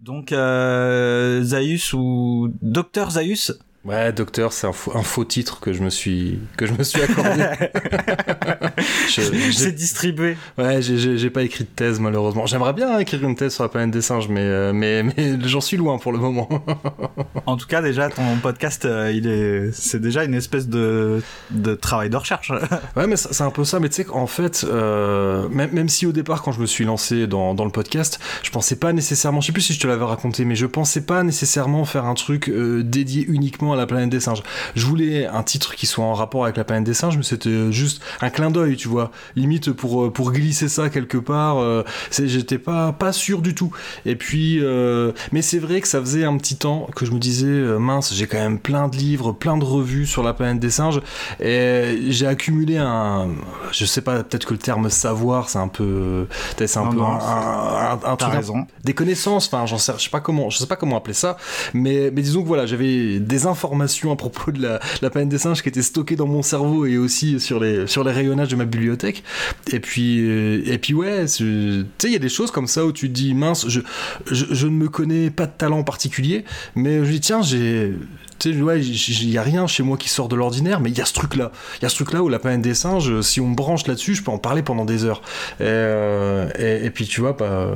Donc euh, Zaius ou Docteur Zaius Ouais, docteur, c'est un, faux titre que je me suis que je me suis accordé. c'est distribué. Ouais, j'ai pas écrit de thèse malheureusement. J'aimerais bien écrire une thèse sur la planète des singes, mais euh, mais, mais j'en suis loin pour le moment. en tout cas, déjà ton podcast, euh, il est c'est déjà une espèce de de travail de recherche. ouais, mais c'est un peu ça. Mais tu sais qu'en fait, euh, même, même si au départ, quand je me suis lancé dans, dans le podcast, je pensais pas nécessairement. Je sais plus si je te l'avais raconté, mais je pensais pas nécessairement faire un truc dédié uniquement à la planète des singes. Je voulais un titre qui soit en rapport avec la planète des singes, mais c'était juste un clin d'œil, tu vois. Limite pour, euh, pour glisser ça quelque part. Euh, j'étais pas, pas sûr du tout. Et puis, euh, mais c'est vrai que ça faisait un petit temps que je me disais, mince, j'ai quand même plein de livres, plein de revues sur la planète des singes. Et j'ai accumulé un, je sais pas, peut-être que le terme savoir, c'est un peu, c'est un peu un, raison. des connaissances. Enfin, j'en sais, je sais pas comment, je sais pas comment appeler ça. Mais, mais disons que voilà, j'avais des informations informations à propos de la, planète des singes qui étaient stockées dans mon cerveau et aussi sur les, sur les rayonnages de ma bibliothèque. Et puis, euh, et puis ouais, tu sais, il y a des choses comme ça où tu dis, mince, je, je, ne me connais pas de talent particulier, mais je dis, tiens, j'ai tu sais, ouais, il y a rien chez moi qui sort de l'ordinaire, mais il y a ce truc-là. Il y a ce truc-là où la planète des singes, si on me branche là-dessus, je peux en parler pendant des heures. Et, euh, et, puis, tu vois, bah,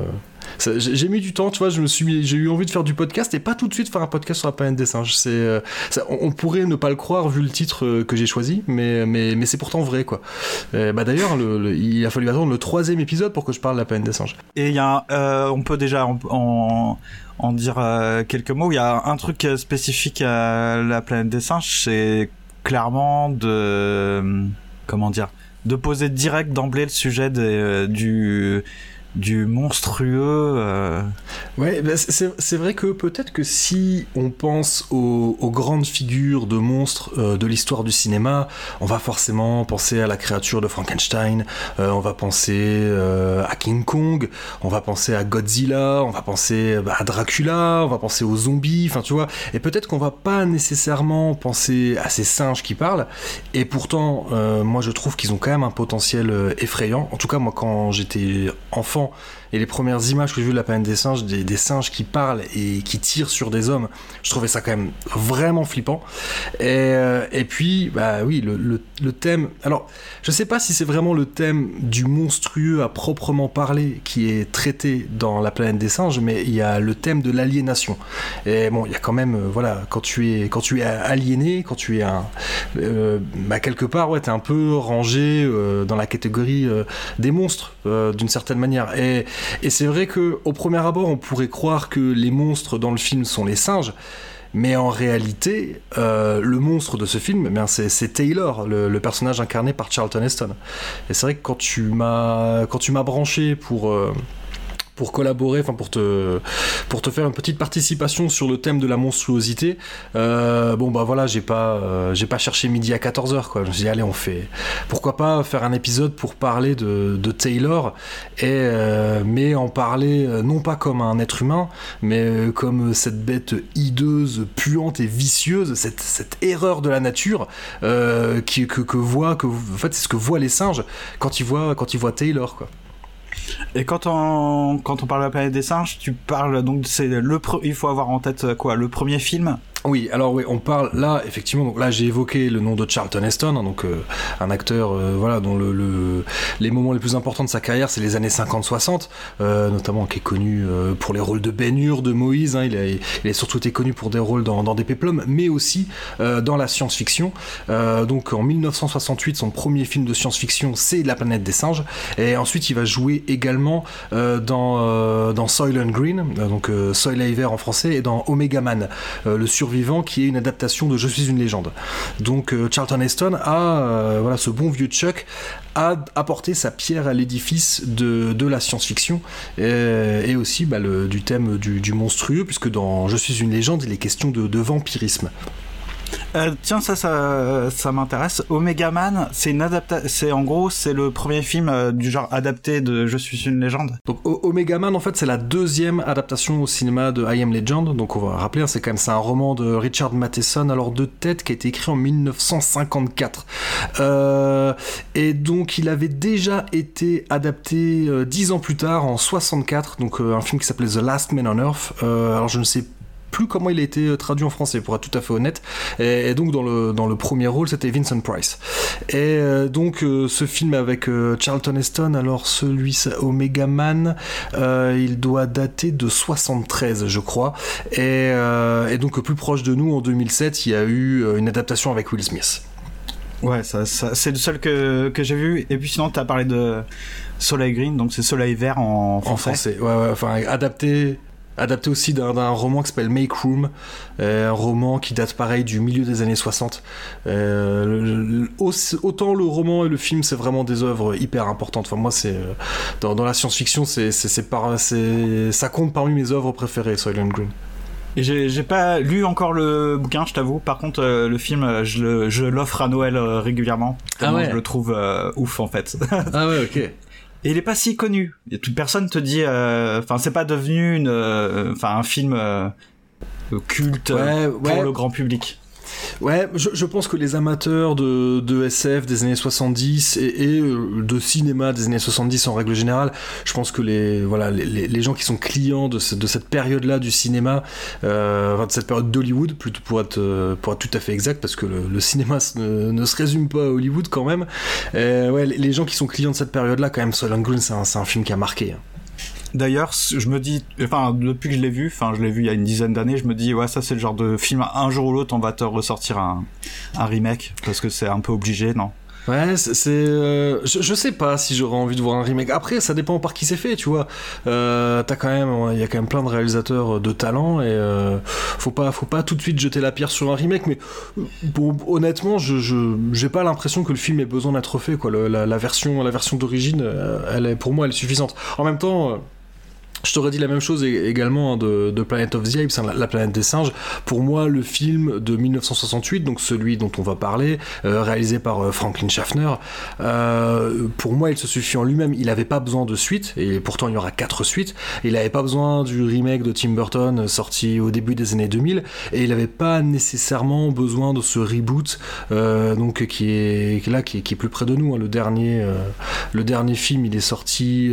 j'ai mis du temps, tu vois, je me suis, j'ai eu envie de faire du podcast et pas tout de suite faire un podcast sur la planète des singes. C'est, euh, on, pourrait ne pas le croire vu le titre euh, que j'ai choisi, mais, mais, c'est pourtant vrai, quoi. bah d'ailleurs, le, il a fallu attendre le troisième épisode pour que je parle de la planète des singes. Et il y a, euh, on peut déjà en, en, dire quelques mots. Il y a un truc spécifique à la planète des singes, c'est clairement de, comment dire, de poser direct d'emblée le sujet du du monstrueux. Euh. Ouais, bah, c'est vrai que peut-être que si on pense aux, grandes figures de monstres euh, de l'histoire du cinéma, on va forcément penser à la créature de Frankenstein, euh, on va penser à King Kong, on va penser à Godzilla, on va penser bah, à Dracula, on va penser aux zombies, enfin tu vois, et peut-être qu'on va pas nécessairement penser à ces singes qui parlent, et pourtant, moi je trouve qu'ils ont quand même un potentiel effrayant. En tout cas, moi quand j'étais enfant, enfants et les premières images que j'ai vues de la planète des singes, des, singes qui parlent et qui tirent sur des hommes, je trouvais ça quand même vraiment flippant. Et, euh, et puis, bah oui, le, le, thème. Alors, je sais pas si c'est vraiment le thème du monstrueux à proprement parler qui est traité dans la planète des singes, mais il y a le thème de l'aliénation. Et bon, il y a quand même, euh, voilà, quand tu es, quand tu es aliéné, quand tu es un, euh, bah quelque part, ouais, t'es un peu rangé dans la catégorie des monstres d'une certaine manière. Et, c'est vrai que au premier abord, on pourrait croire que les monstres dans le film sont les singes. Mais en réalité, euh, le monstre de ce film, eh c'est Taylor, le, personnage incarné par Charlton Heston. Et c'est vrai que quand tu m'as branché pour, euh, pour collaborer, enfin pour te, pour te faire une petite participation sur le thème de la monstruosité. Euh, bon bah voilà, j'ai pas, euh, pas cherché midi à 14h quoi. Je me suis dit allez on fait, pourquoi pas faire un épisode pour parler de, de Taylor et euh, mais en parler non pas comme un être humain, mais comme cette bête hideuse, puante et vicieuse, cette, cette erreur de la nature qui, que, que voit, que en fait c'est ce que voient les singes quand ils voient quand ils voient Taylor quoi. Et quand on, quand on parle de la planète des singes, tu parles donc c'est le il faut avoir en tête quoi le premier film oui, alors oui, on parle là effectivement. Donc là, j'ai évoqué le nom de Charlton Heston, hein, donc euh, un acteur, euh, voilà, dont le, les moments les plus importants de sa carrière, c'est les années 50-60, euh, notamment qui est connu pour les rôles de Ben Hur, de Moïse. Hein, il, a, il est surtout été connu pour des rôles dans, dans des péplums, mais aussi dans la science-fiction. donc en 1968, son premier film de science-fiction, c'est La planète des singes, et ensuite il va jouer également dans dans Soylent Green, donc Soil et en français, et dans Omega Man, le survivant qui est une adaptation de Je suis une légende. Donc euh, Charlton Heston a, euh, voilà, ce bon vieux Chuck a apporté sa pierre à l'édifice de, la science-fiction et, aussi bah, du thème du, monstrueux, puisque dans Je suis une légende, il est question de vampirisme. Euh, tiens, ça, ça, m'intéresse. Omega Man, c'est une en gros, c'est le premier film euh, du genre adapté de Je suis une légende. Donc Omega Man, en fait, c'est la deuxième adaptation au cinéma de I Am Legend. Donc on va rappeler, hein, c'est quand même un roman de Richard Matheson, alors de tête, qui a été écrit en 1954. Euh, et donc il avait déjà été adapté dix ans plus tard, en 64. Donc un film qui s'appelait The Last Man on Earth. alors je ne sais plus comment il a été euh, traduit en français, pour être tout à fait honnête. Et, donc dans le, dans le premier rôle, c'était Vincent Price. Et euh, donc euh, ce film avec Charlton Heston, alors celui Omega Man, il doit dater de 73, je crois. Et, et, donc plus proche de nous, en 2007, il y a eu une adaptation avec Will Smith. Ouais, ça, c'est le seul que, que j'ai vu. Et puis sinon, tu as parlé de Soleil Green, donc c'est Soleil Vert en français. En français, ouais, ouais, enfin adapté adapté aussi d'un roman qui s'appelle Make Room, euh, un roman qui date pareil du milieu des années 60. Euh, autant le roman et le film, c'est vraiment des œuvres hyper importantes. Enfin, moi, c'est euh, dans, la science-fiction, c'est ça compte parmi mes œuvres préférées, Soylent Green. J'ai pas lu encore le bouquin, je t'avoue. Par contre, le film, je l'offre à Noël régulièrement. Ah ouais. Je le trouve ouf en fait. ah ouais, ok. Et il est pas si connu. toute personne te dit, euh, enfin, c'est pas devenu une, euh, enfin, un film euh, culte pour le grand public. Ouais, je, pense que les amateurs de, SF des années 70 et, euh, de cinéma des années 70 en règle générale, je pense que les, voilà, les, gens qui sont clients de, cette période-là du cinéma, euh, enfin de cette période d'Hollywood, plutôt pour être, euh, pour être tout à fait exact, parce que le, cinéma ne, se résume pas à Hollywood quand même. Ouais, les, gens qui sont clients de cette période-là, quand même, Soylent Green, c'est un, un, film qui a marqué. Hein. D'ailleurs, je me dis, enfin, depuis que je l'ai vu, enfin, je l'ai vu il y a une dizaine d'années, je me dis, ouais, ça c'est le genre de film, un jour ou l'autre, on va te ressortir un, remake, parce que c'est un peu obligé, non? Ouais, c'est. Euh, je, sais pas si j'aurais envie de voir un remake. Après, ça dépend par qui c'est fait, tu vois. Euh, T'as quand même, il y a quand même plein de réalisateurs de talent et euh, faut pas, faut pas tout de suite jeter la pierre sur un remake. Mais bon, honnêtement, je, j'ai pas l'impression que le film ait besoin d'être fait. Quoi, la, la, version, la version d'origine, euh, elle est, pour moi, elle est suffisante. En même temps je t'aurais dit la même chose également hein, de, de Planet of the Apes, hein, la, planète des singes. Pour moi, le film de 1968, donc celui dont on va parler, euh, réalisé par euh, Franklin Schaffner, euh, pour moi, il se suffit en lui-même. Il n'avait pas besoin de suite, et pourtant il y aura quatre suites. Il n'avait pas besoin du remake de Tim Burton sorti au début des années 2000, et il n'avait pas nécessairement besoin de ce reboot, donc qui est là, qui est, plus près de nous. Hein. Le dernier, le dernier film, il est sorti,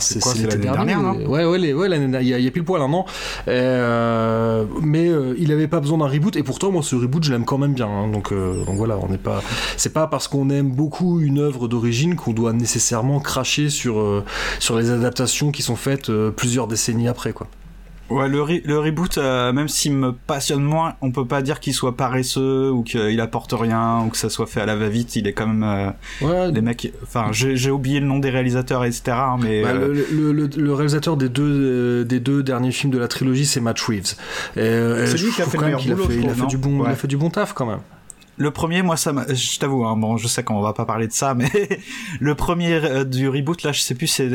c'est Ouais, ouais, il y, a pile poil un. Euh, mais euh, il avait pas besoin d'un reboot, et pourtant, moi, ce reboot, je l'aime quand même bien. Hein. euh, donc, voilà, on n'est pas. C'est pas parce qu'on aime beaucoup une œuvre d'origine qu'on doit nécessairement cracher sur, sur les adaptations qui sont faites plusieurs décennies après, quoi. Ouais, le, le reboot, euh, même s'il me passionne moins, on peut pas dire qu'il soit paresseux ou qu'il apporte rien ou que ça soit fait à la va-vite. Il est quand même. Euh, ouais. Les mecs. Enfin, j'ai oublié le nom des réalisateurs, etc. Mais bah, euh, le, le, le, réalisateur des deux des deux derniers films de la trilogie, c'est Matt Reeves. C'est lui qui a fait le meilleur boulot. il a fait du bon, il a fait du bon taf quand même. Le premier, moi, ça je t'avoue, hein, bon, je sais qu'on va pas parler de ça, mais le premier euh, du reboot, là, je sais plus c'est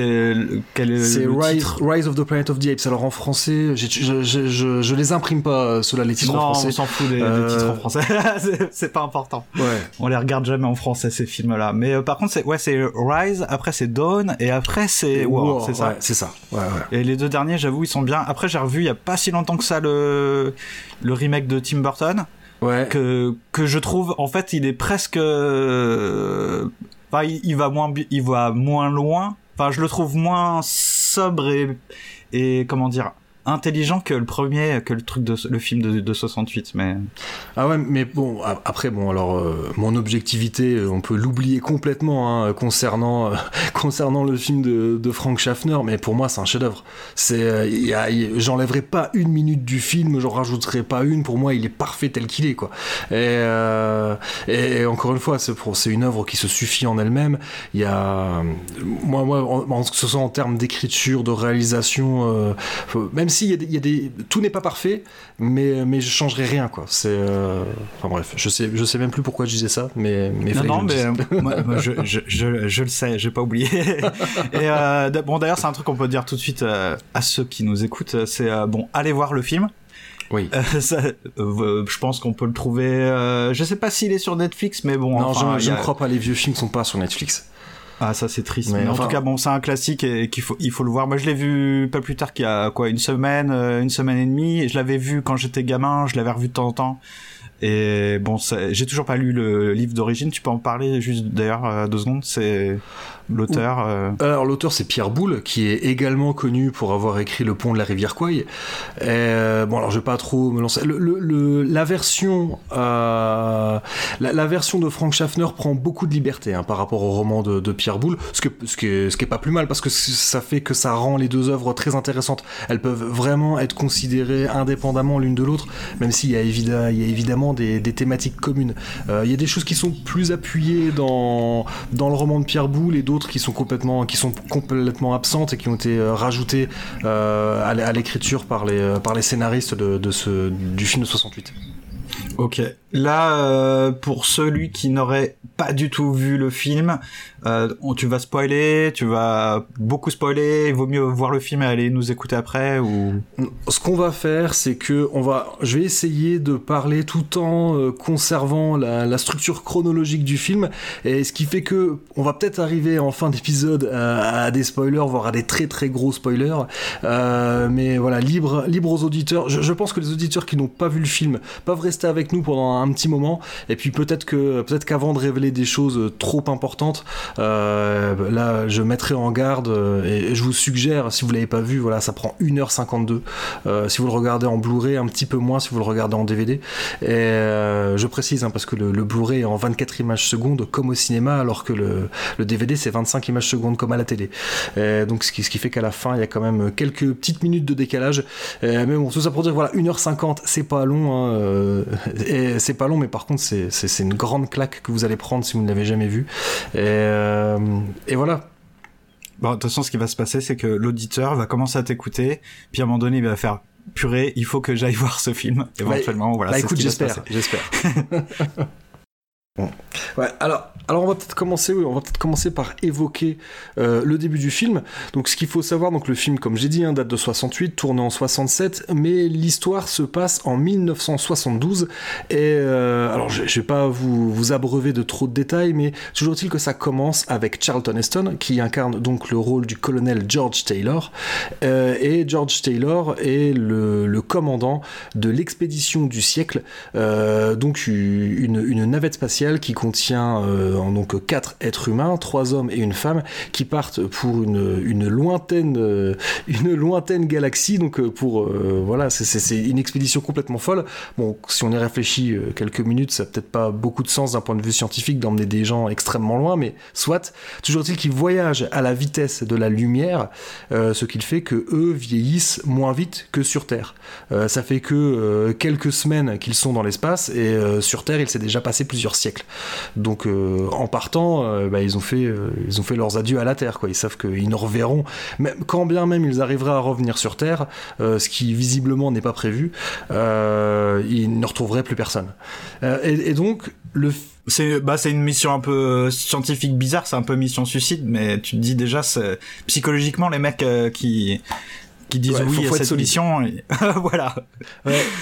quel est C'est Rise, Rise, of the Planet of the Apes. Alors en français, je, je, je, je les imprime pas ceux-là, les titres en français. on s'en fout des, titres en français. c'est pas important. Ouais. On les regarde jamais en français ces films-là. Mais euh, par contre, c'est ouais, c'est Rise. Après c'est Dawn et après c'est War. c'est ça. c'est ça. Ouais, ouais. Et les deux derniers, j'avoue, ils sont bien. Après, j'ai revu il y a pas si longtemps que ça le le remake de Tim Burton que que je trouve en fait il est presque euh, enfin il, va moins il va moins loin. Enfin je le trouve moins sobre et et comment dire intelligent que le premier, que le truc de le film de, de 68, mais ah ouais, mais bon après bon alors euh, mon objectivité, euh, on peut l'oublier complètement hein, concernant euh, concernant le film de, de Frank Schaffner, mais pour moi c'est un chef-d'œuvre. C'est j'enlèverai pas une minute du film, j'en rajouterai pas une. Pour moi, il est parfait tel qu'il est quoi. Et, encore une fois, c'est c'est une œuvre qui se suffit en elle-même. Il y a moi moi que ce soit en termes d'écriture, de réalisation, même si y, y a des, tout n'est pas parfait, mais mais je changerai rien quoi. C'est euh, enfin bref, je sais je sais même plus pourquoi je disais ça, mais mais non, non mais euh, moi, je, je, je, je, le sais, j'ai pas oublié. Et euh, bon d'ailleurs c'est un truc qu'on peut dire tout de suite à ceux qui nous écoutent, c'est bon allez voir le film. Oui. je pense qu'on peut le trouver. je sais pas s'il est sur Netflix, mais bon. Non, je, ne crois pas. Les vieux films sont pas sur Netflix. Ah ça c'est triste. Mais, en tout cas bon c'est un classique et qu'il faut il faut le voir. Moi je l'ai vu pas plus tard qu'il y a quoi une semaine une semaine et demie. Je l'avais vu quand j'étais gamin. Je l'avais revu de temps en temps. Et bon, j'ai toujours pas lu le livre d'origine. Tu peux en parler juste d'ailleurs euh, deux secondes. C'est l'auteur. Euh, Alors l'auteur c'est Pierre Boulle qui est également connu pour avoir écrit Le Pont de la rivière Kouai. Euh, bon alors je vais pas trop me lancer. Le, la version la, version de Frank Schaffner prend beaucoup de liberté hein, par rapport au roman de, Pierre Boulle, ce, que, ce, qui est, ce qui est pas plus mal parce que ça fait que ça rend les deux œuvres très intéressantes. Elles peuvent vraiment être considérées indépendamment l'une de l'autre, même s'il y, il y a évidemment des, thématiques communes. Euh, il y a des choses qui sont plus appuyées dans, dans le roman de Pierre Boulle et d'autres qui sont complètement, qui sont complètement absentes et qui ont été euh, rajoutées euh, à l'écriture par les, par les scénaristes de ce, du film de 68. Ok. Là, pour celui qui n'aurait pas du tout vu le film, euh, tu vas spoiler, tu vas beaucoup spoiler. Il vaut mieux voir le film et aller nous écouter après ou? Ce qu'on va faire, c'est que on va, je vais essayer de parler tout en euh, conservant la, structure chronologique du film, et ce qui fait que on va peut-être arriver en fin d'épisode à, des spoilers, voire à des très très gros spoilers. Euh, mais voilà, libre, libre aux auditeurs. Je pense que les auditeurs qui n'ont pas vu le film peuvent rester avec nous pendant un petit moment, et puis peut-être que peut-être qu'avant de révéler des choses trop importantes. Euh, là, je mettrai en garde euh, et, je vous suggère, si vous l'avez pas vu, voilà, ça prend 1h52. Euh, si vous le regardez en Blu-ray, un petit peu moins si vous le regardez en DVD. Et je précise, hein, parce que le, Blu-ray en 24 images secondes comme au cinéma, alors que le, DVD c'est 25 images secondes comme à la télé. donc ce qui, ce qui fait qu'à la fin, il y a quand même quelques petites minutes de décalage. mais bon, tout ça pour dire, voilà, 1h50, c'est pas long. Hein, c'est pas long, mais par contre, c'est une grande claque que vous allez prendre si vous ne l'avez jamais vu. Et, euh, et voilà. Bon, de toute façon, ce qui va se passer, c'est que l'auditeur va commencer à t'écouter, puis à un moment donné, il va faire purée, il faut que j'aille voir ce film. Éventuellement, voilà. Bah, écoute, j'espère, j'espère. Alors, on va peut-être commencer, va peut-être commencer par évoquer euh, le début du film. Donc, ce qu'il faut savoir, donc le film, comme j'ai dit, hein, date de 68, tourné en 67, mais l'histoire se passe en 1972. Et euh, alors, je, je, vais pas vous, vous abreuver de trop de détails, mais toujours est-il que ça commence avec Charlton Heston, qui incarne donc le rôle du colonel George Taylor. Euh, et George Taylor est le, commandant de l'expédition du siècle, donc une navette spatiale qui contient euh, donc quatre êtres humains, trois hommes et une femme, qui partent pour une, lointaine, euh, une lointaine galaxie. Donc euh, pour voilà, c'est une expédition complètement folle. Bon, si on y réfléchit quelques minutes, ça n'a peut-être pas beaucoup de sens d'un point de vue scientifique d'emmener des gens extrêmement loin, mais soit. Toujours est-il qu'ils voyagent à la vitesse de la lumière, ce qui fait que eux vieillissent moins vite que sur Terre. ça fait que quelques semaines qu'ils sont dans l'espace et sur Terre, il s'est déjà passé plusieurs siècles. Donc euh, en partant, euh, bah, ils, ont fait, euh, ils ont fait leurs adieux à la Terre. Quoi. Ils savent qu'ils ne reverront, même, quand bien même ils arriveraient à revenir sur Terre, ce qui visiblement n'est pas prévu, ils ne retrouveraient plus personne. Et, donc bah c'est une mission un peu scientifique bizarre, c'est un peu mission suicide, mais tu te dis déjà psychologiquement les mecs qui qui disent oui à cette solution. voilà.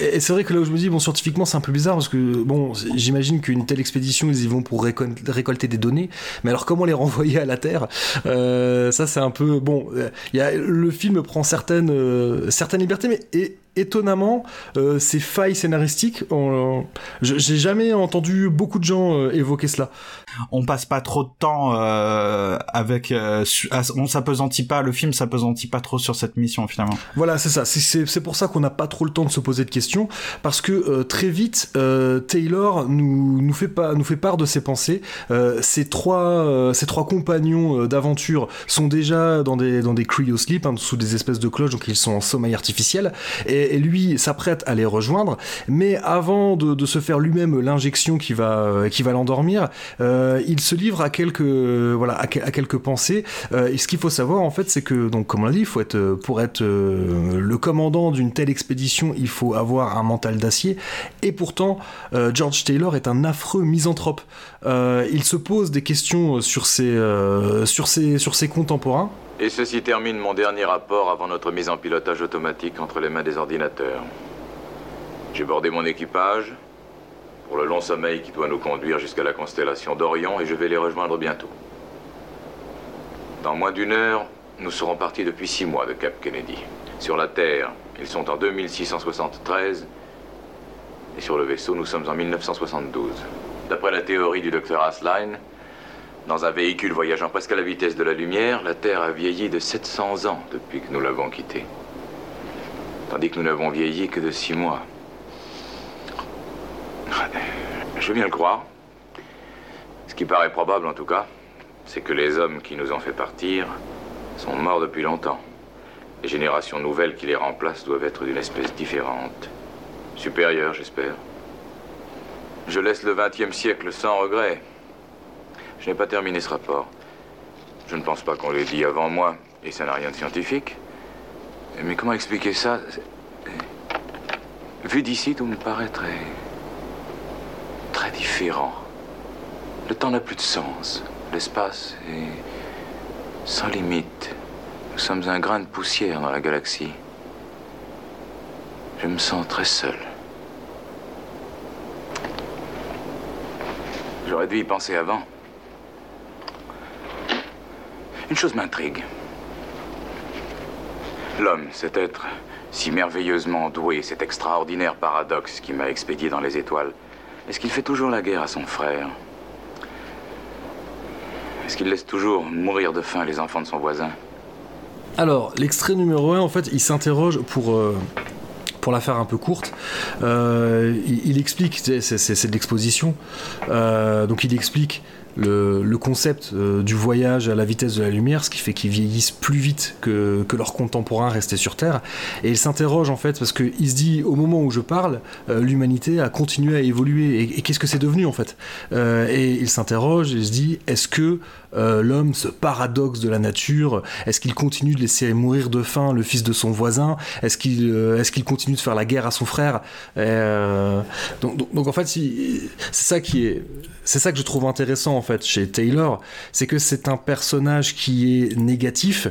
et, c'est vrai que là où je me dis, bon, scientifiquement, c'est un peu bizarre parce que, bon, j'imagine qu'une telle expédition, ils y vont pour récolter des données. Mais alors, comment les renvoyer à la Terre? Euh, Ça, c'est un peu. Bon, y a, le film prend certaines, euh, certaines libertés, mais. Et, étonnamment, euh, ces failles scénaristiques, j'ai jamais entendu beaucoup de gens évoquer cela on passe pas trop de temps euh, avec euh, on s'apesantit pas le film s'apesantit pas trop sur cette mission finalement. Voilà c'est ça. C'est pour ça qu'on n'a pas trop le temps de se poser de questions parce que euh, très vite Taylor nous nous fait pas nous fait part de ses pensées. Ces trois ces trois compagnons d'aventure sont déjà dans des dans des cryosleep hein, sous des espèces de cloches donc ils sont en sommeil artificiel. Et, lui s'apprête à les rejoindre. Mais avant de, de se faire lui-même l'injection qui va qui va l'endormir euh, il se livre à quelques voilà à, quelques pensées. Euh, et ce qu'il faut savoir en fait, c'est que donc comme on l'a dit, euh, pour être le commandant d'une telle expédition, il faut avoir un mental d'acier. Et pourtant, George Taylor est un affreux misanthrope. il se pose des questions sur ses sur ses sur ses contemporains. Et ceci termine mon dernier rapport avant notre mise en pilotage automatique entre les mains des ordinateurs. J'ai bordé mon équipage pour le long sommeil qui doit nous conduire jusqu'à la constellation d'Orion et je vais les rejoindre bientôt. Dans moins d'une heure, nous serons partis depuis six mois de Cap Kennedy. Sur la Terre, ils sont en 2673 et sur le vaisseau, nous sommes en 1972. D'après la théorie du docteur Asline, dans un véhicule voyageant presque à la vitesse de la lumière, la Terre a vieilli de 700 ans depuis que nous l'avons quittée. Tandis que nous n'avons vieilli que de six mois. Je bien le croire. Ce qui paraît probable en tout cas, c'est que les hommes qui nous ont fait partir sont morts depuis longtemps. Les générations nouvelles qui les remplacent doivent être d'une espèce différente. Supérieure, j'espère. Je laisse le XXe siècle sans regret. Je n'ai pas terminé ce rapport. Je ne pense pas qu'on l'ait dit avant moi, et ça n'a rien de scientifique. Mais comment expliquer ça? Vu d'ici, tout me paraît très... très différent. Le temps n'a plus de sens. L'espace est sans limite. Nous sommes un grain de poussière dans la galaxie. Je me sens très seul. J'aurais dû y penser avant. Une chose m'intrigue. L'homme, cet être si merveilleusement doué, cet extraordinaire paradoxe qui m'a expédié dans les étoiles, est-ce qu'il fait toujours la guerre à son frère Est-ce qu'il laisse toujours mourir de faim les enfants de son voisin Alors, l'extrait numéro 1, en fait, il s'interroge pour... euh, la faire un peu courte, euh, il, explique, c'est c'est de l'exposition, euh, donc il explique le, concept euh, du voyage à la vitesse de la lumière, ce qui fait qu'ils vieillissent plus vite que, leurs contemporains restés sur Terre. Et il s'interroge en fait, parce qu'il se dit, au moment où je parle, euh, l'humanité a continué à évoluer. Et, et qu'est-ce que c'est devenu en fait? Euh, Et il s'interroge il se dit, est-ce que euh, l'homme, ce paradoxe de la nature, est-ce qu'il continue de laisser mourir de faim le fils de son voisin? Est-ce qu'il euh, continue de faire la guerre à son frère? Euh, donc, donc, en fait, c'est ça qui est, c'est ça que je trouve intéressant en fait chez Taylor, c'est que c'est un personnage qui est négatif.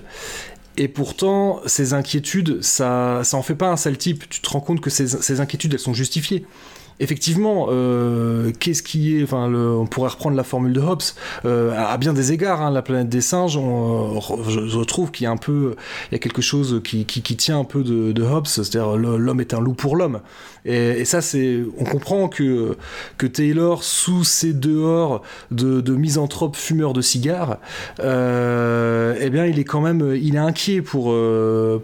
Et pourtant, ses inquiétudes, ça, ça en fait pas un sale type. Tu te rends compte que ces, ces inquiétudes, elles sont justifiées. Effectivement, euh, qu'est-ce qui est, enfin, on pourrait reprendre la formule de Hobbes euh, à, bien des égards. hein, la planète des singes, on, euh, je, trouve qu'il y a un peu, il y a quelque chose qui, qui, tient un peu de, Hobbes, c'est-à-dire l'homme est un loup pour l'homme. Et, ça, c'est, on comprend que que Taylor, sous ses dehors de, de misanthrope fumeur de cigares, eh bien, il est quand même, il est inquiet pour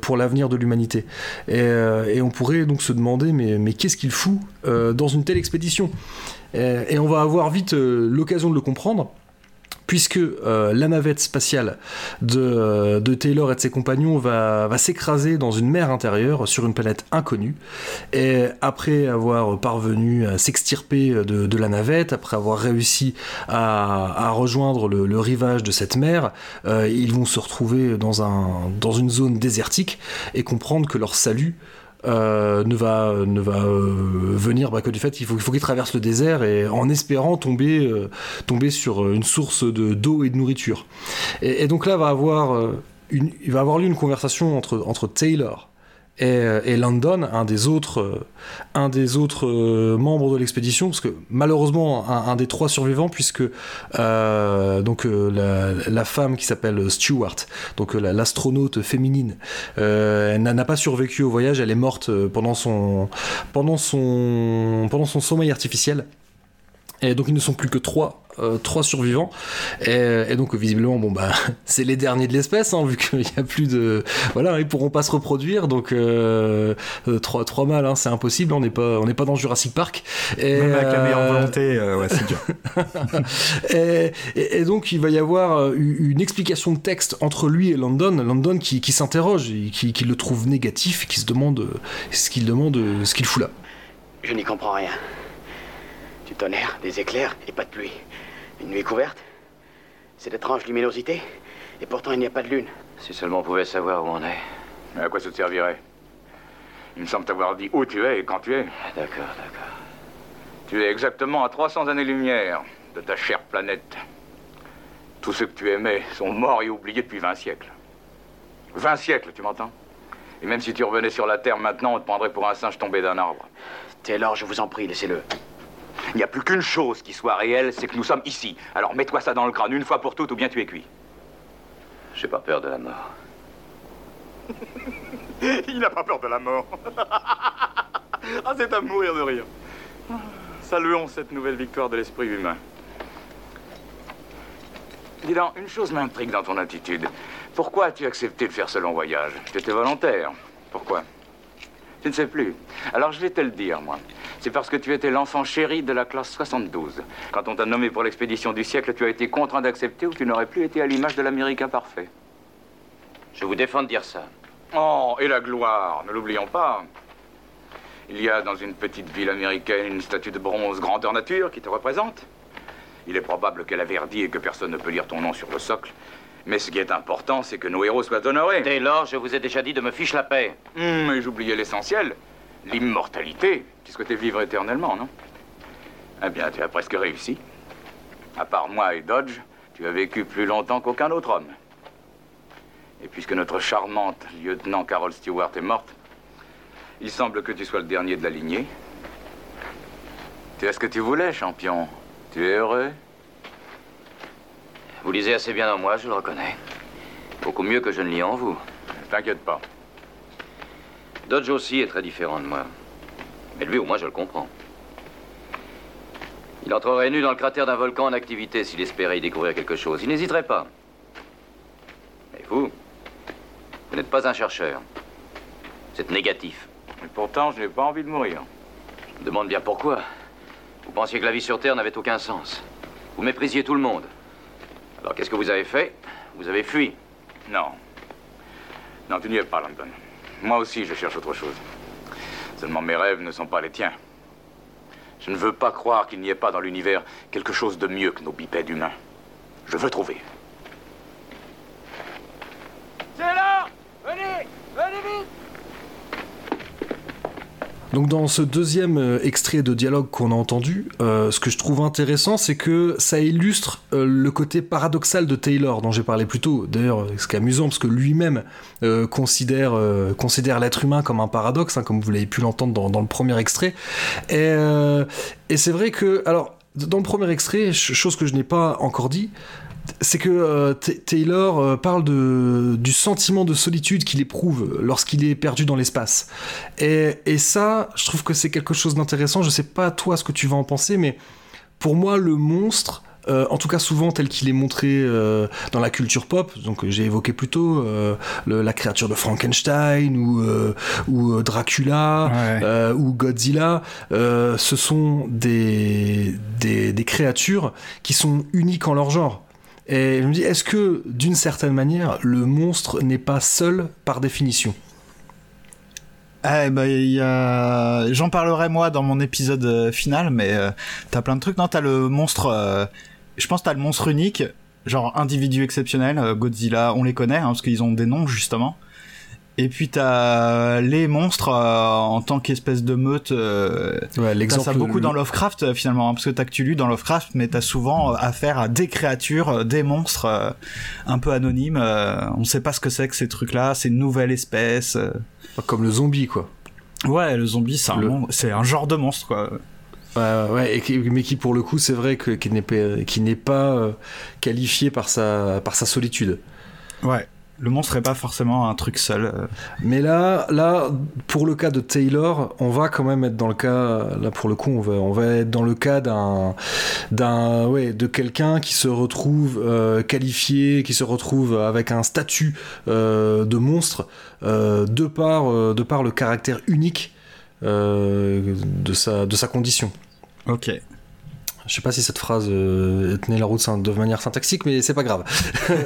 pour l'avenir de l'humanité. Et, et on pourrait donc se demander, mais mais qu'est-ce qu'il fout euh, dans une telle expédition et, et on va avoir vite euh, l'occasion de le comprendre. Puisque euh, la navette spatiale de, euh, de Taylor et de ses compagnons va, s'écraser dans une mer intérieure sur une planète inconnue. Et après avoir parvenu à s'extirper de, la navette, après avoir réussi à, rejoindre le, rivage de cette mer, euh, ils vont se retrouver dans, dans une zone désertique et comprendre que leur salut euh, ne va, ne va euh, venir bah, que du fait qu'il faut, il faut qu'ils traversent le désert et en espérant tomber, euh, tomber sur une source de, d'eau et de nourriture. Et, donc là va avoir, une, il va avoir lieu une conversation entre, entre Taylor et, euh, et Landon, un des autres, euh, un des autres euh, membres de l'expédition, parce que malheureusement un, des trois survivants, puisque donc la, femme qui s'appelle Stewart, donc la- l'astronaute féminine, n'a pas survécu au voyage, elle est morte pendant son, pendant son, pendant son sommeil artificiel. Et donc ils ne sont plus que trois, euh, trois survivants. Et, et donc visiblement, bon bah c'est les derniers de l'espèce, hein, vu qu'il n'y a plus de, voilà, ils pourront pas se reproduire. Donc euh, euh, trois, trois mâles, hein, c'est impossible. On n'est pas, on n'est pas dans Jurassic Park. Et, Même avec la meilleure euh, volonté, euh, ouais, c'est dur. et, et- et donc il va y avoir euh, une explication de texte entre lui et Landon, Landon qui, qui s'interroge, et qui, qui le trouve négatif, qui se demande euh, ce qu'il demande, euh, ce qu'il fout là. Je n'y comprends rien. Du tonnerre, des éclairs et pas de pluie. Une nuit couverte Cette étrange luminosité Et pourtant il n'y a pas de lune. Si seulement on pouvait savoir où on est. Mais à quoi ça te servirait Il me semble t'avoir dit où tu es et quand tu es. D'accord, d'accord. Tu es exactement à 300 années-lumière de ta chère planète. Tous ceux que tu aimais sont morts et oubliés depuis 20 siècles. 20 siècles, tu m'entends? Et même si tu revenais sur la Terre maintenant, on te prendrait pour un singe tombé d'un arbre. Taylor, je vous en prie, laissez-le. Il n'y a plus qu'une chose qui soit réelle, c'est que nous sommes ici. Alors mets-toi ça dans le crâne une fois pour toutes ou bien tu es cuit. J'ai pas peur de la mort. Il n'a pas peur de la mort. ah, c'est à mourir de rire. Saluons cette nouvelle victoire de l'esprit humain. Dis donc, une chose m'intrigue dans ton attitude. Pourquoi as-tu accepté de faire ce long voyage? Tu étais volontaire. Pourquoi? Tu ne sais plus. Alors je vais te le dire, moi. C'est parce que tu étais l'enfant chéri de la classe 72. Quand on t'a nommé pour l'expédition du siècle, tu as été contraint d'accepter ou tu n'aurais plus été à l'image de l'Américain parfait. Je vous défends de dire ça. Oh, et la gloire, ne l'oublions pas. Il y a dans une petite ville américaine une statue de bronze grandeur nature qui te représente. Il est probable qu'elle a verdi et que personne ne peut lire ton nom sur le socle. Mais ce qui est important, c'est que nos héros soient honorés. Taylor, je vous ai déjà dit de me fiche la paix. Hum, mais j'oubliais l'essentiel. L'immortalité. Tu souhaitais vivre éternellement, non? Eh bien, tu as presque réussi. À part moi et Dodge, tu as vécu plus longtemps qu'aucun autre homme. Et puisque notre charmante lieutenant Carol Stewart est morte, il semble que tu sois le dernier de la lignée. Tu as ce que tu voulais, champion. Tu es heureux Vous lisez assez bien en moi, je le reconnais. Beaucoup mieux que je ne lis en vous. T'inquiète pas. Dodge aussi est très différent de moi. Mais lui, au moins, je le comprends. Il entrerait nu dans le cratère d'un volcan en activité s'il espérait y découvrir quelque chose. Il n'hésiterait pas. Et vous Vous n'êtes pas un chercheur. Vous êtes négatif. Et pourtant, je n'ai pas envie de mourir. Je me demande bien pourquoi. Vous pensiez que la vie sur Terre n'avait aucun sens. Vous méprisiez tout le monde. Alors qu'est-ce que vous avez fait? Vous avez fui? Non. Non, tu n'y es pas, London. Moi aussi, je cherche autre chose. Seulement mes rêves ne sont pas les tiens. Je ne veux pas croire qu'il n'y ait pas dans l'univers quelque chose de mieux que nos bipèdes humains. Je veux trouver. C'est là Venez Venez vite Donc dans ce deuxième euh, extrait de dialogue qu'on a entendu, euh, ce que je trouve intéressant, c'est que ça illustre euh, le côté paradoxal de Taylor dont j'ai parlé plus tôt. D'ailleurs, ce qui est amusant, parce que lui-même considère, considère l'être humain comme un paradoxe, hein, comme vous l'avez pu l'entendre dans, dans le premier extrait. Et, et c'est vrai que, alors, dans le premier extrait, ch- chose que je n'ai pas encore dit, c'est que euh, Ta- Taylor euh, parle de, du sentiment de solitude qu'il éprouve lorsqu'il est perdu dans l'espace. Et, et ça, je trouve que c'est quelque chose d'intéressant. Je sais pas toi ce que tu vas en penser, mais pour moi, le monstre, euh, en tout cas souvent tel qu'il est montré euh, dans la culture pop, donc j'ai évoqué plus tôt euh, le- la créature de Frankenstein ou, ou Dracula Ouais. ou Godzilla, ce sont des, des, des créatures qui sont uniques en leur genre. Et je me dis, est-ce que d'une certaine manière, le monstre n'est pas seul par définition? Ah, bah, y. J'en parlerai moi dans mon épisode euh, final, mais euh, t'as plein de trucs. Non, t'as le monstre. euh, Je pense t'as le monstre unique, genre individu exceptionnel, Godzilla, on les connaît, hein, parce qu'ils ont des noms justement. Et puis t'as les monstres euh, en tant qu'espèce de meute. Euh... Ouais, T'as ça beaucoup dans Lovecraft euh, finalement, hein, parce que t'as Cthulhu dans Lovecraft, mais t'as souvent euh, affaire à des créatures, des monstres un peu anonymes. on sait pas ce que c'est que ces trucs-là, c'est une nouvelle espèce. Comme le zombie, quoi. Ouais, le zombie, c'est un, Le- mon- c'est un genre de monstre, quoi. Ouais, et mais qui pour le coup, c'est vrai que qui n'est pas, qui n'est pas qualifié par sa par sa solitude. Ouais. Le monstre est pas forcément un truc seul. euh. Mais là, là, pour le cas de Taylor, on va quand même être dans le cas, là pour le coup, on va, on va être dans le cas d'un, d'un, ouais, de quelqu'un qui se retrouve euh, qualifié, qui se retrouve avec un statut euh, de monstre, euh, de par, de par le caractère unique de sa, de sa condition. Ok. Je sais pas si cette phrase euh, tenait la route de manière syntaxique, mais c'est pas grave.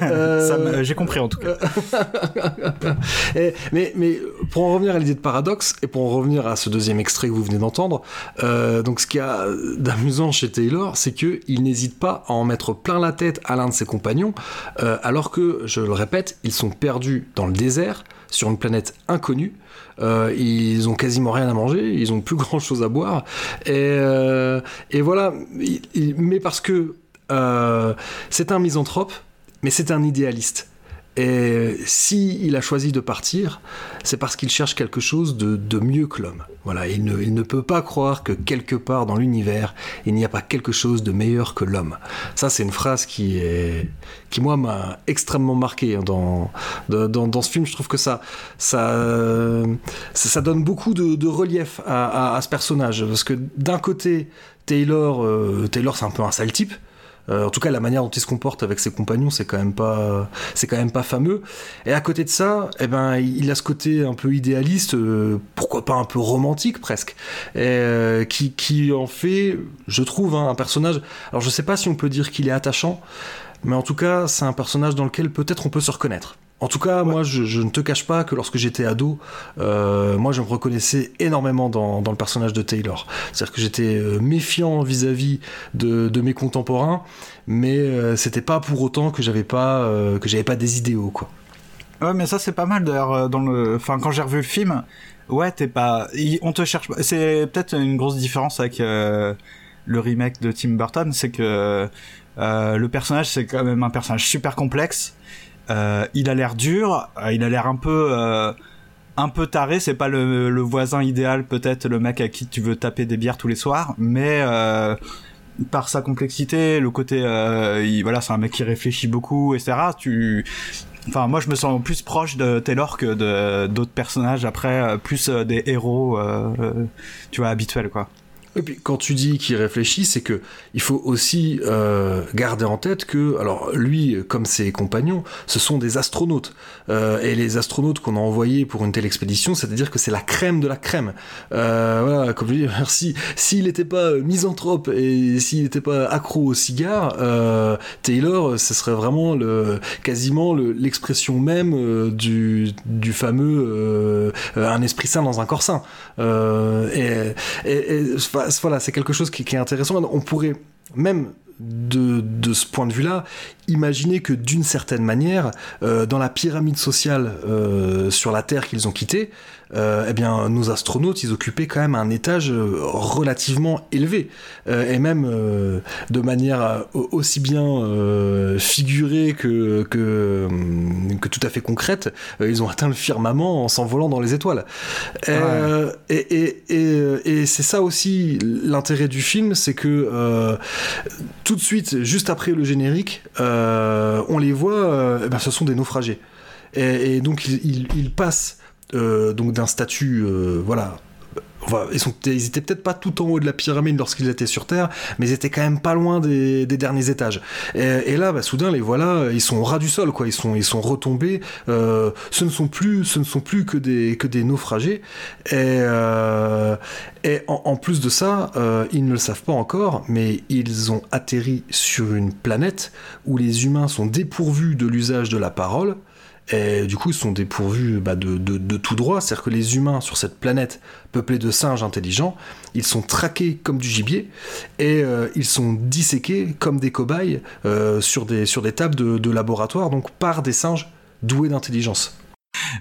Euh, J'ai compris en tout cas. Et- mais, mais pour en revenir à l'idée de paradoxe et pour en revenir à ce deuxième extrait que vous venez d'entendre, euh, donc ce qu'il y a d'amusant chez Taylor, c'est que il n'hésite pas à en mettre plein la tête à l'un de ses compagnons, alors que, je le répète, ils sont perdus dans le désert sur une planète inconnue. Euh, ils ont quasiment rien à manger, ils ont plus grand chose à boire, et, euh, voilà. Il- il- mais parce que euh, c'est un misanthrope, mais c'est un idéaliste. Et si il a choisi de partir, c'est parce qu'il cherche quelque chose de, de mieux que l'homme. Voilà, il ne, il ne, peut pas croire que quelque part dans l'univers, il n'y a pas quelque chose de meilleur que l'homme. Ça, c'est une phrase qui est, qui moi m'a extrêmement marqué hein, dans, dans, dans, ce film. Je trouve que ça, ça, ça, donne beaucoup de, relief à, ce personnage, parce que d'un côté, Taylor, euh, Taylor, c'est un peu un sale type. Euh, en tout cas, la manière dont il se comporte avec ses compagnons, c'est quand même pas, c'est quand même pas fameux. Et à côté de ça, eh ben, il a ce côté un peu idéaliste, euh, pourquoi pas un peu romantique presque, euh, qui, qui en fait, je trouve, hein, un personnage. Alors, je sais pas si on peut dire qu'il est attachant, mais en tout cas, c'est un personnage dans lequel peut-être on peut se reconnaître. En tout cas, moi, je, ne te cache pas que lorsque j'étais ado, euh, moi, je me reconnaissais énormément dans, le personnage de Taylor. C'est-à-dire que j'étais euh, méfiant vis-à-vis de, mes contemporains, mais euh, c'était pas pour autant que j'avais pas euh, que j'avais pas des idéaux, quoi. Ouais, mais ça c'est pas mal d'ailleurs dans le. Enfin, quand j'ai revu le film, ouais, t'es pas. On te cherche. C'est peut-être une grosse différence avec le remake de Tim Burton, c'est que le personnage c'est quand même un personnage super complexe euh, il a l'air dur, euh, il a l'air un peu euh, un peu taré, c'est pas le, voisin idéal peut-être le mec à qui tu veux taper des bières tous les soirs, mais par sa complexité, le côté il, voilà, c'est un mec qui réfléchit beaucoup etc. Tu Enfin, moi, je me sens plus proche de Taylor que de d'autres personnages. Après, plus des héros, tu vois, habituels, quoi. Et puis quand tu dis qu'il réfléchit, c'est que il faut aussi euh, garder en tête que, alors lui, comme ses compagnons, ce sont des astronautes. Euh, et les astronautes qu'on a envoyés pour une telle expédition, c'est-à-dire que c'est la crème de la crème. Euh, voilà, comme je dis, merci. S'il n'était pas misanthrope et s'il n'était pas accro au cigare, Taylor, ce serait vraiment le, quasiment l'expression le, même du, fameux un esprit sain dans un corps sain. et, et voilà, c'est quelque chose qui, est intéressant. On pourrait même de, de ce point de vue-là imaginer que d'une certaine manière, euh, dans la pyramide sociale euh, sur la Terre qu'ils ont quittée, euh, eh bien, nos astronautes, ils occupaient quand même un étage relativement élevé, et même de manière aussi bien figurée que, que, que, tout à fait concrète, ils ont atteint le firmament en s'envolant dans les étoiles. Ouais. et, et, et, et c'est ça aussi l'intérêt du film, c'est que tout de suite, juste après le générique, euh, on les voit, euh, ben, ce sont des naufragés. Et, et donc ils, ils, ils passent euh, donc d'un statut, voilà, Enfin, ils, sont, étaient peut-être pas tout en haut de la pyramide lorsqu'ils étaient sur Terre, mais ils étaient quand même pas loin des, derniers étages. Et, là, bah, soudain, les voilà, ils sont au ras du sol, quoi. Ils sont, ils sont retombés. Euh, ce ne sont plus, ce ne sont plus que des, que des naufragés. Et, euh, en, plus de ça, euh, ils ne le savent pas encore, mais ils ont atterri sur une planète où les humains sont dépourvus de l'usage de la parole. Et du coup, ils sont dépourvus bah, de, tout droit. C'est-à-dire que les humains sur cette planète peuplée de singes intelligents, ils sont traqués comme du gibier et euh, ils sont disséqués comme des cobayes euh, sur, des, tables de, laboratoire, donc par des singes doués d'intelligence.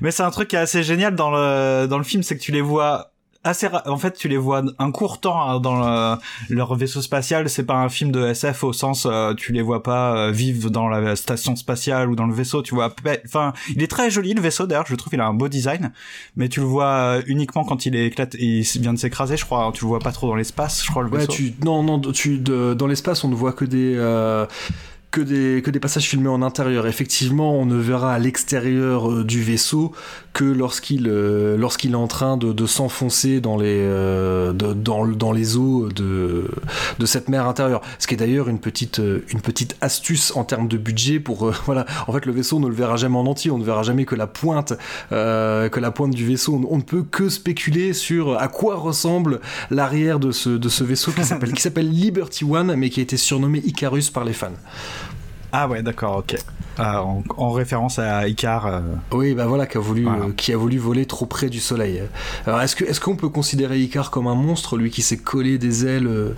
Mais c'est un truc qui est assez génial dans le film, c'est que tu les vois assez en fait tu les vois un court temps hein, dans le, leur vaisseau spatial. C'est pas un film de SF au sens euh, tu les vois pas euh, vivre dans la station spatiale ou dans le vaisseau tu vois. Enfin il est très joli le vaisseau d'ailleurs je trouve il a un beau design. Mais tu le vois euh, uniquement quand il est éclate il vient de s'écraser je crois tu le vois pas trop dans l'espace je crois le ouais, vaisseau. tu, non non tu de, dans l'espace on ne voit que des euh que des, que des passages filmés en intérieur. Effectivement, on ne verra à l'extérieur euh, du vaisseau que lorsqu'il euh, lorsqu'il est en train de, de s'enfoncer dans les euh, dans, les eaux de, de cette mer intérieure. Ce qui est d'ailleurs une petite une petite astuce en termes de budget pour euh, voilà. En fait, le vaisseau ne le verra jamais en entier. On ne verra jamais que la pointe euh, que la pointe du vaisseau. On, ne peut que spéculer sur à quoi ressemble l'arrière de ce de ce vaisseau qui s'appelle Liberty One, mais qui a été surnommé Icarus par les fans. Ah ouais, d'accord, ok. Euh, en, en, référence à Icar. Euh... Oui, bah voilà, qui a voulu, voilà. euh, qui a voulu voler trop près du soleil. Alors, est-ce que, est-ce qu'on peut considérer Icar comme un monstre, lui qui s'est collé des ailes euh,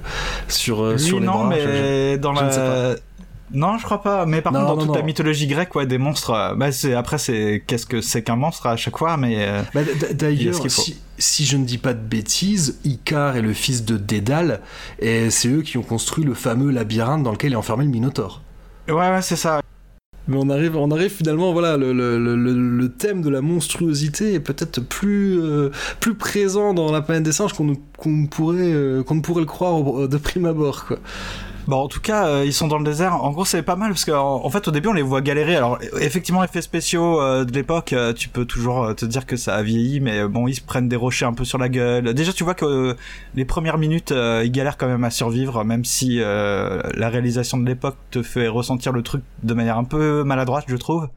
sur, lui, sur les non, bras? mais je, dans je la. Non, je crois pas. Mais par non, contre, dans non, toute non. la mythologie grecque, ouais, des monstres. Bah, c'est après, c'est qu'est-ce que c'est qu'un monstre à chaque fois, mais. Bah, D'ailleurs, si, si, je ne dis pas de bêtises, Icar est le fils de Dédale, et c'est eux qui ont construit le fameux labyrinthe dans lequel est enfermé le Minotaure. Ouais, ouais, c'est ça. mais on arrive, on arrive finalement, voilà, le, le, le, le thème de la monstruosité est peut-être plus, euh, plus présent dans la planète des singes qu'on qu'on pourrait, euh, pourrait le croire de prime abord, quoi. Bon, en tout cas, euh, ils sont dans le désert. En gros, c'est pas mal parce qu'en en fait, au début, on les voit galérer. Alors, effectivement, effets spéciaux euh, de l'époque, euh, tu peux toujours te dire que ça a vieilli, mais bon, ils se prennent des rochers un peu sur la gueule. Déjà, tu vois que les premières minutes, ils galèrent quand même à survivre, même si la réalisation de l'époque te fait ressentir le truc de manière un peu maladroite, je trouve.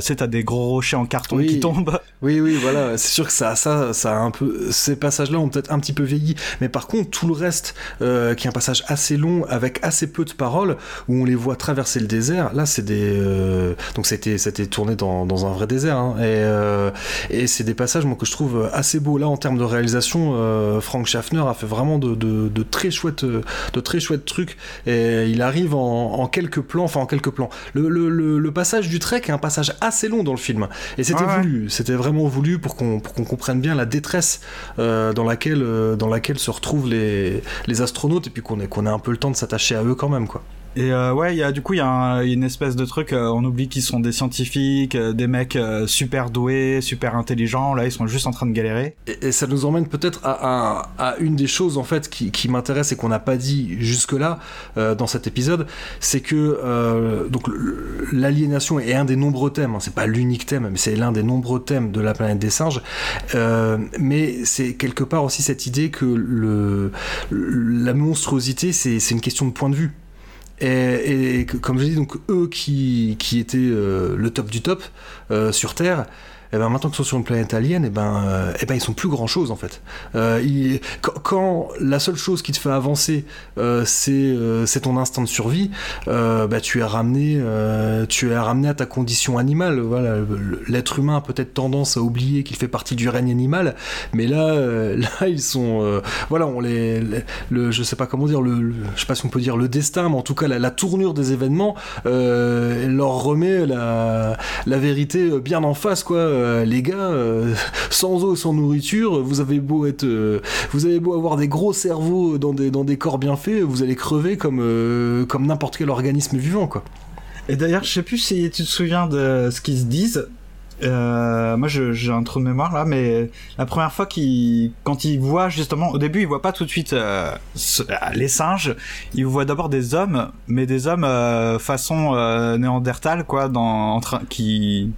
c'est t'as des gros rochers en carton qui tombent. Oui, oui, voilà. C'est sûr que ça, ça, ça a un peu. Ces passages-là ont peut-être un petit peu vieilli, mais par contre, tout le reste, qui est un passage assez long avec assez peu de paroles où on les voit traverser le désert. Là, c'est des euh, donc c'était tourné dans, dans, un vrai désert hein. et euh, et c'est des passages moi que je trouve assez beaux là en termes de réalisation. Euh, Frank Schaffner a fait vraiment de, de, de, très chouettes de très chouettes trucs et il arrive en, en quelques plans, enfin en quelques plans. Le, le, le, passage du trek est un passage assez long dans le film et c'était voulu, c'était vraiment voulu pour qu'on qu'on comprenne bien la détresse dans laquelle dans laquelle se retrouvent les les astronautes et puis qu'on ait qu'on ait un peu le temps de s'attacher à eux quand même, quoi. Et euh, ouais, y a du coup il y a une espèce de truc. Euh, on oublie qu'ils sont des scientifiques, euh, des mecs super doués, super intelligents. Là, ils sont juste en train de galérer. Et, ça nous emmène peut-être à, une des choses en fait qui, m'intéresse et qu'on n'a pas dit jusque là dans cet épisode, c'est que donc l'aliénation est un des nombreux thèmes. Hein, c'est pas l'unique thème, mais c'est l'un des nombreux thèmes de la planète des singes. mais c'est quelque part aussi cette idée que le, la monstruosité, c'est une question de point de vue. Et, comme je dis, donc eux qui, qui étaient euh, le top du top euh, sur Terre, et eh ben maintenant qu'ils sont sur une planète alien, et eh ben, euh, et ben ils sont plus grand chose en fait. Euh, quand, la seule chose qui te fait avancer, euh, c'est ton instinct de survie, bah, tu es ramené, tu es ramené à ta condition animale. Voilà, l'être humain a peut-être tendance à oublier qu'il fait partie du règne animal, mais là, là ils sont, voilà, on les, le, je sais pas comment dire, le, je sais pas si on peut dire le destin, mais en tout cas la, la tournure des événements leur remet la, la vérité bien en face, quoi euh, les gars, euh, sans eau, sans nourriture, vous avez beau être, euh, vous avez beau avoir des gros cerveaux dans des, dans des corps bien faits, vous allez crever comme, comme n'importe quel organisme vivant, quoi. Et d'ailleurs, je sais plus si tu te souviens de ce qu'ils se disent. moi, j'ai un trou de mémoire là, mais la première fois qu'ils, quand ils voient justement, au début, ils voient pas tout de suite les singes. Ils voient d'abord des hommes, mais des hommes façon néandertal, quoi, dans, en train, qui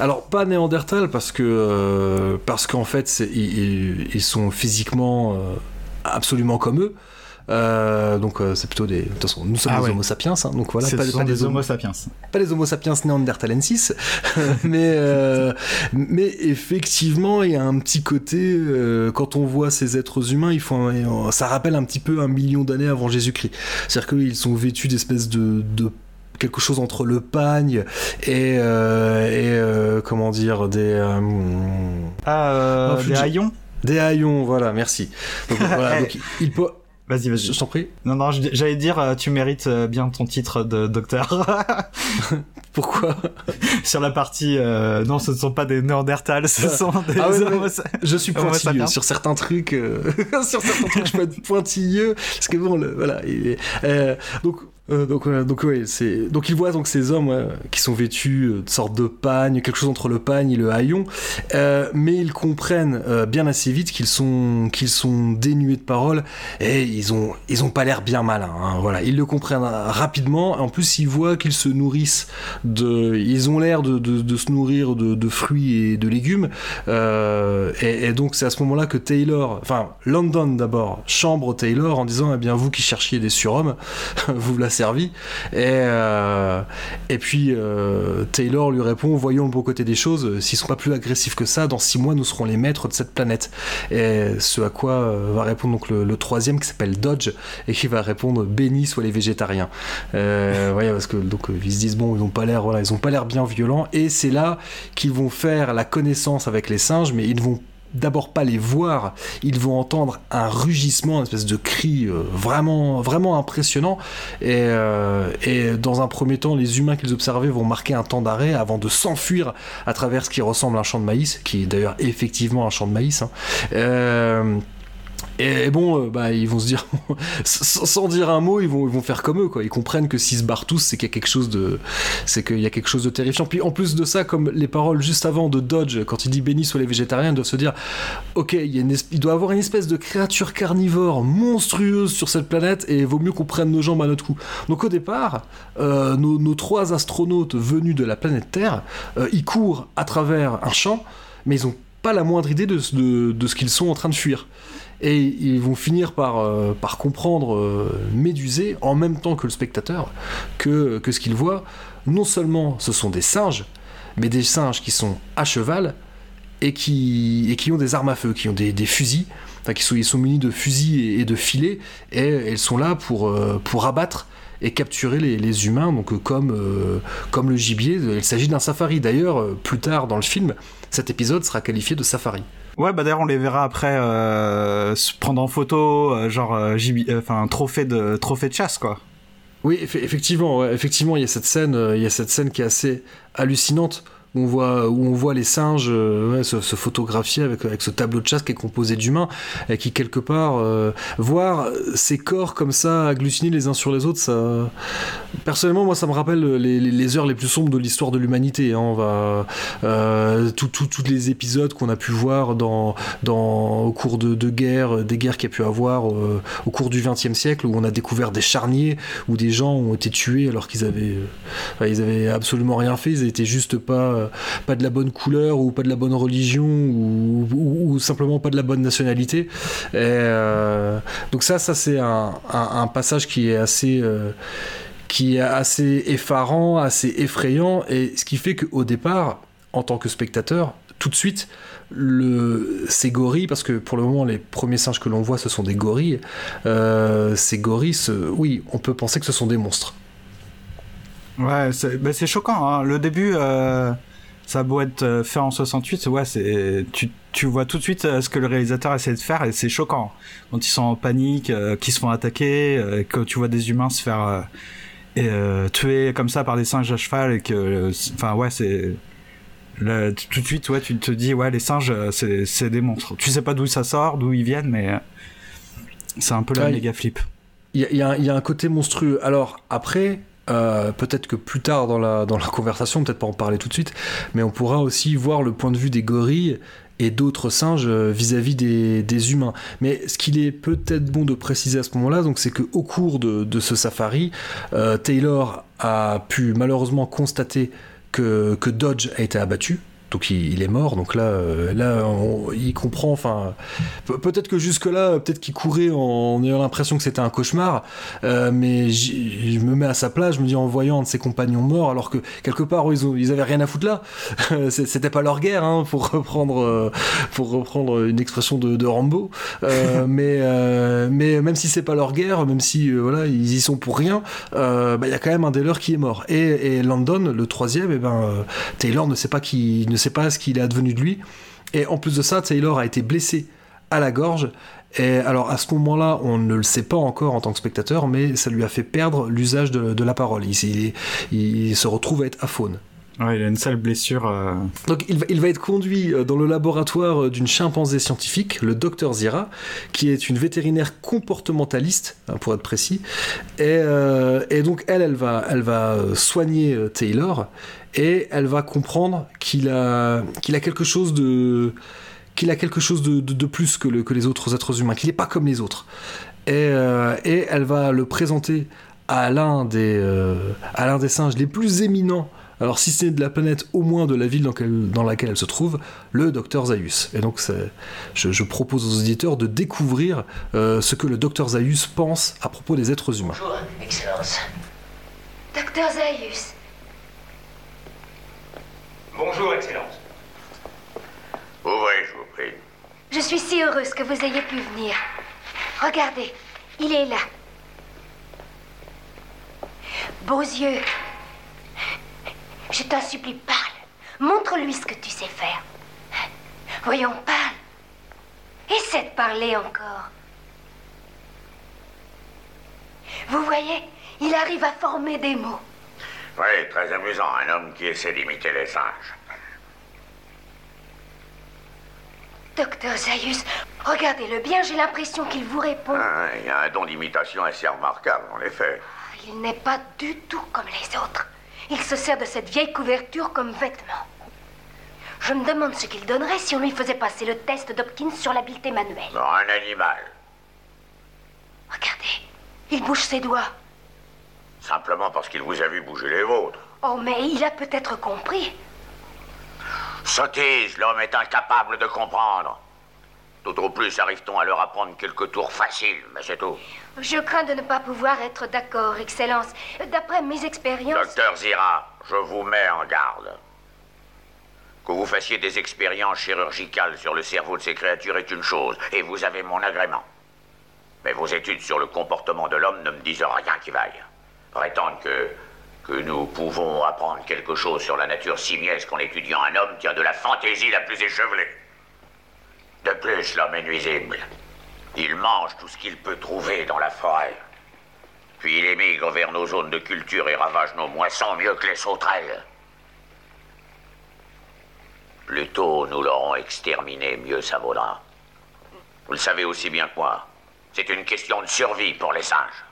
alors pas Néandertal parce que euh, parce qu'en fait ils, sont physiquement euh, absolument comme eux. Euh, donc c'est plutôt des. De toute façon, nous sommes ah des Homo sapiens, hein, donc voilà. Pas, des, Homo sapiens. Pas les Homo sapiens néandertalensis, mais mais effectivement il y a un petit côté quand on voit ces êtres humains, ils font, ça rappelle un petit peu un million d'années avant Jésus-Christ. C'est-à-dire qu'ils sont vêtus d'espèces de, de quelque chose entre le pagne et, euh, et euh, comment dire des euh, ah, des haillons des haillons voilà merci donc, voilà, donc il peut Vas-y, vas-y. Je t'en prie. Non, non, j'allais dire, tu mérites bien ton titre de docteur. Pourquoi? Sur la partie, non, ce ne sont pas des Néandertals, ce sont des ah Je suis pointilleux sur certains trucs. sur certains trucs, je peux être pointilleux parce que bon, le, voilà. donc euh, donc, donc ouais, c'est donc il voit donc ces hommes qui sont vêtus euh, de sorte de pagne, quelque chose entre le pagne et le haillon, euh, mais ils comprennent euh, bien assez vite qu'ils sont qu'ils sont dénués de parole et ils ont pas l'air bien malins. Hein, voilà, ils le comprennent rapidement. En plus, ils voient qu'ils se nourrissent de, ils ont l'air de, se nourrir de, fruits et de légumes. Et, et, donc c'est à ce moment-là que Taylor, enfin London d'abord, chambre Taylor en disant eh bien vous qui cherchiez des surhommes, vous la servi. Et, euh, et puis euh, Taylor lui répond Voyons le bon côté des choses, s'ils sont pas plus agressifs que ça, dans six mois nous serons les maîtres de cette planète. Et ce à quoi euh, va répondre donc le, troisième qui s'appelle Dodge et qui va répondre Béni soient les végétariens. voyez, parce que donc ils se disent Bon, ils ont pas l'air voilà, ils ont pas l'air bien violents, et c'est là qu'ils vont faire la connaissance avec les singes, mais ils vont d'abord pas les voir, ils vont entendre un rugissement, une espèce de cri euh, vraiment, vraiment impressionnant. Et, euh, et, dans un premier temps, les humains qu'ils observaient vont marquer un temps d'arrêt avant de s'enfuir à travers ce qui ressemble à un champ de maïs, qui est d'ailleurs effectivement un champ de maïs. Hein. Euh, Et bon, euh, bah, ils vont se dire, sans dire un mot, ils vont, ils vont faire comme eux, quoi. Ils comprennent que s'ils se barrent tous, c'est qu'il y a quelque chose de, c'est qu'il y a quelque chose de terrifiant. Puis en plus de ça, comme les paroles juste avant de Dodge, quand il dit béni soit les végétariens, ils doivent se dire, ok, il, doit y avoir une espèce de créature carnivore monstrueuse sur cette planète et il vaut mieux qu'on prenne nos jambes à notre cou. Donc au départ, euh, nos, trois astronautes venus de la planète Terre, euh, ils courent à travers un champ, mais ils ont pas la moindre idée de- de ce qu'ils sont en train de fuir. Et ils vont finir par, euh, comprendre, euh, méduser, en même temps que le spectateur, que, ce qu'ils voient, non seulement ce sont des singes, mais des singes qui sont à cheval et qui, ont des armes à feu, qui ont des, fusils, enfin qui sont, munis de fusils et, de filets, et elles sont là pour, euh, abattre et capturer les, humains, donc euh, comme, le gibier. Il s'agit d'un safari. D'ailleurs, plus tard dans le film, cet épisode sera qualifié de safari. Ouais, bah d'ailleurs on les verra après euh, se prendre en photo, euh, genre euh, trophée de trophée de chasse quoi. Oui, eff- effectivement, effectivement, il y a cette scène, il y a cette scène qui est assez hallucinante où on voit, où on voit les singes euh, se, photographier avec, avec ce tableau de chasse qui est composé d'humains et qui quelque part euh, voir ces corps comme ça agglutinés les uns sur les autres, ça, personnellement moi ça me rappelle les, les- heures les plus sombres de l'histoire de l'humanité. hein. On va euh, tous les épisodes qu'on a pu voir dans, dans au cours de, de guerres, des guerres qu'il y a pu avoir au cours du XXe siècle où on a découvert des charniers où des gens ont été tués alors qu'ils avaient, ils avaient absolument rien fait, ils étaient juste pas, euh, pas de la bonne couleur ou pas de la bonne religion ou, simplement pas de la bonne nationalité. Euh, donc ça, ça c'est un, passage qui est assez euh, qui est assez effarant, assez effrayant, et ce qui fait qu'au départ, en tant que spectateur, tout de suite, le, ces gorilles, parce que pour le moment, les premiers singes que l'on voit, ce sont des gorilles, ces gorilles, oui, on peut penser que ce sont des monstres. Ouais, c'est bah, choquant. Hein. Le début, ça a beau être euh, fait en 68, ouais, c'est tu, tu vois tout de suite euh, ce que le réalisateur essaie de faire et c'est choquant. Quand ils sont en panique, euh, qu'ils se font attaquer, que tu vois des humains se faire et, euh, tuer comme ça par des singes à cheval et que, enfin ouais, c'est tout de suite, ouais, tu te dis ouais, les singes, c'est c'est des monstres. Tu sais pas d'où ça sort, d'où ils viennent, mais c'est un peu la Ouais, méga flip. Y, y il y a un côté monstrueux. Alors après, euh, peut-être que plus tard dans la, conversation, peut-être pas en parler tout de suite, mais on pourra aussi voir le point de vue des gorilles et d'autres singes vis-à-vis des, humains. Mais ce qu'il est peut-être bon de préciser à ce moment-là, c'est qu'au cours de, ce safari, euh, Taylor a pu malheureusement constater que Dodge a été abattu. Donc il, il est mort, donc là, euh, là on- il comprend, enfin, pe- peut-être que jusque-là, peut-être qu'il courait en ayant l'impression que c'était un cauchemar, euh, mais je me mets à sa place, je me dis en voyant un de ses compagnons morts, alors que quelque part, ils, ont- ils avaient rien à foutre là, c'était pas leur guerre, hein, pour reprendre, euh, pour reprendre une expression de, de Rambo, Euh, mais, mais même si c'est pas leur guerre, même si voilà, ils y sont pour rien, bah, il y a quand même un des leurs qui est mort. Et, et Landon, le troisième, et ben, euh, Taylor ne sait pas qui, ne sait pas ce qu'il est advenu de lui. Et en plus de ça, Taylor a été blessé à la gorge. Et alors à ce moment-là, on ne le sait pas encore en tant que spectateur, mais ça lui a fait perdre l'usage de, de la parole. Il, il se retrouve à être aphone. Ouais, il a une sale blessure. euh, Donc il va, il va être conduit euh, dans le laboratoire euh, d'une chimpanzé scientifique, le docteur Zira, qui est une vétérinaire comportementaliste, hein, pour être précis. Et, euh, et donc elle, elle va, elle va soigner Taylor et elle va comprendre qu'il a, quelque chose de plus que, le- que les autres êtres humains, qu'il n'est pas comme les autres. Et, euh, elle va le présenter à l'un des, euh, à l'un des singes les plus éminents alors si c'est de la planète, au moins de la ville dans, quelle- dans laquelle elle se trouve, le docteur Zaius. Et donc je propose aux auditeurs de découvrir euh, ce que le docteur Zaius pense à propos des êtres humains. Bonjour, Excellence. Docteur Zaius, Bonjour, Excellence. Ouvrez, je vous prie. je suis si heureuse que vous ayez pu venir. Regardez, il est là. Beaux yeux. Je t'en supplie, parle. Montre-lui ce que tu sais faire. Voyons, parle. Essaie de parler encore. Vous voyez, il arrive à former des mots. Oui, très amusant, un homme qui essaie d'imiter les singes. Docteur Zaius, regardez-le bien, j'ai l'impression qu'il vous répond. Ah, il a un don d'imitation assez remarquable, en effet. Il n'est pas du tout comme les autres. Il se sert de cette vieille couverture comme vêtement. Je me demande ce qu'il donnerait si on lui faisait passer le test d'Hopkins sur l'habileté manuelle. Un animal. Regardez, il bouge ses doigts. Simplement parce qu'il vous a vu bouger les vôtres. Oh, mais il a peut-être compris. Sottise, l'homme est incapable de comprendre. Tout au plus arrive-t-on à leur apprendre quelques tours faciles, mais c'est tout. Je crains de ne pas pouvoir être d'accord, Excellence. D'après mes expériences... Docteur Zira, je vous mets en garde. Que vous fassiez des expériences chirurgicales sur le cerveau de ces créatures est une chose, et vous avez mon agrément. Mais vos études sur le comportement de l'homme ne me disent rien qui vaille. Prétendre que, que nous pouvons apprendre quelque chose sur la nature simiesque en étudiant un homme tient de la fantaisie la plus échevelée. De plus, l'homme est nuisible. Il mange tout ce qu'il peut trouver dans la forêt. Puis il émigre vers nos zones de culture et ravage nos moissons mieux que les sauterelles. Plus tôt nous l'aurons exterminé, mieux ça vaudra. Vous le savez aussi bien que moi. C'est une question de survie pour les singes.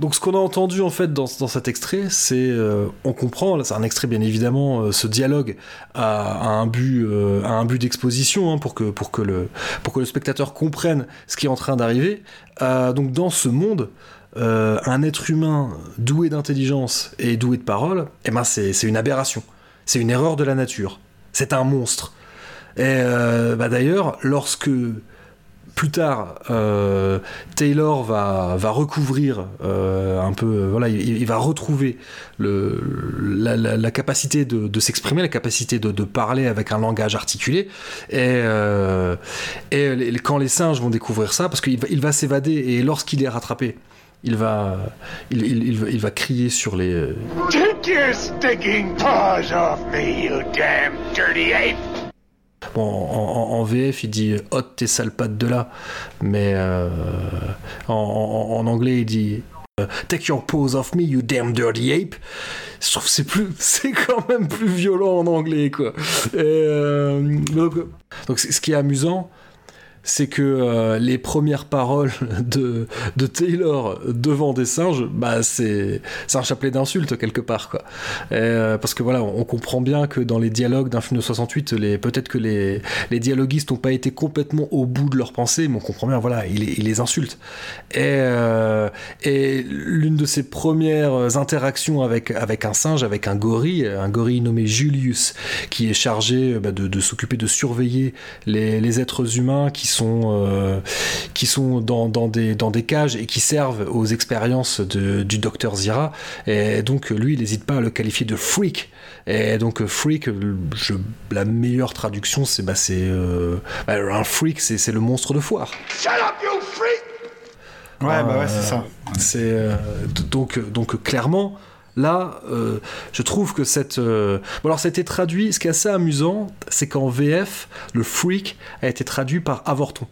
Donc ce qu'on a entendu en fait dans, dans cet extrait, c'est euh, on comprend, c'est un extrait bien évidemment, euh, ce dialogue a, a un but, euh, un but d'exposition hein, pour que le spectateur comprenne ce qui est en train d'arriver. Donc dans ce monde, un être humain doué d'intelligence et doué de parole, eh ben c'est une aberration, c'est une erreur de la nature, c'est un monstre. Et bah d'ailleurs, lorsque plus tard, euh, Taylor va, va recouvrir euh, un peu, euh, voilà, il, va retrouver la, capacité de, s'exprimer, la capacité de, parler avec un langage articulé. Et, quand les singes vont découvrir ça, parce qu'il va, il va s'évader et lorsqu'il est rattrapé, il va, il, il- va- crier sur les, Take your stinking paws off me, you damn dirty ape! Bon, en, VF, il dit ôte tes sales pattes de là, mais euh, en, anglais, il dit euh, take your paws off me, you damn dirty ape. Je trouve c'est plus, c'est quand même plus violent en anglais, quoi. Euh, donc, donc ce qui est amusant, c'est que euh, les premières paroles de, de Taylor devant des singes, bah c'est un chapelet d'insultes quelque part quoi. Euh, parce que voilà, on, comprend bien que dans les dialogues d'un film de 68, les peut-être que les, les dialoguistes n'ont pas été complètement au bout de leur pensée, mais on comprend bien voilà, il, les- il les insulte. Et, euh, et l'une de ses premières interactions avec avec un singe, avec un gorille, un gorille nommé Julius, qui est chargé bah, de, de s'occuper de surveiller les, les êtres humains qui sont euh, qui sont dans, dans des dans des cages et qui servent aux expériences de- du docteur Zira. Et donc lui, il n'hésite pas à le qualifier de freak. Et donc euh, freak, je, la meilleure traduction, c'est bah, c'est euh, bah, un freak, c'est c'est le monstre de foire. Shut up, you freak! Ouais, bah ouais, c'est ça. C'est euh, donc donc euh, clairement là, euh, je trouve que cette euh, bon alors ça a été traduit. Ce qui est assez amusant, c'est qu'en VF, le freak a été traduit par avorton.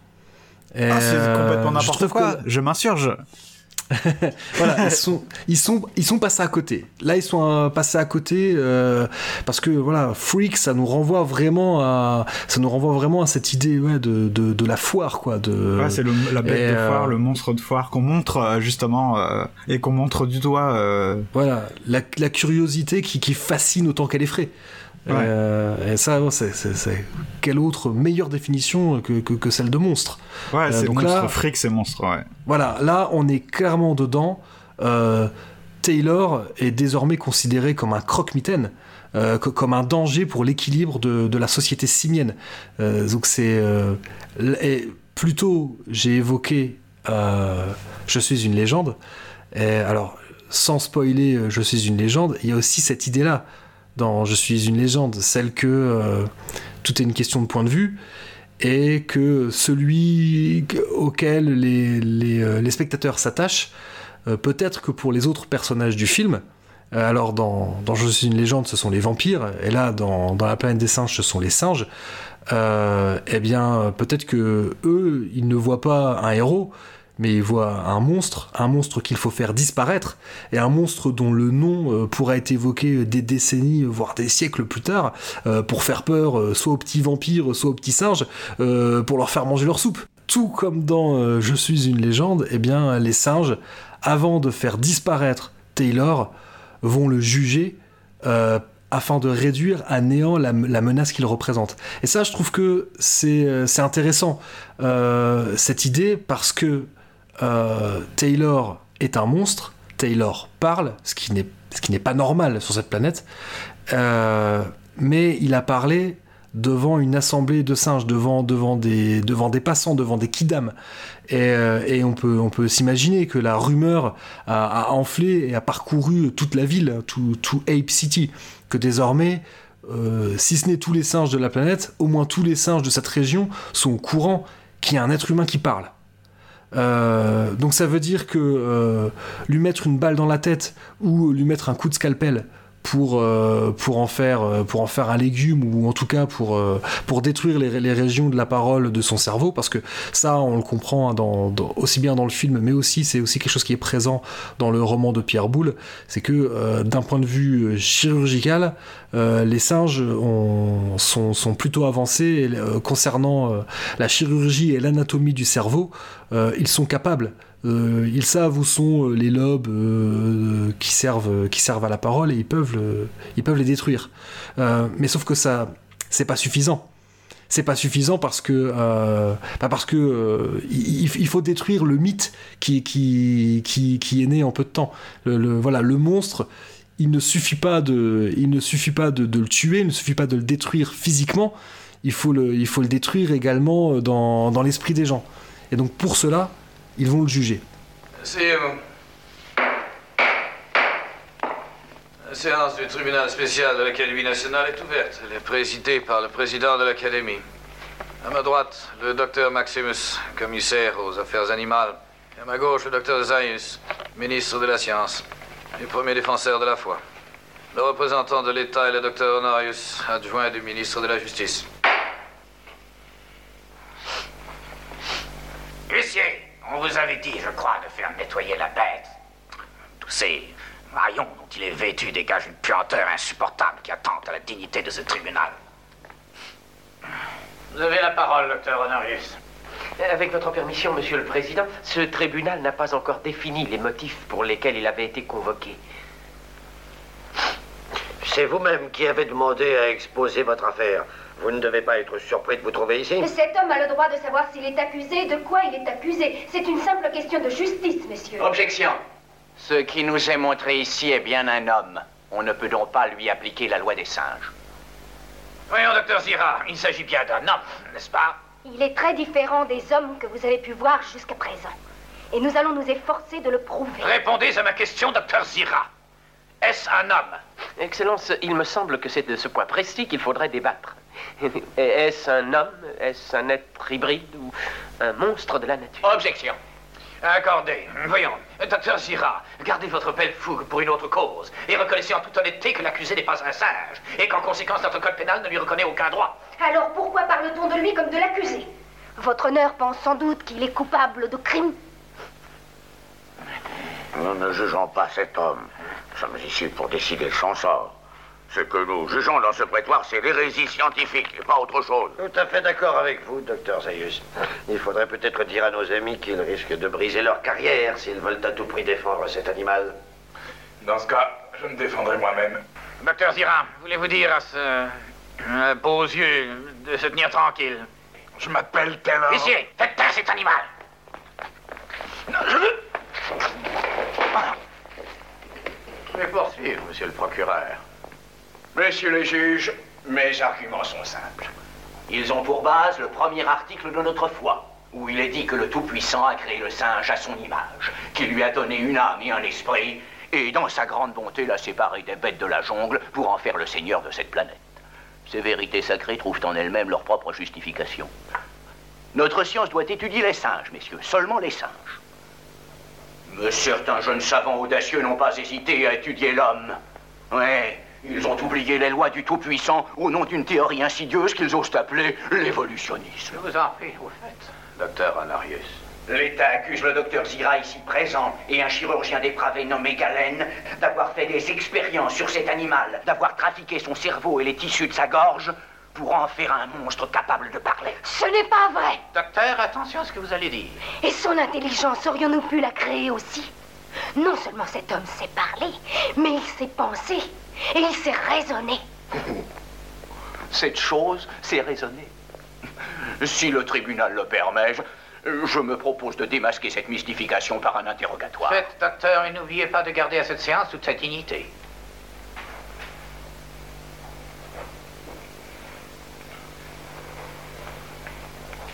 Et, Ah, c'est euh, complètement je n'importe quoi. que- Je m'insurge. voilà, ils sont, ils sont, ils sont passés à côté. Là, ils sont euh, passés à côté euh, parce que voilà, freak, ça nous renvoie vraiment à, ça nous renvoie vraiment à cette idée ouais, de, de, de la foire, quoi. De, Ouais, c'est la bête et, de euh, foire, le monstre de foire qu'on montre euh, justement euh, et qu'on montre du doigt. euh, Voilà, la, la curiosité qui, qui fascine autant qu'elle effraie. Ouais. Euh, et ça, c'est, quelle autre meilleure définition que, que, que celle de monstre Ouais, Euh, c'est monstre là- fric, c'est monstre, ouais. Voilà, là, on est clairement dedans. Euh, Taylor est désormais considéré comme un croque-mitaine, euh, co- comme un danger pour l'équilibre de, de la société simienne. Euh, donc c'est... euh, l- et plus tôt, j'ai évoqué Je suis une légende. Et alors, sans spoiler Je suis une légende, il y a aussi cette idée-là dans Je suis une légende, celle que euh, tout est une question de point de vue et que celui auquel euh, les spectateurs s'attachent, euh, peut-être que pour les autres personnages du film, alors dans, Je suis une légende, ce sont les vampires, et là dans, dans La planète des singes, ce sont les singes, eh bien peut-être que eux, ils ne voient pas un héros, mais il voit un monstre, un monstre qu'il faut faire disparaître, et un monstre dont le nom euh, pourra être évoqué des décennies, voire des siècles plus tard, euh, pour faire peur euh, soit aux petits vampires, soit aux petits singes, euh, pour leur faire manger leur soupe. Tout comme dans euh, Je suis une légende, eh bien les singes, avant de faire disparaître Taylor, vont le juger euh, afin de réduire à néant la, menace qu'il représente. Et ça, je trouve que c'est euh, intéressant, euh, cette idée, parce que euh, Taylor est un monstre, Taylor parle, ce qui n'est pas normal sur cette planète, euh, mais il a parlé devant une assemblée de singes, devant, des, passants, devant des kidam. Et, euh, on peut, s'imaginer que la rumeur a, enflé et a parcouru toute la ville, tout, Ape City, que désormais, si ce n'est tous les singes de la planète, au moins tous les singes de cette région sont au courant qu'il y a un être humain qui parle. Euh, donc ça veut dire que euh, lui mettre une balle dans la tête ou lui mettre un coup de scalpel pour, euh, pour, en faire, euh, pour en faire un légume ou en tout cas pour, euh, pour détruire les, les régions de la parole de son cerveau parce que ça on le comprend hein, aussi bien dans le film mais aussi c'est aussi quelque chose qui est présent dans le roman de Pierre Boulle c'est que d'un point de vue chirurgical les singes ont- sont, sont plutôt avancés concernant la chirurgie et l'anatomie du cerveau ils sont capables euh, ils savent où sont euh, les lobes euh, qui, servent, qui servent à la parole et ils peuvent, ils peuvent les détruire. Mais sauf que ça, c'est pas suffisant. C'est pas suffisant parce que, pas parce que il, faut détruire le mythe qui, est né en peu de temps. Le, voilà, le monstre, il ne suffit pas de, il ne suffit pas de, le tuer, il ne suffit pas de le détruire physiquement. Il faut le, il faut le détruire également dans l'esprit des gens. Et donc pour cela, ils vont le juger. Asseyez-vous. La séance du tribunal spécial de l'Académie nationale est ouverte. Elle est présidée par le président de l'Académie. À ma droite, le docteur Maximus, commissaire aux affaires animales. Et à ma gauche, le docteur Zaius, ministre de la Science et premier défenseur de la foi. Le représentant de l'État est le docteur Honorius, adjoint du ministre de la Justice. Huissier, on vous avait dit, je crois, de faire nettoyer la bête. Tous ces maillons dont il est vêtu dégagent une puanteur insupportable qui attente à la dignité de ce tribunal. Vous avez la parole, docteur Honorius. Avec votre permission, Monsieur le Président, ce tribunal n'a pas encore défini les motifs pour lesquels il avait été convoqué. C'est vous-même qui avez demandé à exposer votre affaire. Vous ne devez pas être surpris de vous trouver ici. Cet homme a le droit de savoir s'il est accusé, de quoi il est accusé. C'est une simple question de justice, messieurs. Objection. Ce qui nous est montré ici est bien un homme. On ne peut donc pas lui appliquer la loi des singes. Voyons, docteur Zira, il s'agit bien d'un homme, n'est-ce pas? Il est très différent des hommes que vous avez pu voir jusqu'à présent. Et nous allons nous efforcer de le prouver. Répondez à ma question, docteur Zira. Est-ce un homme? Excellence, il me semble que c'est de ce point précis qu'il faudrait débattre. Est-ce un homme Est-ce un être hybride ou un monstre de la nature? Objection. Accordé. Voyons, docteur Zira, gardez votre belle fougue pour une autre cause et reconnaissez en toute honnêteté que l'accusé n'est pas un singe et qu'en conséquence notre code pénal ne lui reconnaît aucun droit. Alors pourquoi parle-t-on de lui comme de l'accusé? Votre honneur pense sans doute qu'il est coupable de crime. Nous ne jugeons pas cet homme. Nous sommes ici pour décider de son sort. Ce que nous jugeons dans ce prétoire, c'est l'hérésie scientifique et pas autre chose. Tout à fait d'accord avec vous, docteur Zaius. Il faudrait peut-être dire à nos amis qu'ils risquent de briser leur carrière s'ils veulent à tout prix défendre cet animal. Dans ce cas, je me défendrai moi-même. Docteur Zira, voulez-vous dire à ce euh, beaux yeux de se tenir tranquille? Je m'appelle Taylor. Huissier, faites taire cet animal Je vais poursuivre, monsieur le procureur. Messieurs les juges, mes arguments sont simples. Ils ont pour base le premier article de notre foi, où il est dit que le Tout-Puissant a créé le singe à son image, qu'il lui a donné une âme et un esprit, et dans sa grande bonté l'a séparé des bêtes de la jungle pour en faire le seigneur de cette planète. Ces vérités sacrées trouvent en elles-mêmes leur propre justification. Notre science doit étudier les singes, messieurs, seulement les singes. Mais certains jeunes savants audacieux n'ont pas hésité à étudier l'homme. Ouais, ils ont oublié les lois du Tout-Puissant au nom d'une théorie insidieuse qu'ils osent appeler l'évolutionnisme. Je vous en prie, au fait, docteur Honorius. L'État accuse le docteur Zira ici présent et un chirurgien dépravé nommé Galen d'avoir fait des expériences sur cet animal, d'avoir trafiqué son cerveau et les tissus de sa gorge pour en faire un monstre capable de parler. Ce n'est pas vrai. Docteur, attention à ce que vous allez dire. Et son intelligence, aurions-nous pu la créer aussi? Non seulement cet homme sait parler, mais il sait penser et il sait raisonner. Cette chose, c'est raisonner. Si le tribunal le permet, je, je me propose de démasquer cette mystification par un interrogatoire. Faites, docteur, et n'oubliez pas de garder à cette séance toute cette dignité.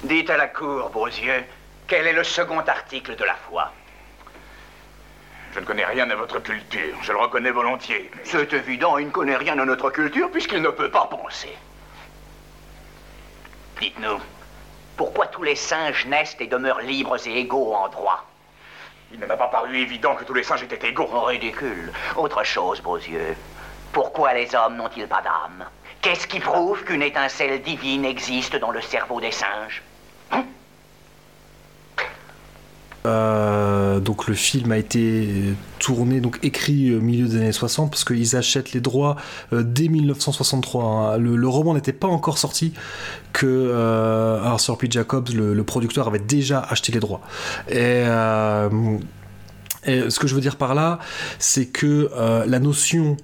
Dites à la cour, beaux yeux, quel est le second article de la foi? Je ne connais rien à votre culture, je le reconnais volontiers. C'est évident, il ne connaît rien à notre culture puisqu'il ne peut pas penser. Dites-nous, pourquoi tous les singes naissent et demeurent libres et égaux en droit? Il ne m'a pas paru évident que tous les singes étaient égaux. Oh, ridicule. Autre chose, beaux yeux. Pourquoi les hommes n'ont-ils pas d'âme? Qu'est-ce qui prouve qu'une étincelle divine existe dans le cerveau des singes? Euh, donc le film a été tourné, donc écrit au milieu des années 60, parce qu'ils achètent les droits euh, dès 1963. hein. Le, roman n'était pas encore sorti, que euh, Arthur P. Jacobs, le, producteur, avait déjà acheté les droits. Et, euh, et ce que je veux dire par là, c'est que euh, la notion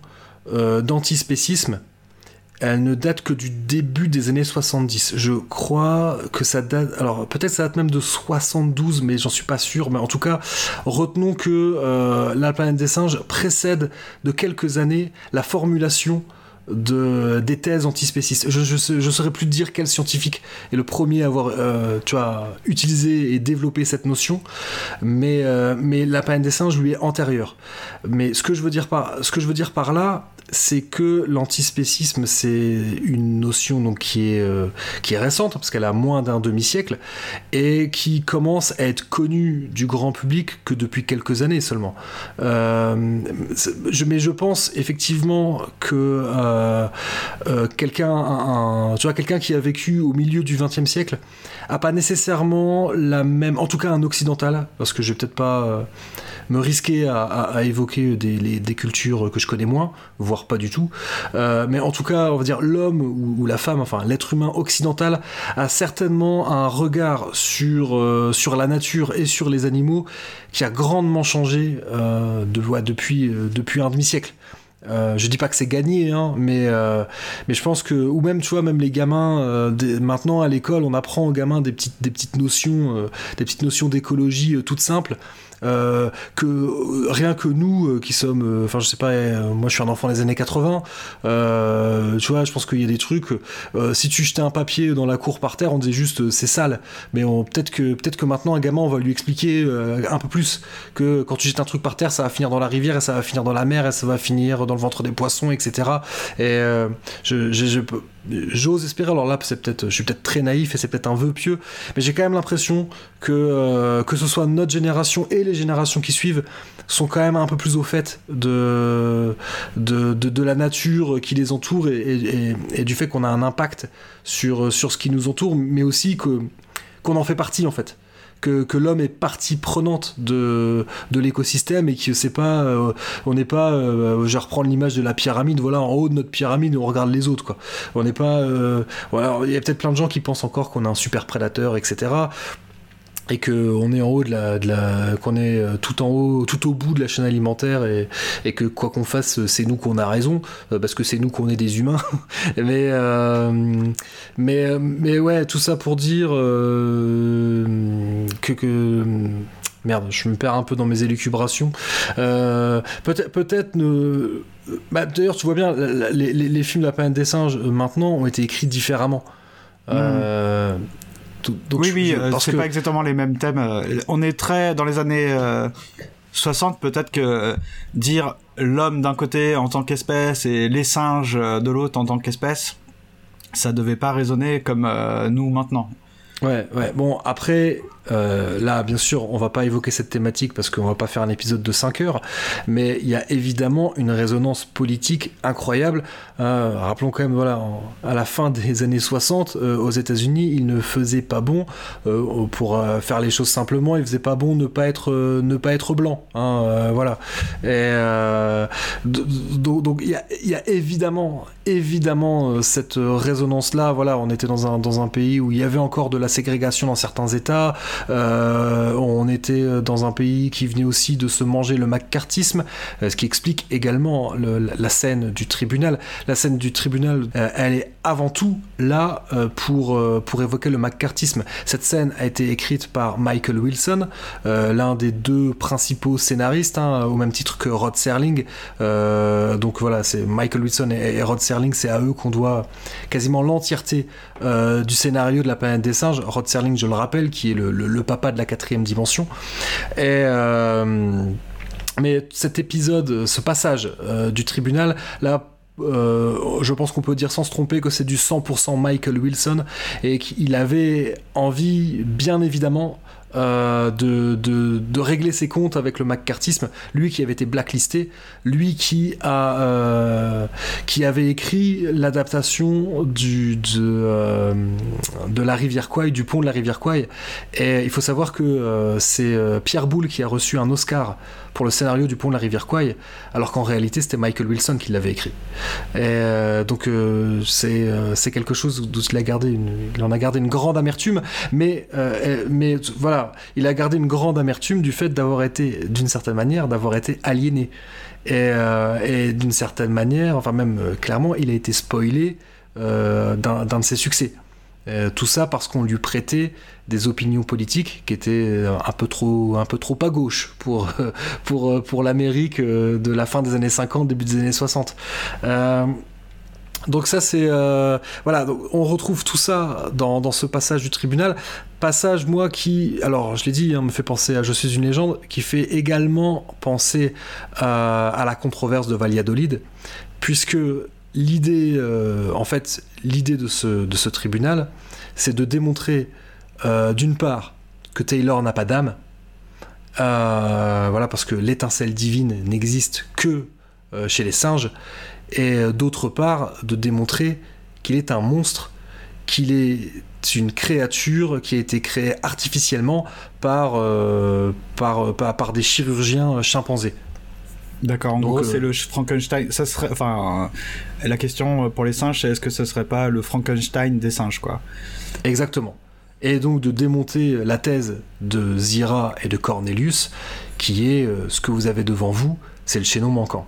euh, d'antispécisme, elle ne date que du début des années 70. Je crois que ça date. Alors peut-être ça date même de 72, mais j'en suis pas sûr. Mais en tout cas, retenons que euh, La planète des singes précède de quelques années la formulation de, des thèses antispécistes. Je, je saurais plus dire quel scientifique est le premier à avoir euh, utilisé et développé cette notion, mais, euh, la planète des singes lui est antérieure. Mais ce que je veux dire par là, c'est que l'antispécisme, c'est une notion donc, qui, est, euh, qui est récente, parce qu'elle a moins d'un demi-siècle, et qui commence à être connue du grand public que depuis quelques années seulement. Euh, mais je pense effectivement que euh, quelqu'un qui a vécu au milieu du XXe siècle a pas nécessairement la même, en tout cas un occidental, parce que je vais peut-être pas euh, me risquer à, évoquer des, cultures que je connais moins, voire pas du tout. Euh, mais en tout cas, on va dire l'homme ou, la femme, enfin l'être humain occidental, a certainement un regard sur, euh, la nature et sur les animaux qui a grandement changé de, depuis, depuis un demi-siècle. Euh, je dis pas que c'est gagné, hein, mais, euh, mais je pense que, ou même, tu vois, même les gamins, euh, maintenant à l'école, on apprend aux gamins des petites, des petites notions, des petites notions d'écologie toutes simples. Euh, que euh, rien que nous euh, qui sommes enfin je sais pas moi je suis un enfant des années 80 euh, tu vois je pense qu'il y a des trucs si tu jetais un papier dans la cour par terre on disait juste c'est sale. Mais peut-être que peut-être que maintenant un gamin on va lui expliquer un peu plus que quand tu jettes un truc par terre ça va finir dans la rivière et ça va finir dans la mer et ça va finir dans le ventre des poissons etc et je, je- je peux- j'ose espérer alors là c'est peut-être je suis peut-être très naïf et c'est peut-être un vœu pieux mais j'ai quand même l'impression que euh, que ce soit notre génération et les générations qui suivent sont quand même un peu plus au fait de de, de, la nature qui les entoure et- et du fait qu'on a un impact sur sur ce qui nous entoure mais aussi que qu'on en fait partie en fait que, l'homme est partie prenante de, de l'écosystème et que c'est pas euh, on n'est pas euh, je vais reprendre l'image de la pyramide voilà en haut de notre pyramide on regarde les autres quoi. On n'est pas euh, il y a peut-être plein de gens qui pensent encore qu'on est un super prédateur etc et que on est en haut de la, de la qu'on est euh, tout en haut tout au bout de la chaîne alimentaire et, et que quoi qu'on fasse c'est nous qu'on a raison euh, parce que c'est nous qu'on est des humains. Mais euh, mais mais ouais tout ça pour dire euh, que, que merde je me perds un peu dans mes élucubrations. Euh, peut-être peut-être ne bah, d'ailleurs tu vois bien les, les- les films de la planète des singes maintenant ont été écrits différemment. Euh, tout- donc oui, je- oui, euh, c'est que- pas exactement les mêmes thèmes. euh, On est très dans les années euh, 60, peut-être que euh, dire l'homme d'un côté en tant qu'espèce et les singes euh, de l'autre en tant qu'espèce, ça devait pas résonner comme euh, nous maintenant. Ouais, ouais. Bon, après, euh, là, bien sûr, on va pas évoquer cette thématique parce qu'on va pas faire un épisode de 5 heures, mais il y a évidemment une résonance politique incroyable. Euh, rappelons quand même, voilà, à la fin des années 60, euh, aux États-Unis, il ne faisait pas bon, pour faire les choses simplement, il faisait pas bon ne pas être, ne pas être blanc. hein, voilà. Et donc, il y y a évidemment, évidemment cette résonance-là. Voilà, on était dans un, dans un pays où il y avait encore de la ségrégation dans certains États. Euh, on était dans un pays qui venait aussi de se manger le macartisme, euh, ce qui explique également le- la- scène du tribunal. La scène du tribunal, euh, elle est avant tout là euh, pour, euh, évoquer le macartisme. Cette scène a été écrite par Michael Wilson, euh, l'un des deux principaux scénaristes, hein, au même titre que Rod Serling. Euh, donc voilà, c'est Michael Wilson et Rod Serling, c'est à eux qu'on doit quasiment l'entièreté euh, du scénario de La planète des singes. Rod Serling, je le rappelle, qui est le, papa de la quatrième dimension. Et euh, mais cet épisode, ce passage euh, du tribunal, là, je pense qu'on peut dire sans se tromper que c'est du 100% Michael Wilson et qu'il avait envie, bien évidemment, euh, de, de, régler ses comptes avec le McCarthyisme, lui qui avait été blacklisté, lui qui a euh, qui avait écrit l'adaptation du de, euh, de la rivière du pont de la rivière Kwai. Et il faut savoir que c'est Pierre Boulle qui a reçu un Oscar pour le scénario du pont de la rivière Kwai, alors qu'en réalité c'était Michael Wilson qui l'avait écrit. Et euh, donc euh, c'est euh, c'est quelque chose d'où il a gardé il en a gardé une grande amertume, mais voilà, il a gardé une grande amertume du fait d'avoir été, d'une certaine manière, d'avoir été aliéné. Et, et d'une certaine manière, enfin même clairement, il a été spoilé d'un de ses succès. Euh, tout ça parce qu'on lui prêtait des opinions politiques qui étaient euh, un peu trop, un peu trop à gauche pour, pour, euh, pour l'Amérique de la fin des années 50, début des années 60. Euh, donc ça c'est voilà on retrouve tout ça dans, dans ce passage du tribunal passage moi qui alors je l'ai dit hein, me fait penser à Je suis une légende qui fait également penser à la controverse de Valladolid puisque l'idée euh, en fait l'idée de ce, tribunal c'est de démontrer euh, d'une part que Taylor n'a pas d'âme euh, parce que l'étincelle divine n'existe que chez les singes et d'autre part de démontrer qu'il est un monstre, qu'il est une créature qui a été créée artificiellement par des chirurgiens chimpanzés. D'accord, en Donc, gros, euh, c'est le Frankenstein. Ça serait, enfin, euh, la question pour les singes, c'est est-ce que ce serait pas le Frankenstein des singes, quoi? Exactement. Et donc de démonter la thèse de Zira et de Cornelius, qui est euh, ce que vous avez devant vous, c'est le chaînon manquant.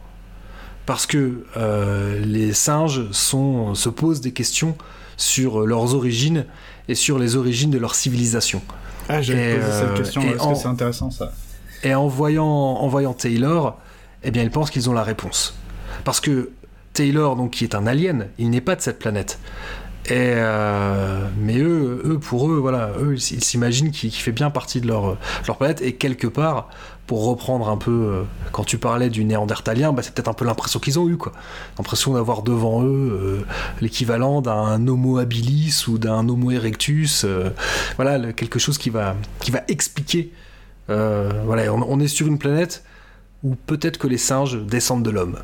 Parce que euh, les singes sont, se posent des questions sur leurs origines et sur les origines de leur civilisation. Ah, j'allais Et, poser cette euh, question. Est-ce en- que c'est intéressant ça Et en voyant, en voyant Taylor, eh bien, ils pensent qu'ils ont la réponse. Parce que Taylor, donc, qui est un alien, il n'est pas de cette planète. Et euh, mais eux, eux, pour eux, voilà, eux, ils s'imaginent qu'il fait bien partie de leur, planète. Et quelque part, pour reprendre un peu, euh, quand tu parlais du néandertalien, bah, c'est peut-être un peu l'impression qu'ils ont eu, quoi. L'impression d'avoir devant eux euh, l'équivalent d'un Homo habilis ou d'un Homo erectus. voilà, quelque chose qui va, qui va expliquer. voilà, on est sur une planète où peut-être que les singes descendent de l'homme.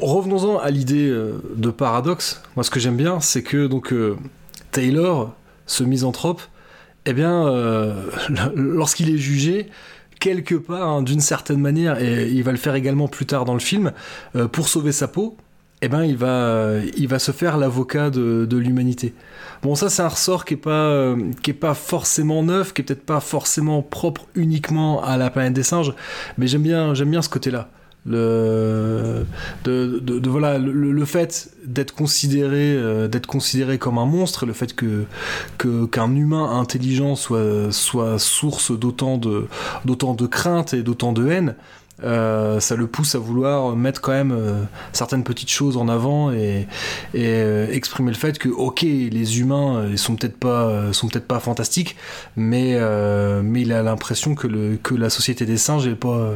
Revenons-en à l'idée euh, de paradoxe. Moi, ce que j'aime bien, c'est que donc euh, Taylor, ce misanthrope, eh bien, euh, lorsqu'il est jugé, quelque part, hein, d'une certaine manière, et il va le faire également plus tard dans le film, pour sauver sa peau, eh ben, il va, se faire l'avocat de l'humanité. Bon, ça, c'est un ressort qui est pas, euh, qui est pas forcément neuf, qui est peut-être pas forcément propre uniquement à la planète des singes, mais j'aime bien, j'aime ce côté-là. Le, de, voilà, le, fait d'être considéré, euh, d'être considéré comme un monstre, le fait que, qu'un humain intelligent soit, soit source d'autant de, d'autant de crainte et d'autant de haine, euh, ça le pousse à vouloir mettre quand même euh, certaines petites choses en avant et, et, euh, exprimer le fait que ok les humains ils sont peut-être pas sont peut-être pas fantastiques mais mais il a l'impression que le que la société des singes elle est pas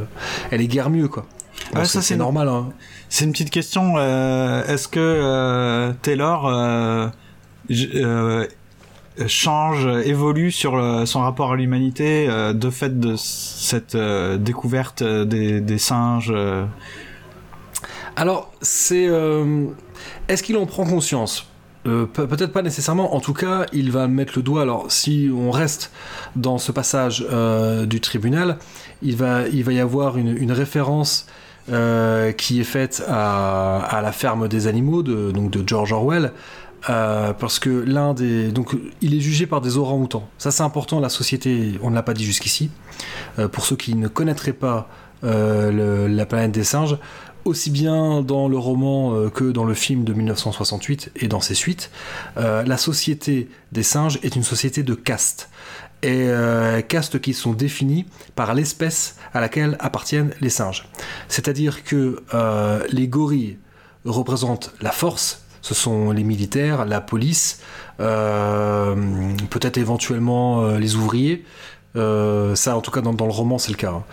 elle est guère mieux quoi Bon, c'est, ça, c'est normal hein. C'est une petite question. Est-ce que Taylor change, évolue sur le- son rapport à l'humanité euh, de fait de cette euh, découverte euh, des, singes. euh. Alors, c'est. euh, Est-ce qu'il en prend conscience? Euh, pe- Peut-être pas nécessairement. En tout cas, il va mettre le doigt. Alors, si on reste dans ce passage euh, du tribunal, il va, il va y avoir une, référence euh, qui est faite à, à la ferme des animaux de, donc de George Orwell. Euh, parce que l'un des donc il est jugé par des orang-outans. Ça c'est important. La société, on ne l'a pas dit jusqu'ici. Euh, pour ceux qui ne connaîtraient pas euh, la planète des singes, aussi bien dans le roman que dans le film de 1968 et dans ses suites, la société des singes est une société de castes. Et euh, castes qui sont définies par l'espèce à laquelle appartiennent les singes. C'est-à-dire que les gorilles représentent la force, ce sont les militaires, la police, euh, peut-être éventuellement euh, les ouvriers. Euh, ça, en tout cas, dans, le roman, c'est le cas. hein.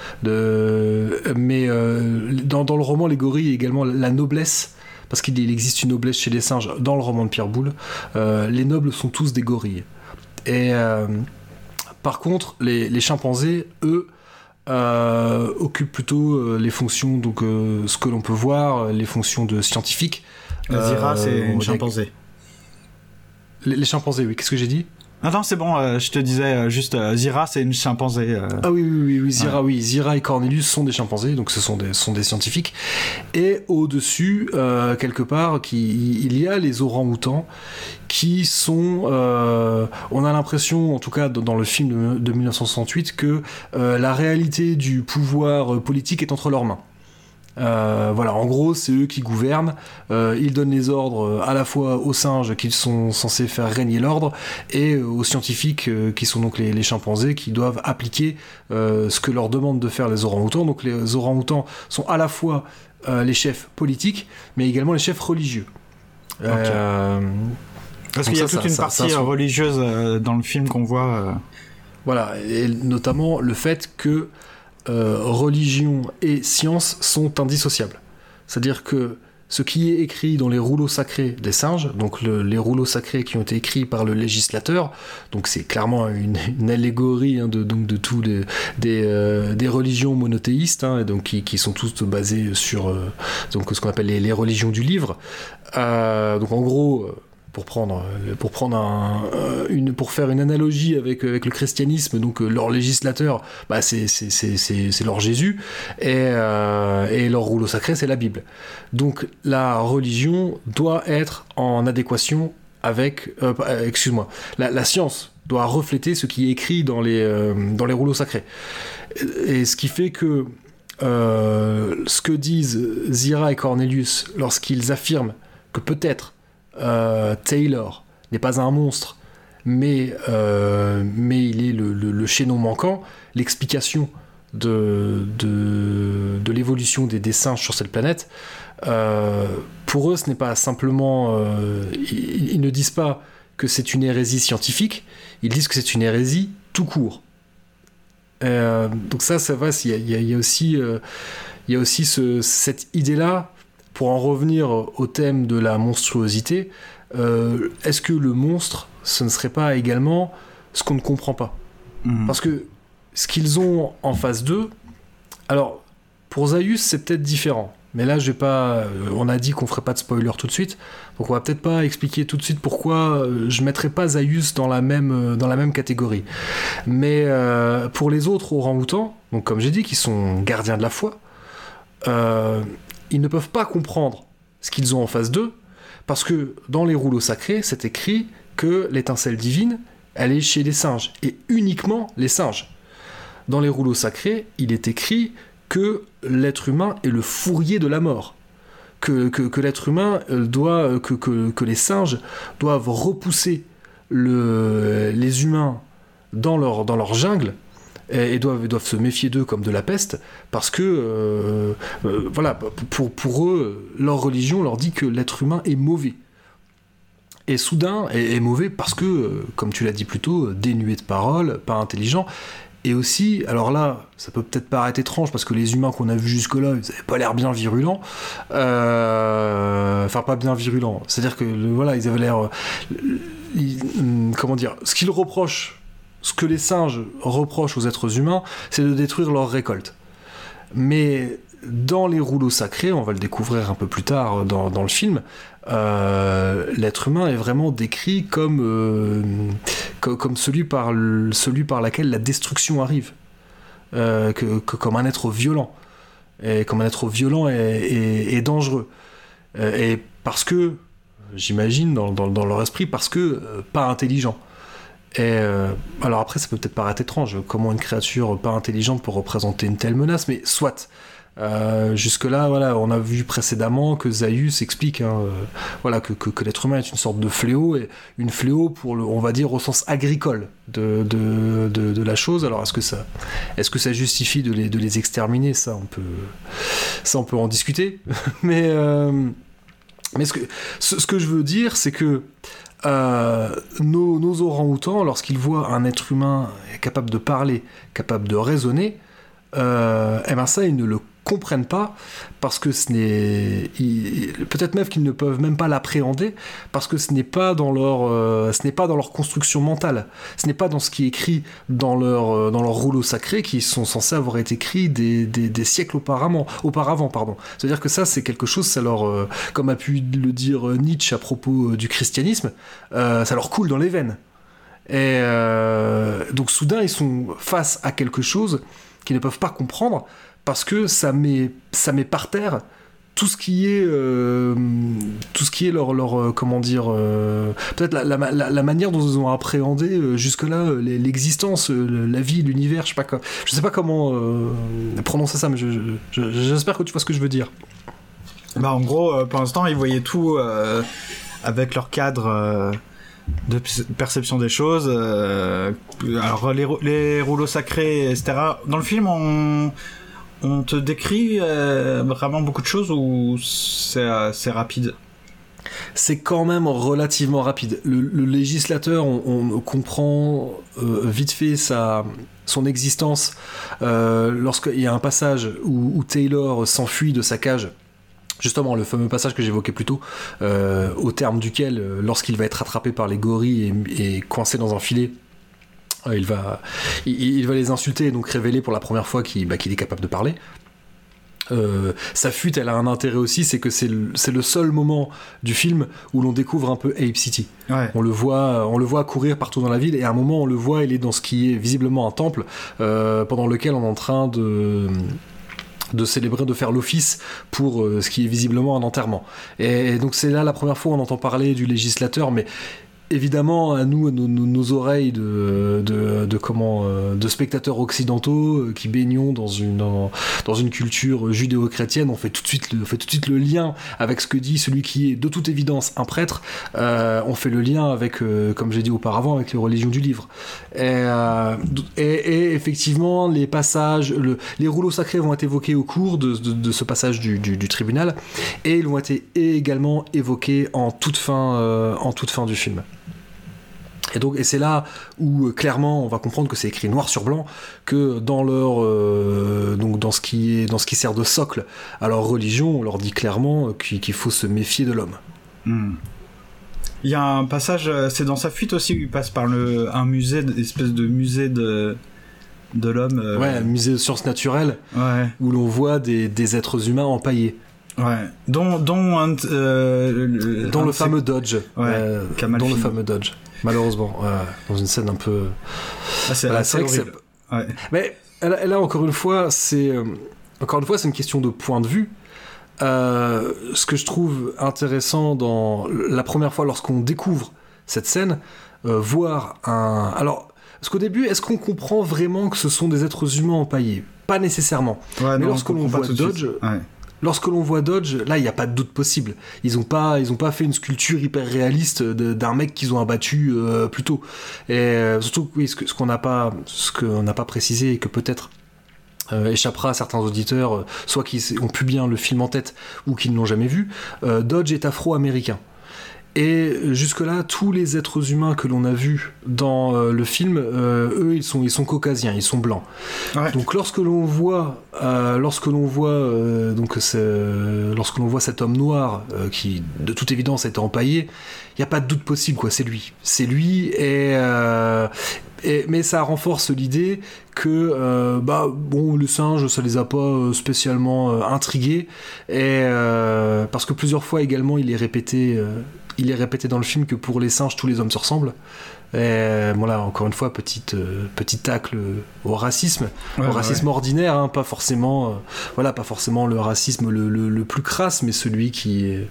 Mais dans, le roman, les gorilles, également la noblesse, parce qu'il il existe une noblesse chez les singes dans le roman de Pierre Boulle. les nobles sont tous des gorilles. Et par contre, les, les chimpanzés, eux, occupent plutôt les fonctions, donc ce que l'on peut voir, les fonctions de scientifiques. Zira, c'est Euh, une on- chimpanzé. Les, les chimpanzés, oui. Qu'est-ce que j'ai dit? Ah non, c'est bon, euh, je te disais euh, juste, euh, Zira, c'est une chimpanzé. Ah oui, oui, oui, oui, Zira, oui. Zira et Cornelius sont des chimpanzés, donc ce sont des, sont des scientifiques. Et au-dessus, quelque part, qui, il y a les orang-outans qui sont. on a l'impression, en tout cas dans le film de, de 1968, que la réalité du pouvoir politique est entre leurs mains. Euh, voilà, en gros, c'est eux qui gouvernent. Euh, ils donnent les ordres euh, à la fois aux singes qui sont censés faire régner l'ordre et aux scientifiques euh, qui sont donc les, les chimpanzés qui doivent appliquer ce que leur demandent de faire les orang-outans. Donc les orang-outans sont à la fois les chefs politiques, mais également les chefs religieux. Parce qu'il y a ça, toute ça- une ça- partie religieuse dans le film qu'on voit. Voilà, et notamment le fait que religion et science sont indissociables. C'est-à-dire que ce qui est écrit dans les rouleaux sacrés des singes, donc le- les rouleaux sacrés qui ont été écrits par le législateur, donc c'est clairement une, allégorie hein, de, donc de tous les, euh, des religions monothéistes, hein, et donc qui, sont toutes basées sur euh, donc ce qu'on appelle les, religions du livre. Euh, donc en gros, euh, pour prendre, euh, pour prendre un, euh, une, pour faire une analogie avec, avec le christianisme, donc euh, leur législateur, bah, c'est, c'est, c'est, leur Jésus, et, et leur rouleau sacré, c'est la Bible. Donc la religion doit être en adéquation avec, excuse-moi, la, science doit refléter ce qui est écrit dans les, dans les rouleaux sacrés. Et ce qui fait que ce que disent Zira et Cornelius lorsqu'ils affirment que peut-être euh, Taylor n'est pas un monstre, mais, euh, mais il est le, le- chaînon manquant, l'explication de, de, l'évolution des, des singes sur cette planète, euh, pour eux, ce n'est pas simplement... ils, ne disent pas que c'est une hérésie scientifique, ils disent que c'est une hérésie tout court. Donc ça, ça va, il y y a- aussi, y a aussi ce- cette idée-là, pour en revenir au thème de la monstruosité, euh, est-ce que le monstre, ce ne serait pas également ce qu'on ne comprend pas Parce que ce qu'ils ont en face d'eux, alors pour Zaius c'est peut-être différent, mais là je vais pas, euh, on a dit qu'on ferait pas de spoiler tout de suite, donc on va peut-être pas expliquer tout de suite pourquoi euh, je mettrais pas Zaius dans la même dans la même catégorie. Mais euh, pour les autres orang-outans, donc comme j'ai dit, qui sont gardiens de la foi, euh, ils ne peuvent pas comprendre ce qu'ils ont en face d'eux, parce que dans les rouleaux sacrés, c'est écrit que l'étincelle divine, elle est chez les singes, et uniquement les singes. Dans les rouleaux sacrés, il est écrit que l'être humain est le fourrier de la mort. Que, l'être humain euh, doit, euh, que, les singes doivent repousser le- les humains dans leur jungle et, doivent, se méfier d'eux comme de la peste parce que euh, euh, voilà pour, eux leur religion leur dit que l'être humain est mauvais et soudain est, mauvais parce que euh, comme tu l'as dit plus tôt dénué de parole pas intelligent Et aussi, alors là, ça peut peut-être paraître étrange parce que les humains qu'on a vus jusque-là, ils n'avaient pas l'air bien virulents. Enfin, pas bien virulents. C'est-à-dire que voilà, ils avaient l'air. hum, comment dire Ce qu'ils reprochent, ce que les singes reprochent aux êtres humains, c'est de détruire leur récolte. Mais dans les rouleaux sacrés, on va le découvrir un peu plus tard dans, le film, euh, l'être humain est vraiment décrit comme, euh, celui, par, le- laquelle la destruction arrive, Euh, comme un être violent, et comme un être violent et, dangereux. Et parce que, j'imagine, dans, leur esprit, parce que pas intelligent. Euh, alors après, ça peut peut-être paraître étrange, comment une créature pas intelligente peut représenter une telle menace, mais soit. Euh, Jusque-là, voilà, on a vu précédemment que Zaius explique hein, euh, voilà, que, l'être humain est une sorte de fléau, et une fléau pour, le, on va dire, au sens agricole de, la chose. Alors, est-ce que ça, est-ce que ça justifie de les, exterminer? Ça, on peut, ça, on peut en discuter. mais mais ce que je veux dire, c'est que euh, nos, nos orang-outans, lorsqu'ils voient un être humain capable de parler, capable de raisonner, euh, eh ben ça, ils ne le comprennent pas parce que ce n'est peut-être même qu'ils ne peuvent même pas l'appréhender parce que ce n'est pas dans leur euh, ce n'est pas dans leur construction mentale. Ce n'est pas dans ce qui est écrit dans leur euh, dans leur rouleau sacré qui sont censés avoir été écrits des, des, siècles auparavant auparavant pardon. C'est à dire que ça c'est quelque chose ça leur euh, comme a pu le dire Nietzsche à propos du christianisme ça leur coule dans les veines. Et donc soudain ils sont face à quelque chose qu'ils ne peuvent pas comprendre parce que ça met, ça met par terre tout ce qui est, euh, tout ce qui est leur, leur euh, comment dire, euh, peut-être la, la- manière dont ils ont appréhendé euh, les- l'existence, la vie, l'univers, je sais pas, je sais pas comment prononcer ça, mais je- je- je- j'espère que tu vois ce que je veux dire. Bah en gros, pour l'instant, ils voyaient tout avec leur cadre de perception des choses. alors les, les rouleaux sacrés, etc. Dans le film, on, on te décrit euh, vraiment beaucoup de choses ou c'est euh, c'est rapide? C'est quand même relativement rapide. Le, législateur, on, comprend euh, vite fait sa, son existence lorsqu'il y a un passage où, Taylor s'enfuit de sa cage. Justement, le fameux passage que j'évoquais plus tôt, au terme duquel, lorsqu'il va être attrapé par les gorilles et, coincé dans un filet, il, va, il, il va les insulter et donc révéler pour la première fois qu'il bah, est capable de parler. Euh, sa fuite, elle a un intérêt aussi, c'est que c'est le, seul moment du film où l'on découvre un peu Ape City. On le voit, on le voit courir partout dans la ville et à un moment on le voit, il est dans ce qui est visiblement un temple euh, pendant lequel on est en train de de célébrer, de faire l'office pour euh, ce qui est visiblement un enterrement. Et, donc c'est là la première fois où on entend parler du législateur, mais évidemment à nous, à nos, oreilles de, comment, euh, de spectateurs occidentaux euh, qui baignons dans une, dans, une culture judéo-chrétienne, on fait tout de suite le, fait tout de suite le lien avec ce que dit celui qui est de toute évidence un prêtre. Euh, on fait le lien avec, comme j'ai dit auparavant, avec les religions du livre. Et, effectivement, les passages, le- les rouleaux sacrés vont être évoqués au cours de, ce passage du, tribunal, et ils vont être également évoqués en toute fin, en toute fin du film. Et donc, et c'est là où euh, clairement on va comprendre que c'est écrit noir sur blanc, que dans leur, euh, donc dans ce qui est, dans ce qui sert de socle à leur religion, on leur dit clairement euh, qu'il faut se méfier de l'homme. Hmm. Il y a un passage, c'est dans sa fuite aussi où il passe par le, un musée, une espèce de musée de, de l'homme. euh, Ouais, un musée de sciences naturelles, où l'on voit des, des êtres humains empaillés. Ouais, dont, dont un, euh, le- Dans le fameux Dodge. Ouais, Euh, dans le fameux Dodge. Malheureusement, dans une scène un peu. Ah, c'est Voilà, que horrible. Ouais. Mais là, là, encore une fois, c'est euh, encore une fois, c'est une question de point de vue. Euh, ce que je trouve intéressant dans la première fois lorsqu'on découvre cette scène, euh, voir un. Alors, parce qu'au début, est-ce qu'on comprend vraiment que ce sont des êtres humains empaillés? Pas nécessairement. Ouais, Mais lorsque on l'on voit Dodge. Ouais. Lorsque l'on voit Dodge, là, il n'y a pas de doute possible. Ils n'ont pas, fait une sculpture hyper réaliste d'un mec qu'ils ont abattu euh, plus tôt. Et euh, surtout, oui, ce qu'on n'a pas, précisé et que peut-être euh, échappera à certains auditeurs, soit qui ont pu bien le film en tête ou qui ne l'ont jamais vu. Dodge est afro-américain. Et jusque-là, tous les êtres humains que l'on a vus dans euh, le film, euh, eux, ils sont, ils sont caucasiens, ils sont blancs. Donc lorsque l'on voit, euh, lorsque l'on voit, donc lorsque l'on voit cet homme noir qui, de toute évidence, était empaillé, il n'y a pas de doute possible, quoi. C'est lui, c'est lui. Et, et- mais ça renforce l'idée que, euh, bah, bon, le singe, ça les a pas euh, spécialement euh, intrigués, et parce que plusieurs fois également, il est répété. Il est répété dans le film que pour les singes, tous les hommes se ressemblent. Et euh, bon là, encore une fois, petite, euh, petit tacle au racisme, Ouais, au ouais, racisme ouais. ordinaire, hein, pas forcément, euh, voilà, pas forcément le racisme le, le- le plus crasse, mais celui qui est,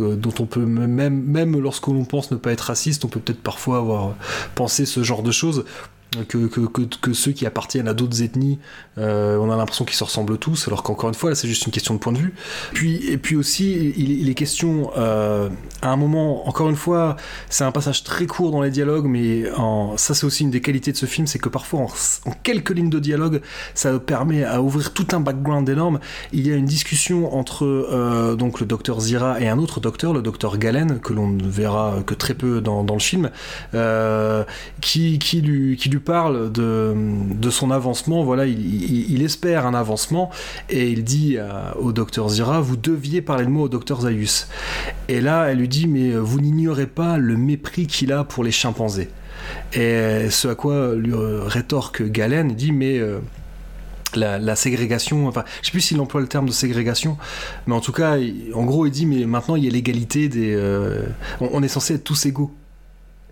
euh, dont on peut même, même lorsque l'on pense ne pas être raciste, on peut peut-être parfois avoir pensé ce genre de choses. Que, que, que, ceux qui appartiennent à d'autres ethnies, euh, on a l'impression qu'ils se ressemblent tous, alors qu'encore une fois, là, c'est juste une question de point de vue. Puis, et puis aussi, il, il est question, euh, à un moment, encore une fois, c'est un passage très court dans les dialogues, mais ça, c'est aussi une des qualités de ce film, c'est que parfois, en, quelques lignes de dialogue, ça permet à ouvrir tout un background énorme. Il y a une discussion entre euh, donc le docteur Zira et un autre docteur, le docteur Galen, que l'on ne verra que très peu dans, dans le film, qui, qui, lui, qui lui parle de, de son avancement. Voilà, il, espère un avancement et il dit à- au docteur Zira Vous deviez parler de moi au docteur Zaius. Et là, elle lui dit Mais euh, vous n'ignorez pas le mépris qu'il a pour les chimpanzés. Et ce à quoi lui euh, rétorque Galen, il dit Mais. euh, la, ségrégation, enfin, je sais plus s'il emploie le terme de ségrégation, mais en tout cas, en gros, il dit mais maintenant il y a l'égalité des, euh, on, on est censé être tous égaux.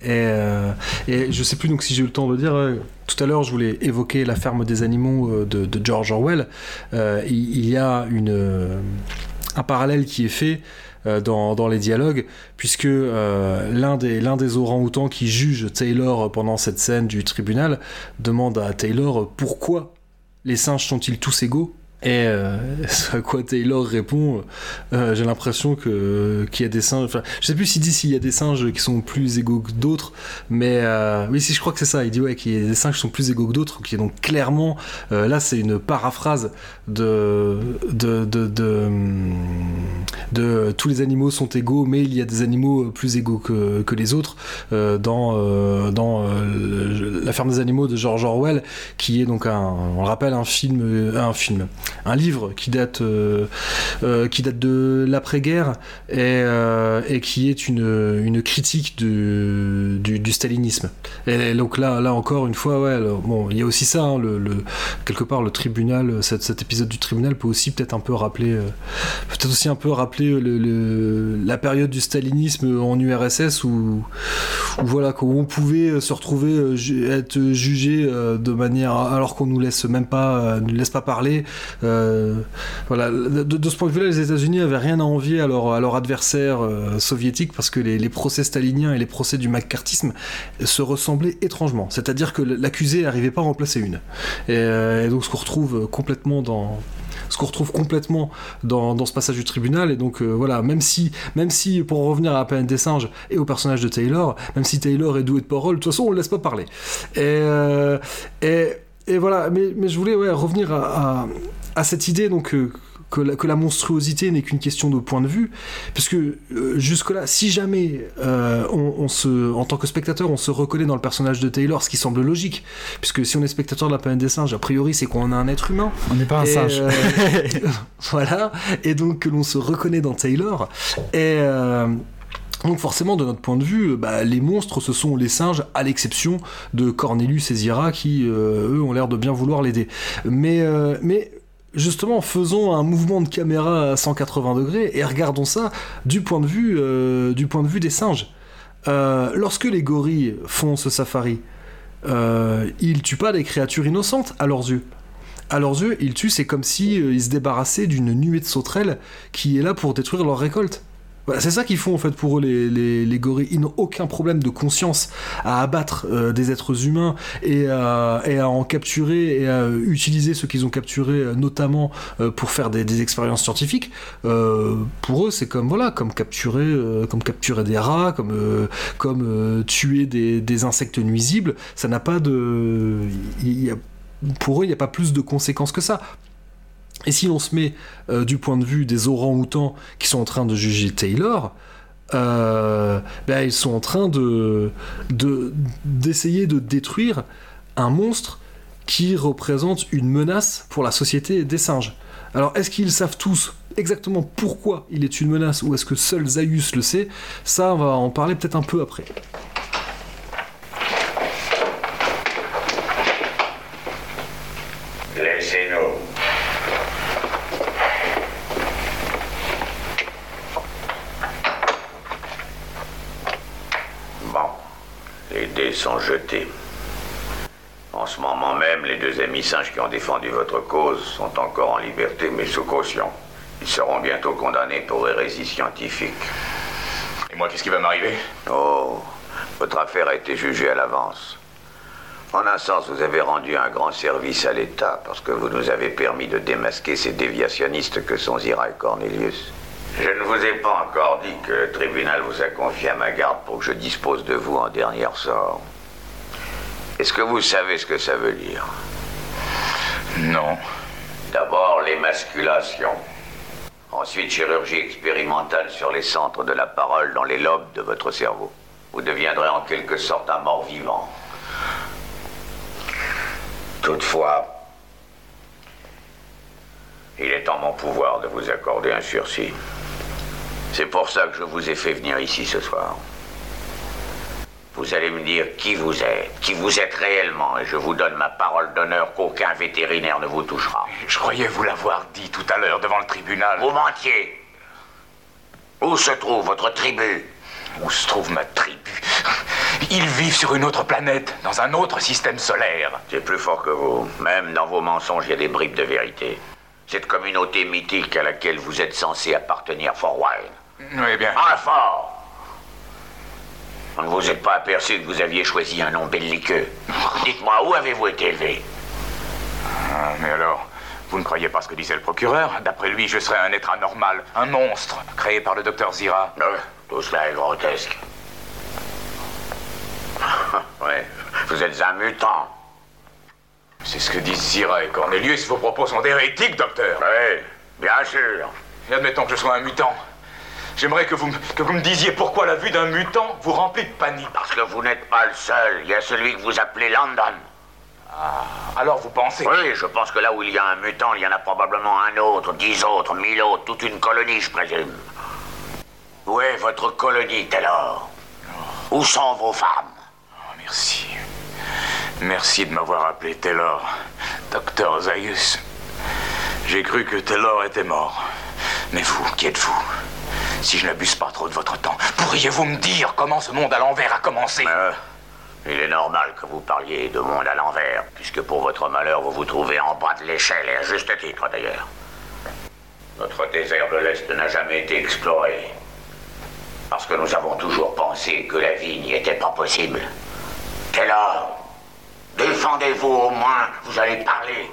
Et, euh, et je sais plus donc si j'ai eu le temps de dire. euh, tout à l'heure, je voulais évoquer la ferme des animaux euh, de, George Orwell. Euh, il, y a une, un parallèle qui est fait dans, les dialogues, puisque l'un des, des orang-outans qui juge Taylor pendant cette scène du tribunal demande à Taylor pourquoi les singes sont-ils tous égaux? Et euh, à quoi Taylor répond euh, j'ai l'impression que qu'il y a des singes enfin je sais plus s'il dit s'il y a des singes qui sont plus égaux que d'autres mais euh, oui si je crois que c'est ça il dit ouais qu'il y a des singes qui sont plus égaux que d'autres qui donc clairement là c'est une paraphrase de de, de de de tous les animaux sont égaux mais il y a des animaux plus égaux que, que les autres dans dans la ferme des animaux de George Orwell qui est donc un on le rappelle un film un film un livre qui date euh, euh, qui date de l'après-guerre et, euh, et qui est une, une critique du, du, stalinisme. Et donc là là encore une fois ouais bon il y a aussi ça hein, quelque part le tribunal cet, cet épisode du tribunal peut aussi peut-être un peu rappeler peut-être aussi un peu rappeler le, le- la période du stalinisme en URSS où, où voilà où on pouvait se retrouver être jugé de manière alors qu'on nous laisse même pas nous laisse pas parler voilà de, ce point de vue-là les États-Unis avaient rien à envier à leur, adversaire euh, soviétique parce que les, procès staliniens et les procès du macartisme se ressemblaient étrangement. C'est-à-dire que l'accusé n'arrivait pas à remplacer une. Et, euh, donc ce qu'on retrouve complètement dans ce qu'on retrouve complètement dans, ce passage du tribunal et donc euh, voilà même si même si pour en revenir à la planète des singes et au personnage de Taylor même si Taylor est doué de parole de toute façon on le laisse pas parler. Et euh, voilà mais, je voulais revenir à, à cette idée donc euh, que la, que la monstruosité n'est qu'une question de point de vue, parce que euh, jusque-là, si jamais euh, on, on se, en tant que spectateur, on se reconnaît dans le personnage de Taylor, ce qui semble logique, puisque si on est spectateur de la planète des singes, a priori c'est qu'on a un être humain. On n'est pas un Et, singe. voilà, et donc que l'on se reconnaît dans Taylor, et... donc forcément, de notre point de vue, bah, les monstres, ce sont les singes, à l'exception de Cornelius et Zira, qui, euh, eux, ont l'air de bien vouloir l'aider. Mais, euh, mais justement, faisons un mouvement de caméra à 180 degrés et regardons ça du point de vue, euh, du point de vue des singes. Euh, lorsque les gorilles font ce safari, euh, ils tuent pas des créatures innocentes à leurs yeux. À leurs yeux, ils tuent, c'est comme si euh, ils se débarrassaient d'une nuée de sauterelles qui est là pour détruire leur récolte. C'est ça qu'ils font en fait pour eux les, les, les gorilles. Ils n'ont aucun problème de conscience à abattre euh, des êtres humains et à, en capturer et à utiliser ceux qu'ils ont capturés euh, notamment euh, pour faire des, expériences scientifiques. Pour eux, c'est comme voilà, comme capturer, comme capturer des rats, comme comme tuer des, insectes nuisibles. Ça n'a pas de, y a- pour eux, il n'y a pas plus de conséquences que ça. Et si l'on se met euh, du point de vue des orang-outans qui sont en train de juger Taylor, euh, ben, ils sont en train de de- d'essayer de, détruire un monstre qui représente une menace pour la société des singes. Alors, est-ce qu'ils savent tous exactement pourquoi il est une menace ou est-ce que seul Zaius le sait? Ça, on va en parler peut-être un peu après. Laissez-nous. Bon, les dés sont jetés. En ce moment même, les deux amis singes qui ont défendu votre cause sont encore en liberté, mais sous caution. Ils seront bientôt condamnés pour hérésie scientifique. Et moi, qu'est-ce qui va m'arriver? Oh, votre affaire a été jugée à l'avance. En un sens, vous avez rendu un grand service à l'État parce que vous nous avez permis de démasquer ces déviationnistes que sont Zira et Cornelius. Je ne vous ai pas encore dit que le tribunal vous a confié à ma garde pour que je dispose de vous en dernier sort. Est-ce que vous savez ce que ça veut dire? Non. D'abord, l'émasculation. Ensuite, chirurgie expérimentale sur les centres de la parole dans les lobes de votre cerveau. Vous deviendrez en quelque sorte un mort-vivant. Toutefois, il est en mon pouvoir de vous accorder un sursis. C'est pour ça que je vous ai fait venir ici ce soir. Vous allez me dire qui vous êtes, qui vous êtes réellement, et je vous donne ma parole d'honneur qu'aucun vétérinaire ne vous touchera. Je croyais vous l'avoir dit tout à l'heure devant le tribunal. Vous mentiez. Où se trouve votre tribu? Où se trouve ma tribu? Ils vivent sur une autre planète, dans un autre système solaire. C'est plus fort que vous. Même dans vos mensonges, il y a des bribes de vérité. Cette communauté mythique à laquelle vous êtes censé appartenir, Forwine. Oui, bien. Un fort On ne vous est pas aperçu que vous aviez choisi un nom belliqueux. Dites-moi, où avez-vous été élevé? Ah, mais alors, vous ne croyez pas ce que disait le procureur? D'après lui, je serais un être anormal, un monstre, créé par le docteur Zira. Euh, Tout cela est grotesque. ouais, vous êtes un mutant. C'est ce que disent Zira et Cornelius. Vos propos sont hérétiques, docteur. Oui, bien sûr. Et admettons que je sois un mutant. J'aimerais que vous, me- que vous me disiez pourquoi la vue d'un mutant vous remplit de panique. Parce que vous n'êtes pas le seul. Il y a celui que vous appelez London. Ah, alors vous pensez Oui, je pense que là où il y a un mutant, il y en a probablement un autre, dix autres, mille autres, toute une colonie, je présume. Où est votre colonie, Taylor? Où sont vos femmes? Oh, Merci. Merci de m'avoir appelé Taylor, docteur Zaius. J'ai cru que Taylor était mort. Mais vous, qui êtes-vous? Si je n'abuse pas trop de votre temps, pourriez-vous me dire comment ce monde à l'envers a commencé Euh, Il est normal que vous parliez de monde à l'envers, puisque pour votre malheur, vous vous trouvez en bas de l'échelle, et à juste titre d'ailleurs. Notre désert de l'Est n'a jamais été exploré. Parce que nous avons toujours pensé que la vie n'y était pas possible. Taylor, défendez-vous au moins, vous allez parler.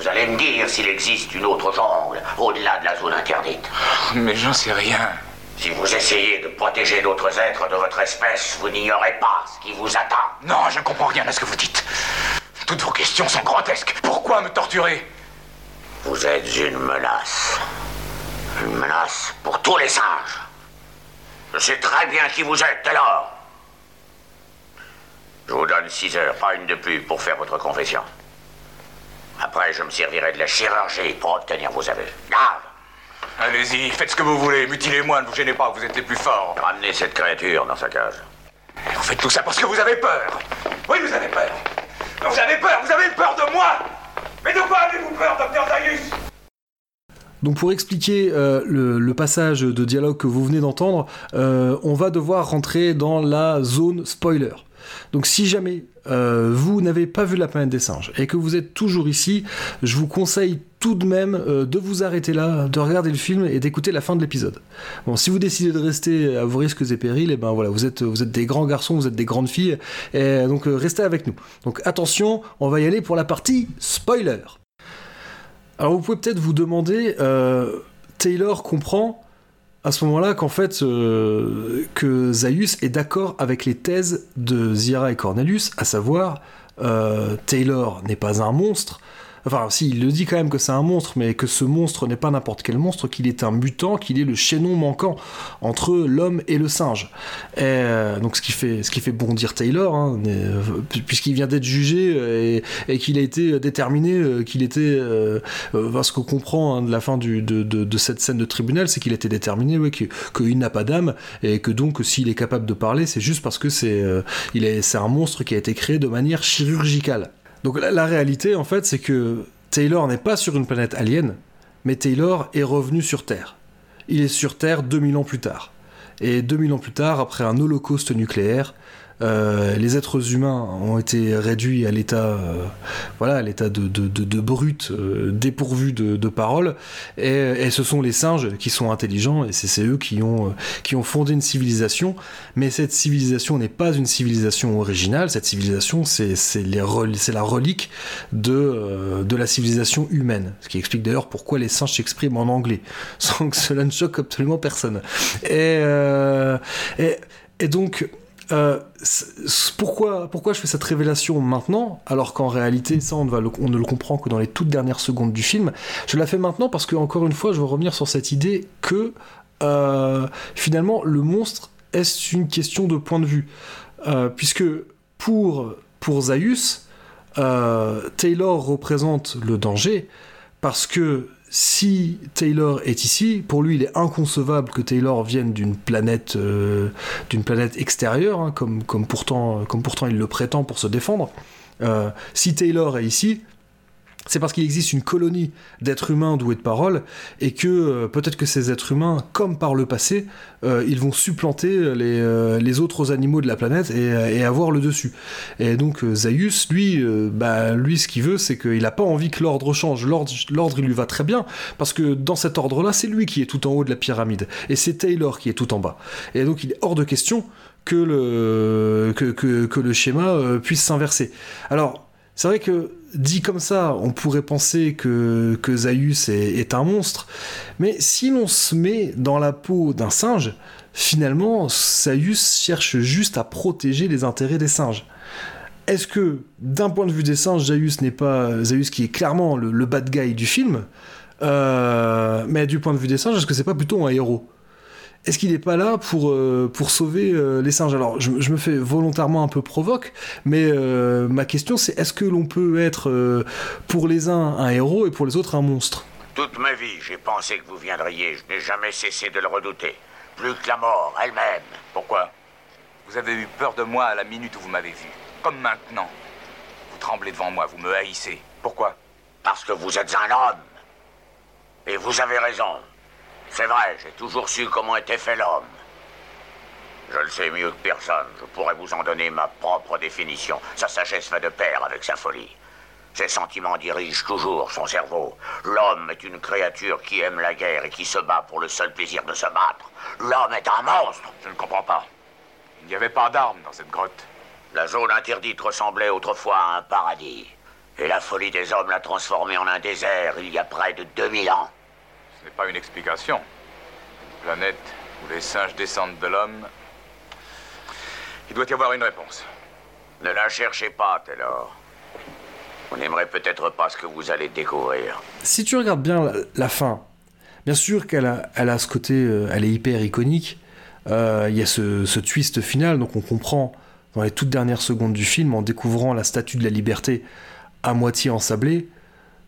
Vous allez me dire s'il existe une autre jungle, au-delà de la zone interdite. Mais j'en sais rien. Si vous essayez de protéger d'autres êtres de votre espèce, vous n'ignorez pas ce qui vous attend. Non, je ne comprends rien à ce que vous dites. Toutes vos questions sont grotesques. Pourquoi me torturer? Vous êtes une menace. Une menace pour tous les singes. Je sais très bien qui vous êtes, Taylor. Je vous donne six heures, pas une de plus, pour faire votre confession. Après, je me servirai de la chirurgie pour obtenir vos aveux. Garde Allez-y, faites ce que vous voulez. Mutilez-moi, ne vous gênez pas, vous êtes les plus forts. Ramenez cette créature dans sa cage. Vous faites tout ça parce que vous avez peur. Oui, vous avez peur. Vous avez peur, vous avez peur de moi. Mais de quoi avez-vous peur, docteur Zaius? Donc pour expliquer euh, le, le passage de dialogue que vous venez d'entendre, euh, on va devoir rentrer dans la zone spoiler. Donc si jamais euh, vous n'avez pas vu la planète des singes et que vous êtes toujours ici, je vous conseille tout de même euh, de vous arrêter là, de regarder le film et d'écouter la fin de l'épisode. Bon, si vous décidez de rester à vos risques et périls, et ben voilà, vous êtes des grands garçons, vous êtes des grandes filles, et donc euh, restez avec nous. Donc attention, on va y aller pour la partie spoiler. Alors vous pouvez peut-être vous demander, Taylor comprend à ce moment-là qu'en fait euh, que Zaius est d'accord avec les thèses de Zira et Cornelius, à savoir euh, Taylor n'est pas un monstre, Enfin, si, il le dit quand même que c'est un monstre, mais que ce monstre n'est pas n'importe quel monstre, qu'il est un mutant, qu'il est le chaînon manquant entre l'homme et le singe. Et, euh, donc, ce qui fait, ce qui fait bondir Taylor, hein, euh, puisqu'il vient d'être jugé euh, et, qu'il a été déterminé, qu'il était. Euh, ce qu'on comprend hein, de la fin de, cette scène de tribunal, c'est qu'il a été déterminé ouais, qu'il n'a pas d'âme et que donc, s'il est capable de parler, c'est juste parce que c'est il est, c'est un monstre qui a été créé de manière chirurgicale. Donc la, réalité, en fait, c'est que Taylor n'est pas sur une planète alien, mais Taylor est revenu sur Terre. Il est sur Terre 2000 ans plus tard. Et 2000 ans plus tard, après un holocauste nucléaire, euh, les êtres humains ont été réduits à l'état, euh, voilà, à l'état de, de, de, brut, euh, dépourvu de, de parole, et, ce sont les singes qui sont intelligents, et c'est eux qui ont, qui ont fondé une civilisation, mais cette civilisation n'est pas une civilisation originale, cette civilisation c'est la relique de, de la civilisation humaine, ce qui explique d'ailleurs pourquoi les singes s'expriment en anglais, sans que cela ne choque absolument personne. Et, et, et donc, euh, pourquoi, pourquoi je fais cette révélation maintenant, alors qu'en réalité, ça, on ne, le comprend que dans les toutes dernières secondes du film? Je la fais maintenant parce que, encore une fois, je veux revenir sur cette idée que, euh, finalement, le monstre est une question de point de vue. Euh, puisque, pour, pour Zaius, Taylor représente le danger, parce que si Taylor est ici, pour lui, il est inconcevable que Taylor vienne d'une planète, euh, d'une planète extérieure, hein, comme, pourtant il le prétend pour se défendre. Euh, si Taylor est ici, c'est parce qu'il existe une colonie d'êtres humains doués de parole et que euh, peut-être que ces êtres humains, comme par le passé, euh, ils vont supplanter les, euh, les, autres animaux de la planète et, avoir le dessus. Et donc Zaius, lui, bah, lui, ce qu'il veut, c'est qu'il n'a pas envie que l'ordre change. L'ordre, il lui va très bien parce que dans cet ordre-là, c'est lui qui est tout en haut de la pyramide et c'est Taylor qui est tout en bas. Et donc il est hors de question que le, que, que le schéma puisse s'inverser. Alors, c'est vrai que dit comme ça, on pourrait penser que, que est, un monstre, mais si l'on se met dans la peau d'un singe, finalement, Zaius cherche juste à protéger les intérêts des singes. Est-ce que, d'un point de vue des singes, Zaius n'est pas Zaius qui est clairement le, bad guy du film, euh, mais du point de vue des singes, est-ce que c'est pas plutôt un héros? Est-ce qu'il n'est pas là pour, euh, pour sauver euh, les singes? Alors, je, me fais volontairement un peu provoque, mais euh, ma question c'est est-ce que l'on peut être pour les uns un héros et pour les autres un monstre? Toute ma vie, j'ai pensé que vous viendriez. Je n'ai jamais cessé de le redouter. Plus que la mort elle-même. Pourquoi? Vous avez eu peur de moi à la minute où vous m'avez vu. Comme maintenant. Vous tremblez devant moi, vous me haïssez. Pourquoi? Parce que vous êtes un homme. Et vous avez raison. C'est vrai, j'ai toujours su comment était fait l'homme. Je le sais mieux que personne. Je pourrais vous en donner ma propre définition. Sa sagesse va de pair avec sa folie. Ses sentiments dirigent toujours son cerveau. L'homme est une créature qui aime la guerre et qui se bat pour le seul plaisir de se battre. L'homme est un monstre. Je ne comprends pas. Il n'y avait pas d'armes dans cette grotte. La zone interdite ressemblait autrefois à un paradis. Et la folie des hommes l'a transformée en un désert il y a près de 2000 ans. Ce n'est pas une explication. planète où les singes descendent de l'homme. Il doit y avoir une réponse. Ne la cherchez pas, Taylor. On n'aimerait peut-être pas ce que vous allez découvrir. Si tu regardes bien la, fin, bien sûr qu'elle a, elle a ce côté, euh, elle est hyper iconique. Euh, il y a ce, ce, twist final, donc on comprend dans les toutes dernières secondes du film, en découvrant la statue de la liberté à moitié ensablée,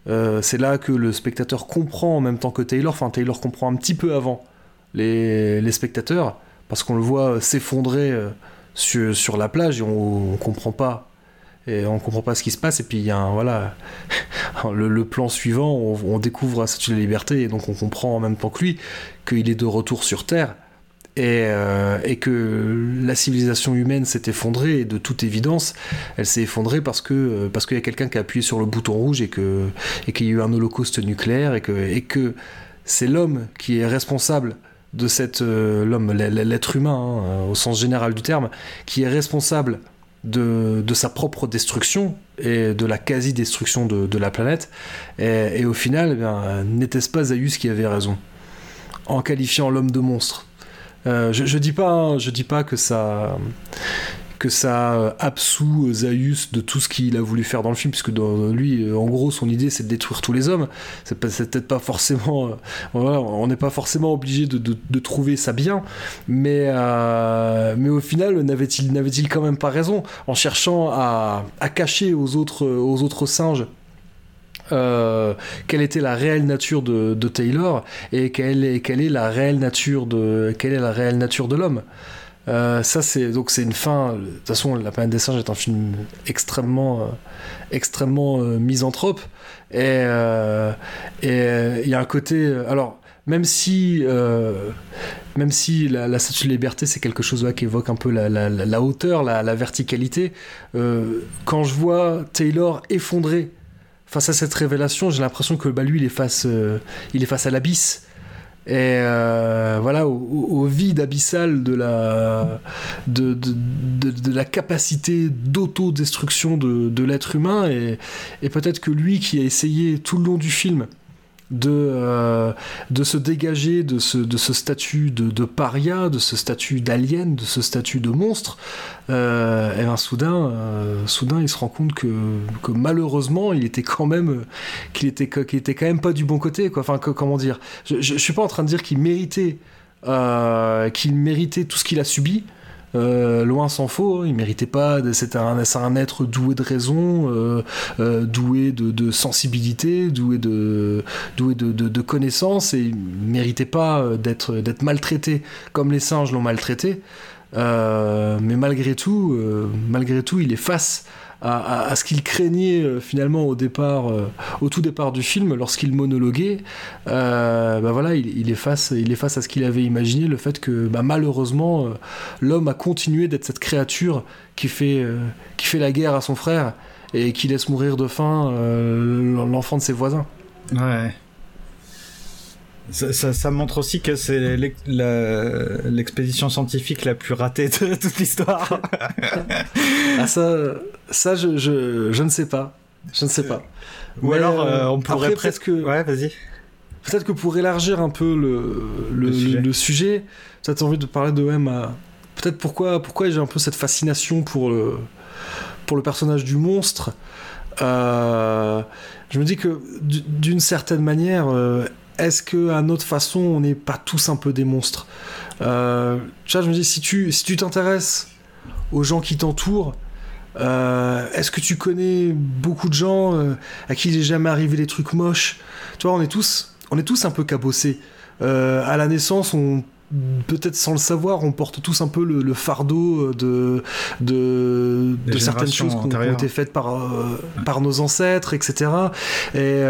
euh, c'est là que le spectateur comprend en même temps que Taylor, enfin Taylor comprend un petit peu avant les, spectateurs, parce qu'on le voit s'effondrer euh, sur, la plage et on, comprend pas. Et on comprend pas ce qui se passe, et puis il y a un, voilà, le, plan suivant, on, on découvre Statue de la Liberté, et donc on comprend en même temps que lui qu'il est de retour sur Terre, euh, et, que la civilisation humaine s'est effondrée et de toute évidence elle s'est effondrée parce que euh, parce qu'il y a quelqu'un qui a appuyé sur le bouton rouge et que et qu'il y a eu un holocauste nucléaire et que et que c'est l'homme qui est responsable de cette euh, l'homme l'être humain hein, au sens général du terme qui est responsable de, de, sa propre destruction et de la quasi-destruction de, de, la planète. Et, et au final, eh n'était-ce pas Zaius qui avait raison? En qualifiant l'homme de monstre euh, je, je, dis pas, je dis pas que ça, que ça euh, absout Zaius de tout ce qu'il a voulu faire dans le film, puisque dans, lui, euh, en gros, son idée c'est de détruire tous les hommes. C'est peut-être pas forcément, euh, on n'est pas forcément obligé de, trouver ça bien, mais euh, mais au final, n'avait-il n'avait-il quand même pas raison en cherchant à, à cacher aux autres aux autres singes euh, quelle était la réelle nature de, Taylor et quelle est, la réelle nature de quelle est la réelle nature de l'homme. Euh, ça c'est donc c'est une fin. De toute façon, La planète des singes est un film extrêmement euh, extrêmement euh, misanthrope et euh, il y a un côté alors même si, euh, même si la, statue de liberté c'est quelque chose là qui évoque un peu la, hauteur, la, verticalité, euh, quand je vois Taylor effondré face à cette révélation, j'ai l'impression que bah, lui il est face, euh, il est face à l'abysse. Et euh, voilà, au, vide abyssal de la, de, de, de la capacité d'autodestruction de, de l'être humain, et, et peut-être que lui qui a essayé tout le long du film de, euh, de se dégager de ce, de ce statut de, paria, de ce statut d'alien, de ce statut de monstre, euh, et ben soudain, euh, soudain, il se rend compte que, que malheureusement, il était quand même, qu'il était, qu'il était quand même pas du bon côté, quoi. Enfin, comment dire? Je, je, je, suis pas en train de dire qu'il méritait, qu'il méritait tout ce qu'il a subi. Euh, loin s'en faut, hein, il méritait pas, c'est un, être doué de raison, euh, euh, doué de, sensibilité, doué de, doué de, connaissances, et il méritait pas d'être maltraité comme les singes l'ont maltraité. Mais malgré tout, malgré tout, il est face à, à, à ce qu'il craignait euh, finalement au départ, euh, au tout départ du film, lorsqu'il monologuait. Euh, bah voilà, il, il, est face, il est face à ce qu'il avait imaginé, le fait que bah, malheureusement l'homme a continué d'être cette créature qui fait, qui fait la guerre à son frère et qui laisse mourir de faim l'enfant de ses voisins. Ouais. Ça, ça, ça, montre aussi que c'est l'expédition scientifique la plus ratée de toute l'histoire. ah ça, ça je, je, je, ne sais pas. Je ne sais pas. Ou Mais alors, euh, on pourrait après, presque... Ouais, vas-y. Peut-être que pour élargir un peu le, le, le sujet, sujet peut-être envie de parler de M. Peut-être pourquoi, pourquoi j'ai un peu cette fascination pour le, pour le personnage du monstre. Euh, je me dis que d'une certaine manière, euh, est-ce que à notre façon on n'est pas tous un peu des monstres? Euh, je me dis si tu si tu t'intéresses aux gens qui t'entourent euh, est-ce que tu connais beaucoup de gens euh, à qui il est jamais arrivé des trucs moches? Tu vois on est tous on est tous un peu cabossés. Euh, à la naissance on peut-être sans le savoir, on porte tous un peu le, le fardeau de, de, de certaines choses qui ont été faites par, par nos ancêtres, etc. Et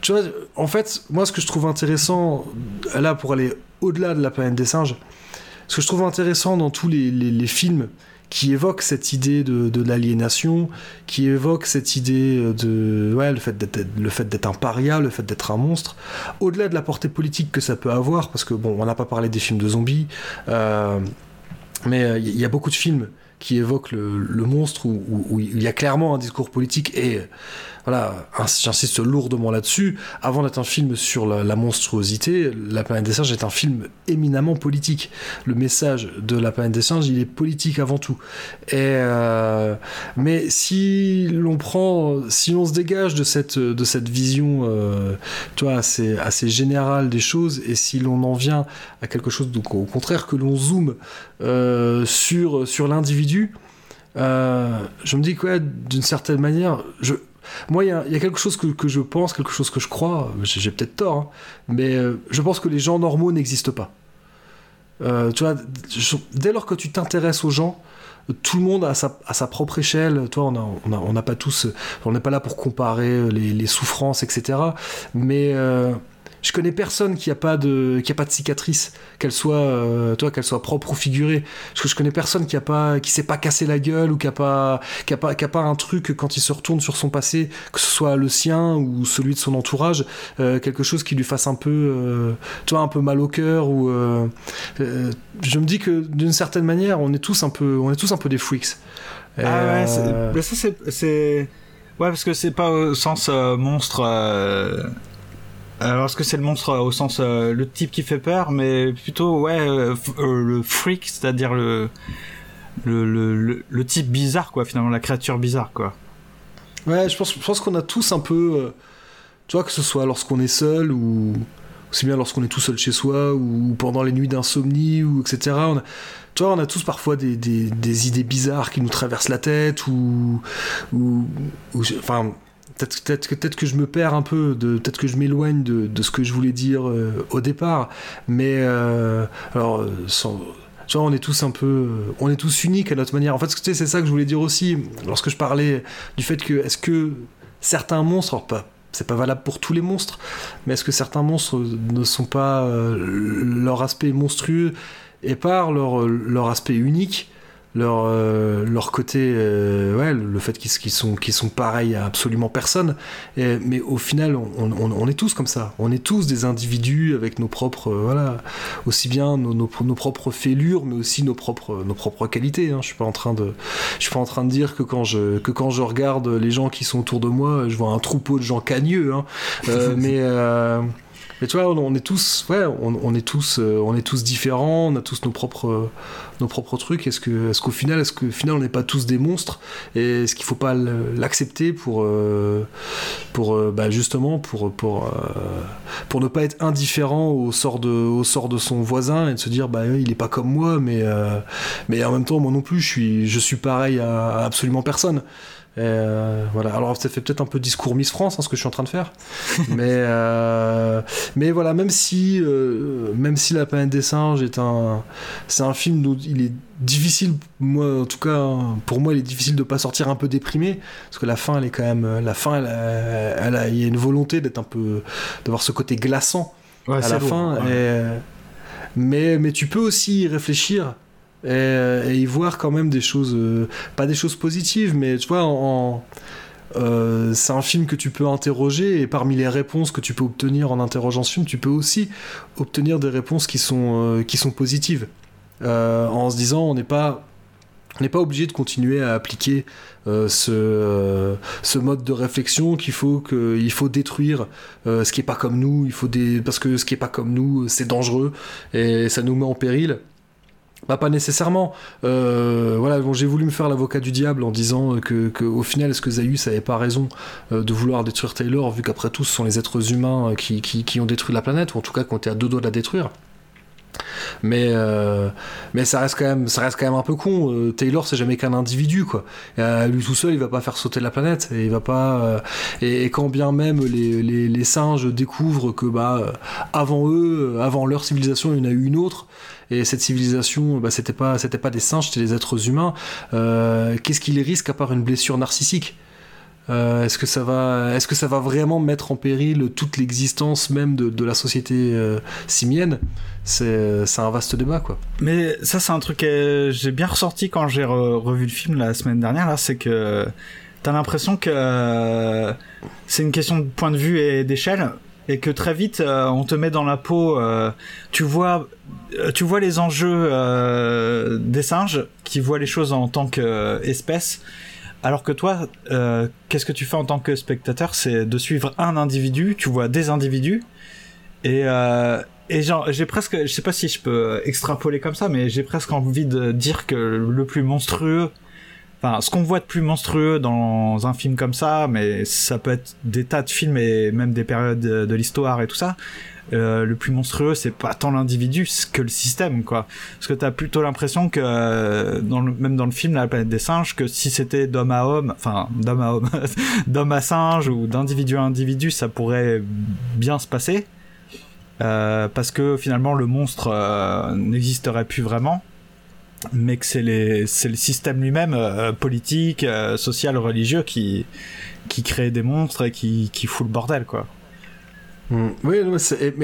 tu vois, en fait, moi, ce que je trouve intéressant, là, pour aller au-delà de la planète des singes, ce que je trouve intéressant dans tous les, les, les films qui évoquent cette idée de, l'aliénation, qui évoquent cette idée de ouais, le fait d'être un paria, le fait d'être un monstre, au-delà de la portée politique que ça peut avoir, parce que bon, on n'a pas parlé des films de zombies, euh, mais il euh, y a beaucoup de films qui évoquent le, monstre où, il y a clairement un discours politique et voilà, j'insiste lourdement là-dessus. Avant d'être un film sur la, monstruosité, La planète des singes est un film éminemment politique. Le message de La planète des singes, il est politique avant tout. Et euh, mais si l'on prend, si l'on se dégage de cette de cette vision, euh, tu assez générale des choses, et si l'on en vient à quelque chose donc au contraire que l'on zoome euh, sur sur l'individu. Je me dis que d'une certaine manière, je, moi, il y, a quelque chose que, que, je pense, quelque chose que je crois, j'ai peut-être tort, hein, mais euh, je pense que les gens normaux n'existent pas. Euh, tu vois, dès lors que tu t'intéresses aux gens, tout le monde à sa, sa propre échelle, toi, on n'a a, on a pas tous, on n'est pas là pour comparer les, les souffrances, etc. Mais euh, je connais personne qui a pas de qui a pas de cicatrice qu'elle soit euh, toi qu'elle soit propre ou figurée. Que je connais personne qui a pas qui s'est pas cassé la gueule ou qui a pas qui a pas qui a pas un truc quand il se retourne sur son passé que ce soit le sien ou celui de son entourage euh, quelque chose qui lui fasse un peu euh, toi un peu mal au cœur ou je me dis que d'une certaine manière on est tous un peu on est tous un peu des freaks. Ah ouais mais ça c'est c'est ouais parce que c'est pas au sens monstre alors, est-ce que c'est le monstre au sens euh, le type qui fait peur, mais plutôt ouais euh, euh, le freak, c'est-à-dire le le, le, le, type bizarre, quoi, finalement, la créature bizarre, quoi. Ouais, je pense, je pense qu'on a tous un peu. euh, tu vois, que ce soit lorsqu'on est seul ou aussi bien lorsqu'on est tout seul chez soi ou pendant les nuits d'insomnie ou etc. On tu vois, on a tous parfois des, des- des idées bizarres qui nous traversent la tête ou. ou, enfin. Peut-être que, je me perds un peu, peut-être que je m'éloigne de, ce que je voulais dire euh, au départ, mais euh, alors, euh, sans, on est tous un peu, on est tous uniques à notre manière. En fait, tu sais, c'est ça que je voulais dire aussi lorsque je parlais du fait que est-ce que certains monstres, alors pas, c'est pas valable pour tous les monstres, mais est-ce que certains monstres ne sont pas leur aspect monstrueux et par leur aspect unique, leur, euh, leur côté, euh, ouais, le fait qu'ils sont, qu'ils sont pareils à absolument personne. Et- mais au final, on, on- on est tous comme ça. On est tous des individus avec nos propres, euh, voilà, aussi bien nos, nos, nos propres fêlures, mais aussi nos propres, nos propres qualités. hein. Je suis pas en train de, je suis pas en train de dire que quand je, que quand je regarde les gens qui sont autour de moi, je vois un troupeau de gens cagneux. hein. Euh, mais mais tu vois, on, est tous, ouais, on, est tous, euh, on est tous différents, on a tous nos propres, euh, nos propres trucs. Est-ce que, est-ce qu'au final, est-ce qu'au final, on n'est pas tous des monstres? Et est-ce qu'il faut pas l'accepter pour, euh, pour, bah, justement, pour, pour, pour ne pas être indifférent au sort de, au sort de son voisin et de se dire, bah, il est pas comme moi, mais, mais en même temps, moi non plus, je suis, je suis pareil à absolument personne. Euh, voilà. Alors ça fait peut-être un peu discours Miss France, hein, ce que je suis en train de faire, mais euh, mais voilà, même si euh, même si La planète des singes est un c'est un film dont il est difficile, moi en tout cas hein, pour moi il est difficile de pas sortir un peu déprimé parce que la fin elle est quand même la fin elle a, elle a- il y a une volonté d'être un peu d'avoir ce côté glaçant Ouais, à la lourd, fin. ouais. et, mais, mais tu peux aussi y réfléchir et, et y voir quand même des choses, euh, pas des choses positives, mais tu vois, euh, c'est un film que tu peux interroger et parmi les réponses que tu peux obtenir en interrogeant ce film, tu peux aussi obtenir des réponses qui sont, euh, qui sont positives. Euh, en se disant, on n'est pas on n'est pas obligé de continuer à appliquer euh, ce, euh, mode de réflexion qu'il faut que faut détruire euh, ce qui est pas comme nous il faut parce que ce qui est pas comme nous c'est dangereux et ça nous met en péril bah, pas nécessairement. Euh, voilà, bon, j'ai voulu me faire l'avocat du diable en disant que, que au final, est-ce que Zaius avait pas raison euh, de vouloir détruire Taylor, vu qu'après tout, ce sont les êtres humains euh, qui, qui, qui ont détruit la planète, ou en tout cas qui ont été à deux doigts de la détruire. Mais, euh, mais ça reste quand même, ça reste quand même un peu con. Euh, Taylor, c'est jamais qu'un individu, quoi. Euh, lui tout seul, il va pas faire sauter la planète. Et il va pas. et, quand bien même les, les, singes découvrent que bah avant eux, avant leur civilisation, il y en a eu une autre. Et cette civilisation, bah, c'était pas, c'était pas des singes, c'était des êtres humains. Qu'est-ce qui les risque à part une blessure narcissique? Est-ce que ça va, est-ce que ça va vraiment mettre en péril toute l'existence même de, la société simienne? C'est, un vaste débat, quoi. Mais ça, c'est un truc que j'ai bien ressorti quand j'ai re- revu le film la semaine dernière. Là, c'est que t'as l'impression que euh, c'est une question de point de vue et d'échelle, et que très vite euh, on te met dans la peau. euh, tu vois, tu vois les enjeux des singes qui voient les choses en tant qu'espèce. Alors que toi, qu'est-ce que tu fais en tant que spectateur? C'est de suivre un individu, tu vois des individus, et, et genre, j'ai presque, je sais pas si je peux extrapoler comme ça, mais j'ai presque envie de dire que le plus monstrueux, enfin, ce qu'on voit de plus monstrueux dans un film comme ça, mais ça peut être des tas de films et même des périodes de, l'histoire et tout ça. euh, le plus monstrueux, c'est pas tant l'individu que le système, quoi. Parce que t'as plutôt l'impression que, euh, même dans le film, La planète des singes, que si c'était d'homme à homme, enfin, d'homme à homme, d'homme à singe ou d'individu à individu, ça pourrait bien se passer. Euh, parce que finalement le monstre euh, n'existerait plus vraiment mais que c'est le système lui-même euh, politique social religieux qui qui crée des monstres et qui qui fout le bordel quoi Mm. Oui,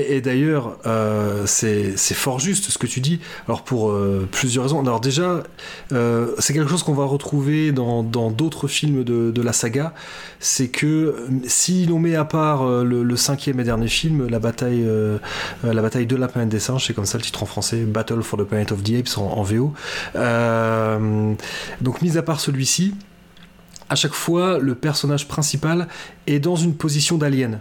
et, d'ailleurs, euh, c'est fort juste ce que tu dis. Alors pour euh, plusieurs raisons. Alors déjà, euh, c'est quelque chose qu'on va retrouver dans d'autres films de, la saga. C'est que si l'on met à part le, cinquième et dernier film, la bataille, la bataille de la planète des singes, c'est comme ça le titre en français, Battle for the Planet of the Apes en, en VO. Donc mis à part celui-ci, à chaque fois, le personnage principal est dans une position d'alien.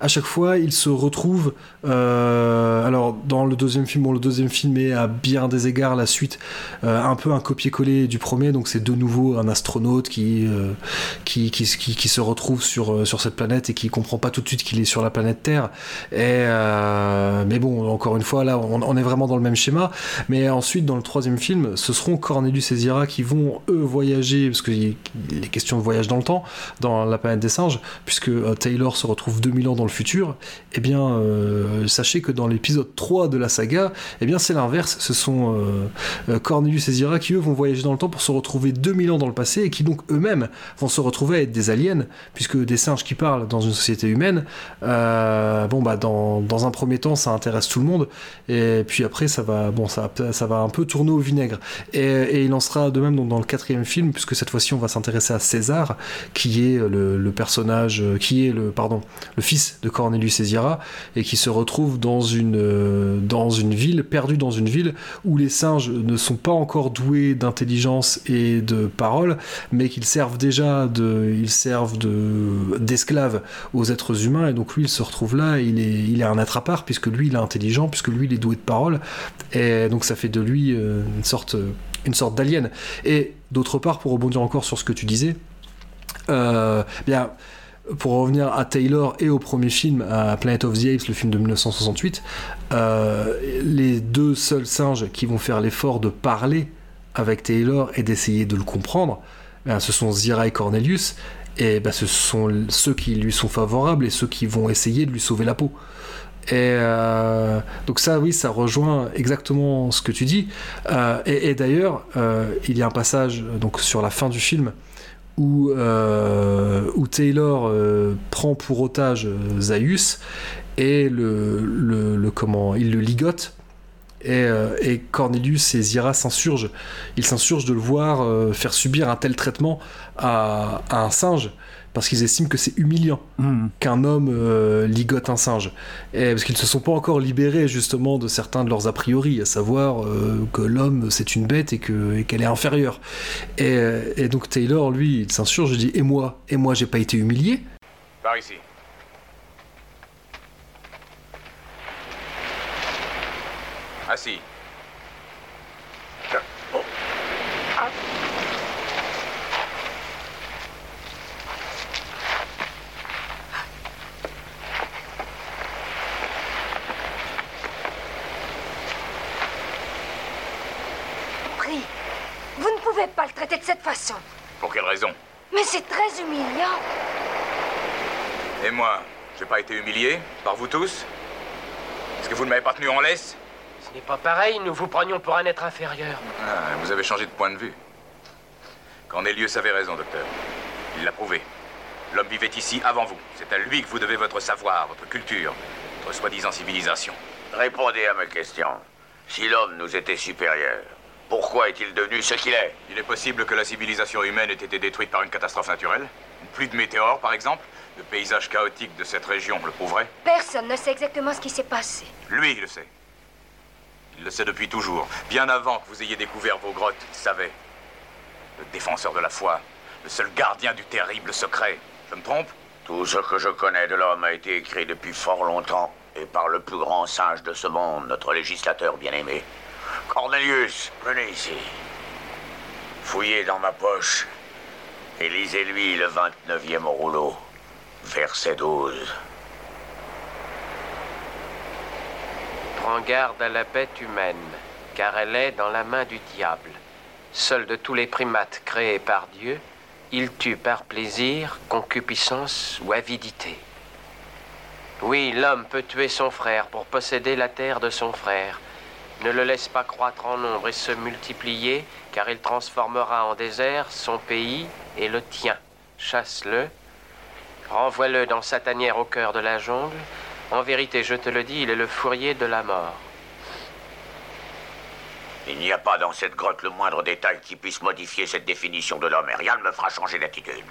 À chaque fois, il se retrouve. Euh, alors, dans le deuxième film, bon, le deuxième film est à bien des égards la suite, euh, un peu un copier-coller du premier. Donc, c'est de nouveau un astronaute qui, euh, qui, qui, se retrouve sur, sur cette planète et qui comprend pas tout de suite qu'il est sur la planète Terre. Et, mais bon, encore une fois, là, on, on, est vraiment dans le même schéma. Mais ensuite, dans le troisième film, ce seront Cornelius et Zira qui vont, eux, voyager, parce qu'il est question de voyage dans le temps, dans la planète des singes, puisque Taylor se retrouve 2000 ans dans le futur, eh bien, euh, sachez que dans l'épisode 3 de la saga, eh bien, c'est l'inverse. Ce sont euh, euh, Cornelius et Zira qui, eux, vont voyager dans le temps pour se retrouver 2000 ans dans le passé et qui, donc, eux-mêmes, vont se retrouver à être des aliens, puisque des singes qui parlent dans une société humaine, bon, bah, dans, dans, un premier temps, ça intéresse tout le monde, et puis après, ça va, bon, ça, ça va un peu tourner au vinaigre. Et, il en sera de même donc, dans le quatrième film, puisque cette fois-ci, on va s'intéresser à César, qui est le personnage, qui est le, pardon, le fils de Cornelius et Zira, et qui se retrouve dans une, euh, dans une ville, perdu dans une ville, où les singes ne sont pas encore doués d'intelligence et de parole, mais qu'ils servent déjà de, ils servent de, d'esclaves aux êtres humains, et donc lui il se retrouve là, il est, il est un part, puisque lui il est intelligent, puisque lui il est doué de parole, et donc ça fait de lui euh, une sorte, une sorte d'alien. Et d'autre part, pour rebondir encore sur ce que tu disais, euh, bien pour revenir à Taylor et au premier film, à Planet of the Apes, le film de 1968, euh, les deux seuls singes qui vont faire l'effort de parler avec Taylor et d'essayer de le comprendre, ben, ce sont Zira et Cornelius, et ben, ce sont ceux qui lui sont favorables et ceux qui vont essayer de lui sauver la peau. Et euh, donc ça, oui, ça rejoint exactement ce que tu dis. Euh, et, et d'ailleurs, il y a un passage donc sur la fin du film où, euh, où Taylor euh, prend pour otage euh, Zaius et le, comment il le ligote et, Cornelius et Zira s'insurgent. Ils s'insurgent de le voir faire subir un tel traitement à un singe parce qu'ils estiment que c'est humiliant mmh. qu'un homme euh, ligote un singe. Et parce qu'ils ne se sont pas encore libérés justement de certains de leurs a priori, à savoir euh, que l'homme c'est une bête et qu'elle qu est inférieure. Et, et, donc Taylor, lui, il s'insurge, il dit Et moi Et moi, j'ai pas été humilié? Par ici. Assis. Oh. Ah. Prie, vous ne pouvez pas le traiter de cette façon. Pour quelle raison Mais c'est très humiliant. Et moi, j'ai pas été humilié par vous tous Est-ce que vous ne m'avez pas tenu en laisse Ce n'est pas pareil, nous vous prenions pour un être inférieur. Ah, vous avez changé de point de vue. Cornelius avait raison, docteur. Il l'a prouvé. L'homme vivait ici avant vous. C'est à lui que vous devez votre savoir, votre culture, votre soi-disant civilisation. Répondez à ma question. Si l'homme nous était supérieur, pourquoi est-il devenu ce qu'il est Il est possible que la civilisation humaine ait été détruite par une catastrophe naturelle. Une pluie de météores, par exemple. Le paysage chaotique de cette région le prouverait. Personne ne sait exactement ce qui s'est passé. Lui, il le sait. Il le sait depuis toujours. Bien avant que vous ayez découvert vos grottes, il savait. Le défenseur de la foi. Le seul gardien du terrible secret. Je me trompe Tout ce que je connais de l'homme a été écrit depuis fort longtemps et par le plus grand singe de ce monde, notre législateur bien-aimé. Cornelius, venez ici. Fouillez dans ma poche et lisez-lui le 29e rouleau, verset 12. Prends garde à la bête humaine, car elle est dans la main du diable. Seul de tous les primates créés par Dieu, il tue par plaisir, concupiscence ou avidité. Oui, l'homme peut tuer son frère pour posséder la terre de son frère. Ne le laisse pas croître en nombre et se multiplier, car il transformera en désert son pays et le tien. Chasse-le, renvoie-le dans sa tanière au cœur de la jungle. En vérité, je te le dis, il est le fourrier de la mort. Il n'y a pas dans cette grotte le moindre détail qui puisse modifier cette définition de l'homme et rien ne me fera changer d'attitude.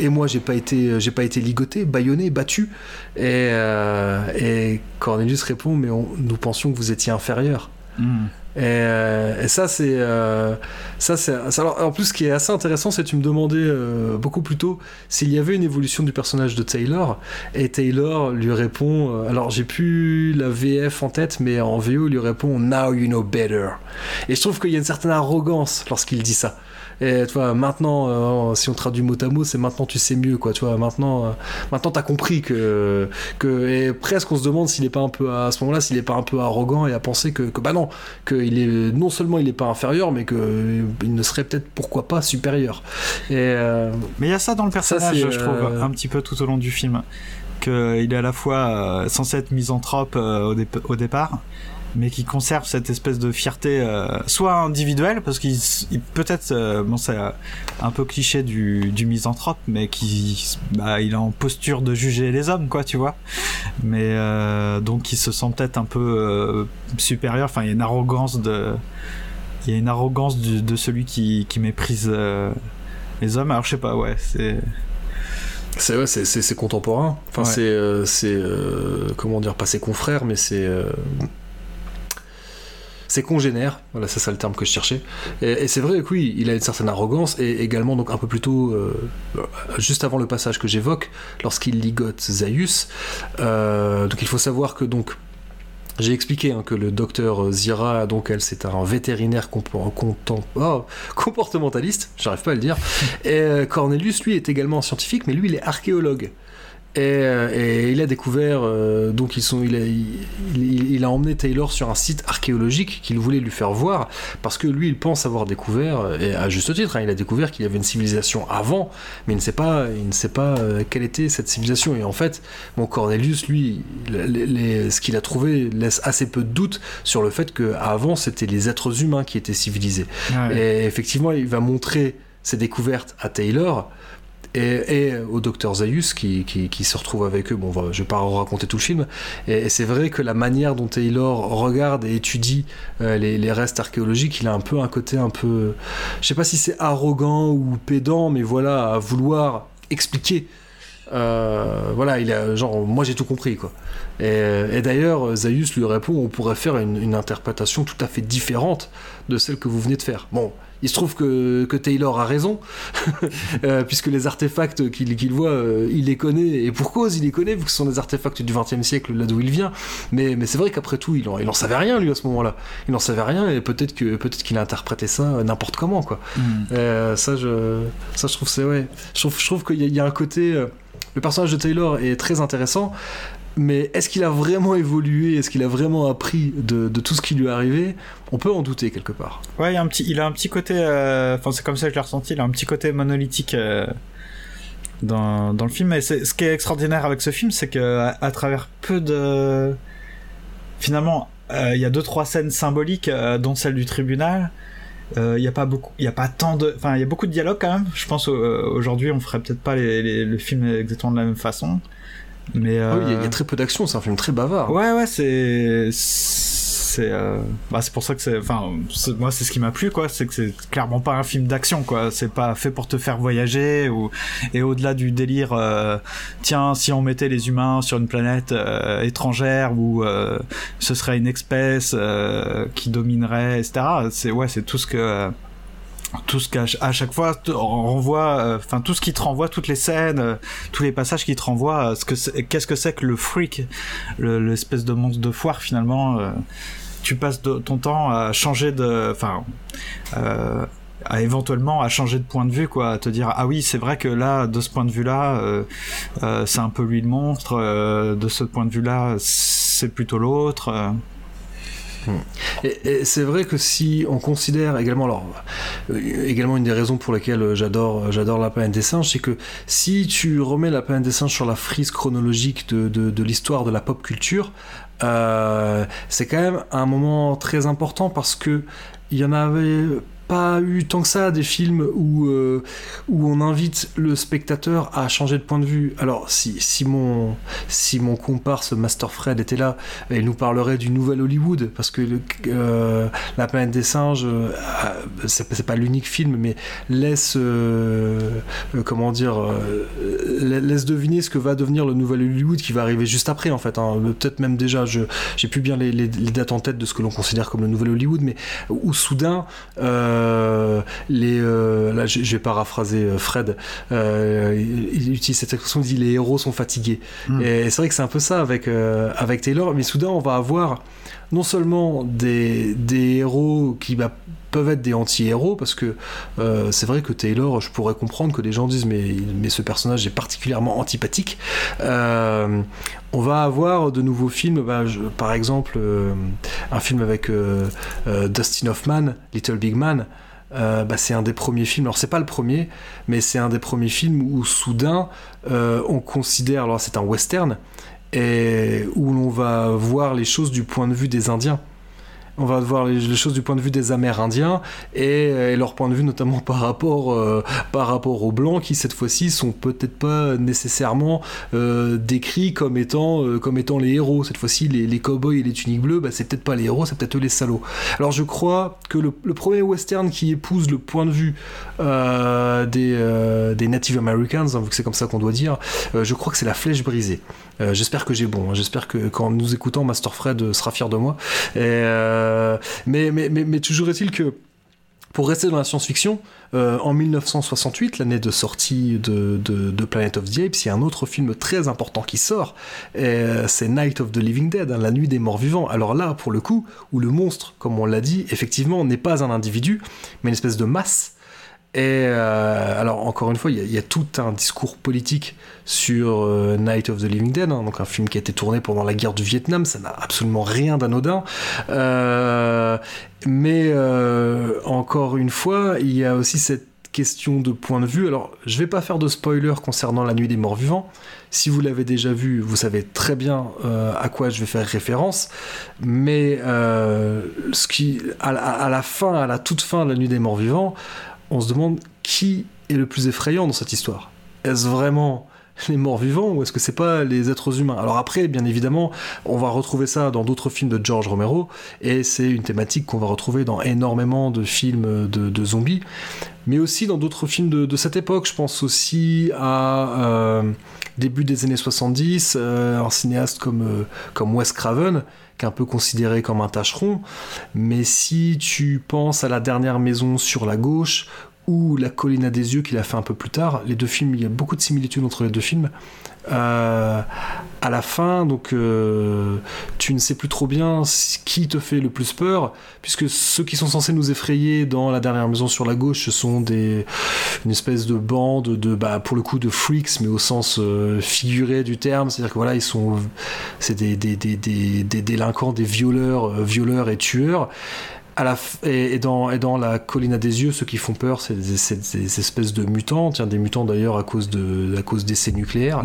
Et moi, j'ai pas été, j'ai pas été ligoté, bâillonné, battu. Et, euh, et Cornelius répond, mais on, nous pensions que vous étiez inférieur. Mm. Et, euh, et ça, c'est. euh, ça, c'est. alors, en plus, ce qui est assez intéressant, c'est que tu me demandais euh, beaucoup plus tôt s'il y avait une évolution du personnage de Taylor. Et Taylor lui répond. euh, alors, j'ai plus la VF en tête, mais en VO, il lui répond Now you know better. Et je trouve qu'il y a une certaine arrogance lorsqu'il dit ça. Et tu vois, maintenant, euh, si on traduit mot à mot, c'est maintenant tu sais mieux, quoi. Tu vois, maintenant, euh, maintenant t'as compris que, que, et presque on se demande s'il est pas un peu à, ce moment-là, s'il est pas un peu arrogant et à penser que, que bah non, qu'il est non seulement il est pas inférieur, mais que euh, il ne serait peut-être pourquoi pas supérieur. Et euh, Mais il y a ça dans le personnage, je trouve, un petit peu tout au long du film. Qu'il est à la fois censé être misanthrope au départ, mais qui conserve cette espèce de fierté, euh, soit individuelle, parce qu'il peut-être, euh, bon, c'est euh, un peu cliché du, du misanthrope, mais qui, bah, il est en posture de juger les hommes, quoi, tu vois. Mais euh, donc, il se sent peut-être un peu supérieur. Enfin, il y a une arrogance de, il y a une arrogance du- de celui qui, qui méprise les hommes. Alors, je sais pas, ouais, c'est. C'est ouais, c'est- contemporain. Enfin, Ouais. c'est euh, c'est euh, comment dire, pas ses confrères, mais c'est euh, c'est congénère. Voilà, c'est ça le terme que je cherchais. Et, c'est vrai que oui, il a une certaine arrogance et également donc un peu plus tôt, euh, juste avant le passage que j'évoque, lorsqu'il ligote Zaius. euh, donc il faut savoir que donc j'ai expliqué hein, que le docteur Zira, donc elle, c'est un vétérinaire oh, comportementaliste, j'arrive pas à le dire. Et euh, Cornelius, lui, est également scientifique, mais lui, il est archéologue. Et, euh, et il a découvert, euh, donc ils sont, il, a, il, il- il a emmené Taylor sur un site archéologique qu'il voulait lui faire voir, parce que lui, il pense avoir découvert, et à juste titre, hein, il a découvert qu'il y avait une civilisation avant, mais il ne sait pas, il ne sait pas euh, quelle était cette civilisation. Et en fait, mon Cornelius, lui, les- les- ce qu'il a trouvé laisse assez peu de doute sur le fait qu'avant, c'était les êtres humains qui étaient civilisés. Ouais. Et effectivement, il va montrer ses découvertes à Taylor et, au docteur Zaius qui, qui, se retrouve avec eux. Bon, voilà, je vais pas raconter tout le film. Et, c'est vrai que la manière dont Taylor regarde et étudie euh, les, restes archéologiques, il a un peu un côté un peu. Je sais pas si c'est arrogant ou pédant, mais voilà, à vouloir expliquer. Euh, voilà, il a genre moi j'ai tout compris quoi. Et, d'ailleurs, Zaius lui répond on pourrait faire une, une interprétation tout à fait différente de celle que vous venez de faire. Bon, il se trouve que, que Taylor a raison, euh, puisque les artefacts qu'il qu'il voit, euh, il les connaît, et pour cause, il les connaît, vu que ce sont des artefacts du XXe siècle, là d'où il vient. Mais, mais c'est vrai qu'après tout, il en, il en savait rien, lui, à ce moment-là. Il en savait rien, et peut-être qu'il a interprété ça euh, n'importe comment, quoi. Euh, ça, je, ça, je trouve, c'est ouais. Je trouve, je trouve qu'il y, y a un côté. euh, le personnage de Taylor est très intéressant, mais est-ce qu'il a vraiment évolué? Est-ce qu'il a vraiment appris de, tout ce qui lui est arrivé? On peut en douter quelque part. Ouais, il, a un petit, il a un petit côté. euh, Enfin, c'est comme ça que je l'ai ressenti. Il a un petit côté monolithique euh, dans, le film. Et ce qui est extraordinaire avec ce film, c'est que à, à travers peu de. Finalement, euh, il y a deux trois scènes symboliques, dont celle du tribunal. Il y a pas beaucoup, y a pas tant de, enfin, il y a beaucoup de dialogues quand même. Je pense aujourd'hui, on ferait peut-être pas le film exactement de la même façon. Mais oui, il y a- il y, euh, a très peu d'action, c'est un film très bavard. Ouais, ouais, c'est c'est euh, bah c'est pour ça que c'est enfin moi c'est ce qui m'a plu quoi, c'est que c'est clairement pas un film d'action quoi, c'est pas fait pour te faire voyager ou et au-delà du délire euh, tiens si on mettait les humains sur une planète euh, étrangère où euh, ce serait une espèce euh, qui dominerait etc. C'est ouais, c'est tout ce que euh, tout ce qu'à à chaque fois renvoie euh, enfin tout ce qui te renvoie toutes les scènes euh, tous les passages qui te renvoient à ce que qu'est-ce que c'est que le freak le- l'espèce de monstre de foire finalement euh, tu passes ton temps à changer de enfin euh, à éventuellement à changer de point de vue quoi à te dire ah oui c'est vrai que là de ce point de vue là c'est un peu lui le monstre euh, de ce point de vue là c'est plutôt l'autre euh. Et, c'est vrai que si on considère également, alors euh, également une des raisons pour lesquelles j'adore j'adore la planète des singes, c'est que si tu remets la planète des singes sur la frise chronologique de, de, de l'histoire de la pop culture, euh, c'est quand même un moment très important parce que il y en avait pas eu tant que ça des films où, euh, où on invite le spectateur à changer de point de vue. Alors, si, si, mon, si mon comparse Master Fred était là, il nous parlerait du nouvel Hollywood, parce que euh, La planète des singes, euh, c'est pas l'unique film, mais laisse, comment dire, la- laisse deviner ce que va devenir le nouvel Hollywood qui va arriver juste après, en fait. hein. Peut-être même déjà, j'ai plus bien les, dates en tête de ce que l'on considère comme le nouvel Hollywood, mais où soudain, les, euh, là, je, je vais paraphraser euh, Fred, euh, il, il utilise cette expression, il dit les héros sont fatigués. Mm. Et c'est vrai que c'est un peu ça avec, euh, avec Taylor, mais soudain, on va avoir non seulement des, des héros qui bah, peuvent être des anti-héros, parce que euh, c'est vrai que Taylor, je pourrais comprendre que les gens disent mais, mais ce personnage est particulièrement antipathique. Euh, on va avoir de nouveaux films, bah, par exemple euh, un film avec Dustin Hoffman, Little Big Man. Bah, c'est un des premiers films, alors c'est pas le premier, mais c'est un des premiers films où soudain on considère, alors c'est un western, et où l'on va voir les choses du point de vue des Indiens. On va voir les, choses du point de vue des Amérindiens et, et leur point de vue notamment par rapport, euh, par rapport aux Blancs qui cette fois-ci sont peut-être pas nécessairement euh, décrits comme étant, euh, comme étant les héros. Cette fois-ci, les, les cowboys et les tuniques bleues, bah, c'est peut-être pas les héros, c'est peut-être les salauds. Alors je crois que le, premier western qui épouse le point de vue euh, des, euh, des Native Americans, hein, vu que c'est comme ça qu'on doit dire, euh, je crois que c'est la flèche brisée. Euh, j'espère que j'ai bon. hein. J'espère que quand nous écoutons, Master Fred sera fier de moi. Euh, mais, mais, mais, mais toujours est-il que pour rester dans la science-fiction, euh, en 1968, l'année de sortie de, de, Planet of the Apes, il y a un autre film très important qui sort, c'est Night of the Living Dead, hein, la nuit des morts vivants. Alors là, pour le coup, où le monstre, comme on l'a dit, effectivement, n'est pas un individu, mais une espèce de masse. Et euh, alors encore une fois, il y, a- tout un discours politique sur euh, Night of the Living Dead, hein, donc un film qui a été tourné pendant la guerre du Vietnam, ça n'a absolument rien d'anodin. Euh, mais encore une fois, il y a aussi cette question de point de vue. Alors, je vais pas faire de spoiler concernant La Nuit des Morts Vivants. Si vous l'avez déjà vu, vous savez très bien à quoi je vais faire référence. Mais ce qui, à la fin, à la toute fin de La Nuit des Morts Vivants, on se demande qui est le plus effrayant dans cette histoire. Est-ce vraiment les morts vivants ou est-ce que c'est pas les êtres humains? Alors après, bien évidemment, on va retrouver ça dans d'autres films de George Romero et c'est une thématique qu'on va retrouver dans énormément de films de, zombies, mais aussi dans d'autres films de, cette époque. Je pense aussi à euh, début des années 70, euh, un cinéaste comme, euh, comme Wes Craven un peu considéré comme un tâcheron, mais si tu penses à la dernière maison sur la gauche ou La colline à des yeux qu'il a fait un peu plus tard, les deux films, il y a beaucoup de similitudes entre les deux films. Euh, à la fin, donc, euh, tu ne sais plus trop bien qui te fait le plus peur, puisque ceux qui sont censés nous effrayer dans la dernière maison sur la gauche, ce sont des une espèce de bande de, bah, pour le coup, de freaks, mais au sens euh, figuré du terme, c'est-à-dire que voilà, ils sont, c'est des, des, des, des, des délinquants, des violeurs, violeurs et tueurs à la f- et, et dans, et dans la colline à des yeux, ceux qui font peur, c'est des espèces de mutants, tiens, des mutants d'ailleurs à cause de à cause d'essais nucléaires.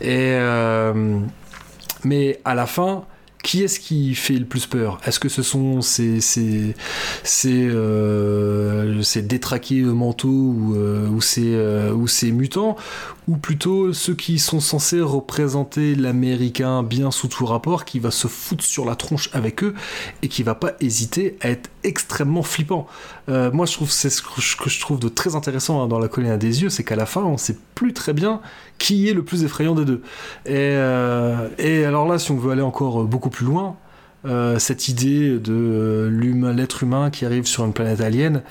Et euh, mais à la fin, qui est-ce qui fait le plus peur? Est-ce que ce sont ces, ces, ces, euh, ces détraqués mentaux ou, euh, ou, ces, euh, ou ces mutants? Ou plutôt ceux qui sont censés représenter l'américain bien sous tout rapport, qui va se foutre sur la tronche avec eux et qui va pas hésiter à être extrêmement flippant Euh, Moi, je trouve c'est ce que je- trouve de très intéressant hein, dans la colline des yeux, c'est qu'à la fin, on sait plus très bien qui est le plus effrayant des deux. Et, euh, et alors là, si on veut aller encore beaucoup plus loin, euh, cette idée de euh, l'être humain qui arrive sur une planète alien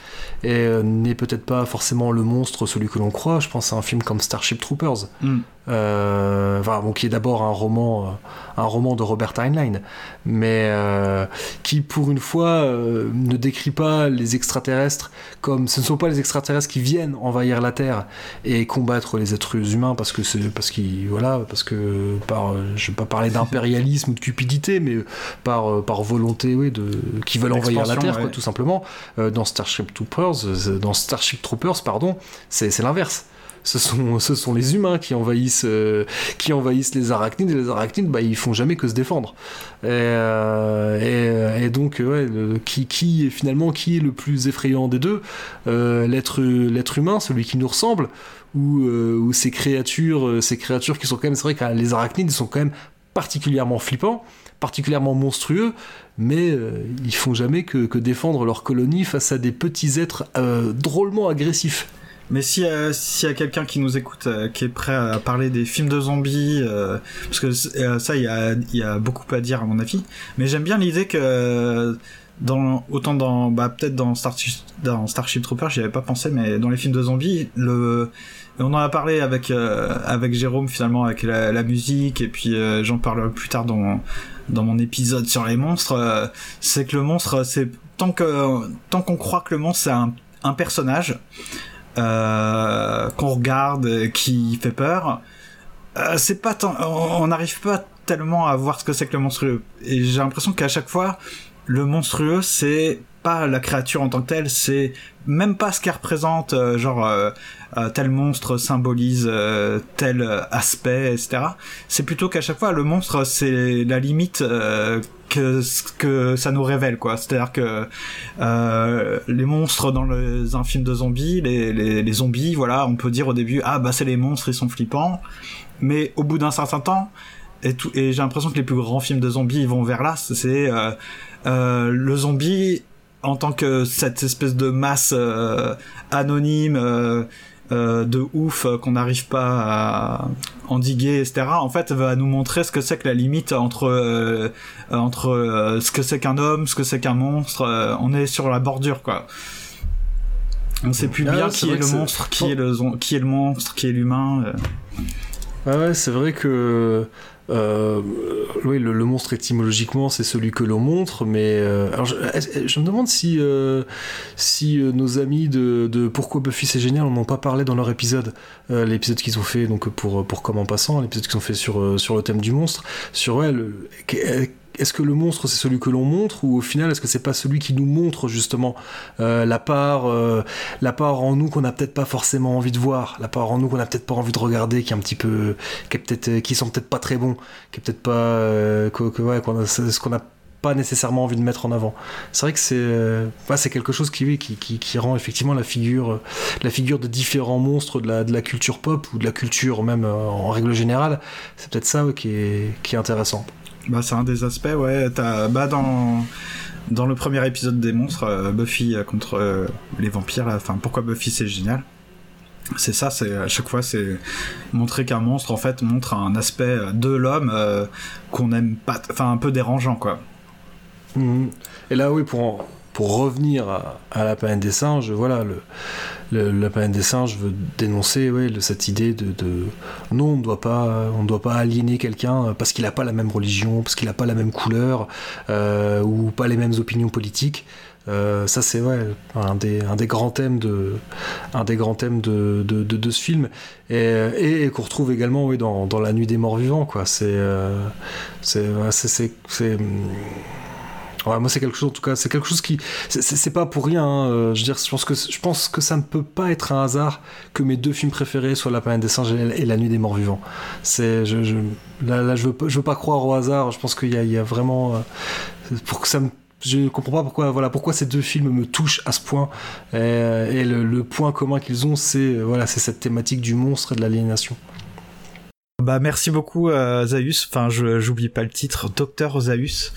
et euh, n'est peut-être pas forcément le monstre, celui que l'on croit. Je pense à un film comme Starship Troopers, Mm. Euh, enfin, bon, qui est d'abord un roman, euh, un roman de Robert Heinlein, mais euh, qui pour une fois euh, ne décrit pas les extraterrestres comme ce ne sont pas les extraterrestres qui viennent envahir la Terre et combattre les êtres humains parce que c'est parce qu'ils voilà parce que par euh, je vais pas parler d'impérialisme ou de cupidité mais par euh, par volonté oui de qui veulent envahir la Terre quoi, tout simplement. Euh, dans Starship Troopers euh, dans Starship Troopers pardon c'est l'inverse ce sont, les humains qui envahissent, euh, qui envahissent les arachnides, et les arachnides, bah, ils font jamais que se défendre. Et, euh, et, donc, qui, qui, finalement, qui est le plus effrayant des deux L'être humain, celui qui nous ressemble, ou, ou ces créatures, ces créatures qui sont quand même, c'est vrai que les arachnides, sont quand même particulièrement flippants particulièrement monstrueux, mais euh, ils font jamais que, défendre leur colonie face à des petits êtres euh, drôlement agressifs. Mais s'il y a, quelqu'un qui nous écoute, euh, qui est prêt à parler des films de zombies, parce que ça, il y a, y a, beaucoup à dire à mon avis, mais j'aime bien l'idée que dans autant dans bah peut-être dans Starship dans Starship Trooper j'y avais pas pensé mais dans les films de zombies le on en a parlé avec avec Jérôme finalement avec la, musique et puis j'en parlerai plus tard dans dans mon épisode sur les monstres, euh, c'est que le monstre, c'est tant que tant qu'on croit que le monstre c'est un, un, personnage euh, qu'on regarde, qui fait peur, euh, c'est pas tant, on n'arrive pas tellement à voir ce que c'est que le monstrueux. Et j'ai l'impression qu'à chaque fois, le monstrueux c'est pas la créature en tant que telle, c'est même pas ce qu'elle représente, euh, genre euh, euh, tel monstre symbolise tel aspect, etc. C'est plutôt qu'à chaque fois le monstre c'est la limite que que ça nous révèle quoi. C'est-à-dire que les monstres dans les, un film de zombies, les, les, zombies, voilà, on peut dire au début ah bah c'est les monstres, ils sont flippants, mais au bout d'un certain temps et, tout, et j'ai l'impression que les plus grands films de zombies ils vont vers là. C'est le zombie en tant que cette espèce de masse euh, anonyme euh, euh, de ouf qu'on n'arrive pas à endiguer, etc. En fait, va nous montrer ce que c'est que la limite entre entre ce que c'est qu'un homme, ce que c'est qu'un monstre. on est sur la bordure, quoi. On sait plus ah bien qui est, le monstre, qui est le qui est le monstre, qui est l'humain. ouais, c'est vrai que euh, oui, le, monstre étymologiquement c'est celui que l'on montre, mais euh, alors je, me demande si euh, si nos amis de, Pourquoi Buffy c'est génial n'en ont pas parlé dans leur épisode, l'épisode qu'ils ont fait donc pour pour comme en passant, l'épisode qu'ils ont fait sur sur le thème du monstre, sur elle est-ce que le monstre c'est celui que l'on montre ou au final est-ce que c'est pas celui qui nous montre justement euh, la part euh, la part en nous qu'on n'a peut-être pas forcément envie de voir la part en nous qu'on n'a peut-être pas envie de regarder qui est un petit peu qui est peut-être qui sont peut-être pas très bons qui est peut-être pas euh, que, ouais, ce qu'on a pas nécessairement envie de mettre en avant. C'est vrai que c'est c'est quelque chose qui, qui, qui, rend effectivement la figure, la figure de différents monstres de la, de la culture pop ou de la culture même en règle générale. C'est peut-être ça qui, est, qui est intéressant. Bah, c'est un des aspects, ouais. As, bah, dans, dans le premier épisode des monstres, euh, Buffy contre euh, les vampires, enfin, pourquoi Buffy c'est génial c'est ça, c'est à chaque fois, c'est montrer qu'un monstre en fait montre un aspect de l'homme euh, qu'on aime pas, enfin un peu dérangeant quoi. Mhm. Et là, oui, pour pour revenir à, la planète des singes, voilà, le, la planète des singes veut dénoncer cette idée de, non, on ne doit pas, on doit pas aliéner quelqu'un parce qu'il n'a pas la même religion, parce qu'il n'a pas la même couleur euh, ou pas les mêmes opinions politiques. Euh, ça c'est ouais, un, des, grands thèmes de, un des grands thèmes de, ce film et, qu'on retrouve également oui, dans, La Nuit des Morts Vivants. Quoi. C'est, euh, c'est, moi, c'est quelque chose, en tout cas, c'est quelque chose qui. C'est pas pour rien. Hein, euh, je veux dire, je pense, que, je pense que ça ne peut pas être un hasard que mes deux films préférés soient La planète des singes et La nuit des morts vivants. C'est, je, je, là, je veux, je veux pas croire au hasard. Je pense qu'il y, y, a vraiment. Euh, pour que ça je comprends pas pourquoi voilà pourquoi ces deux films me touchent à ce point et, le, le, point commun qu'ils ont c'est voilà c'est cette thématique du monstre et de l'aliénation bah merci beaucoup euh, Zaius. Enfin, je j'oublie pas le titre, Docteur Zaius.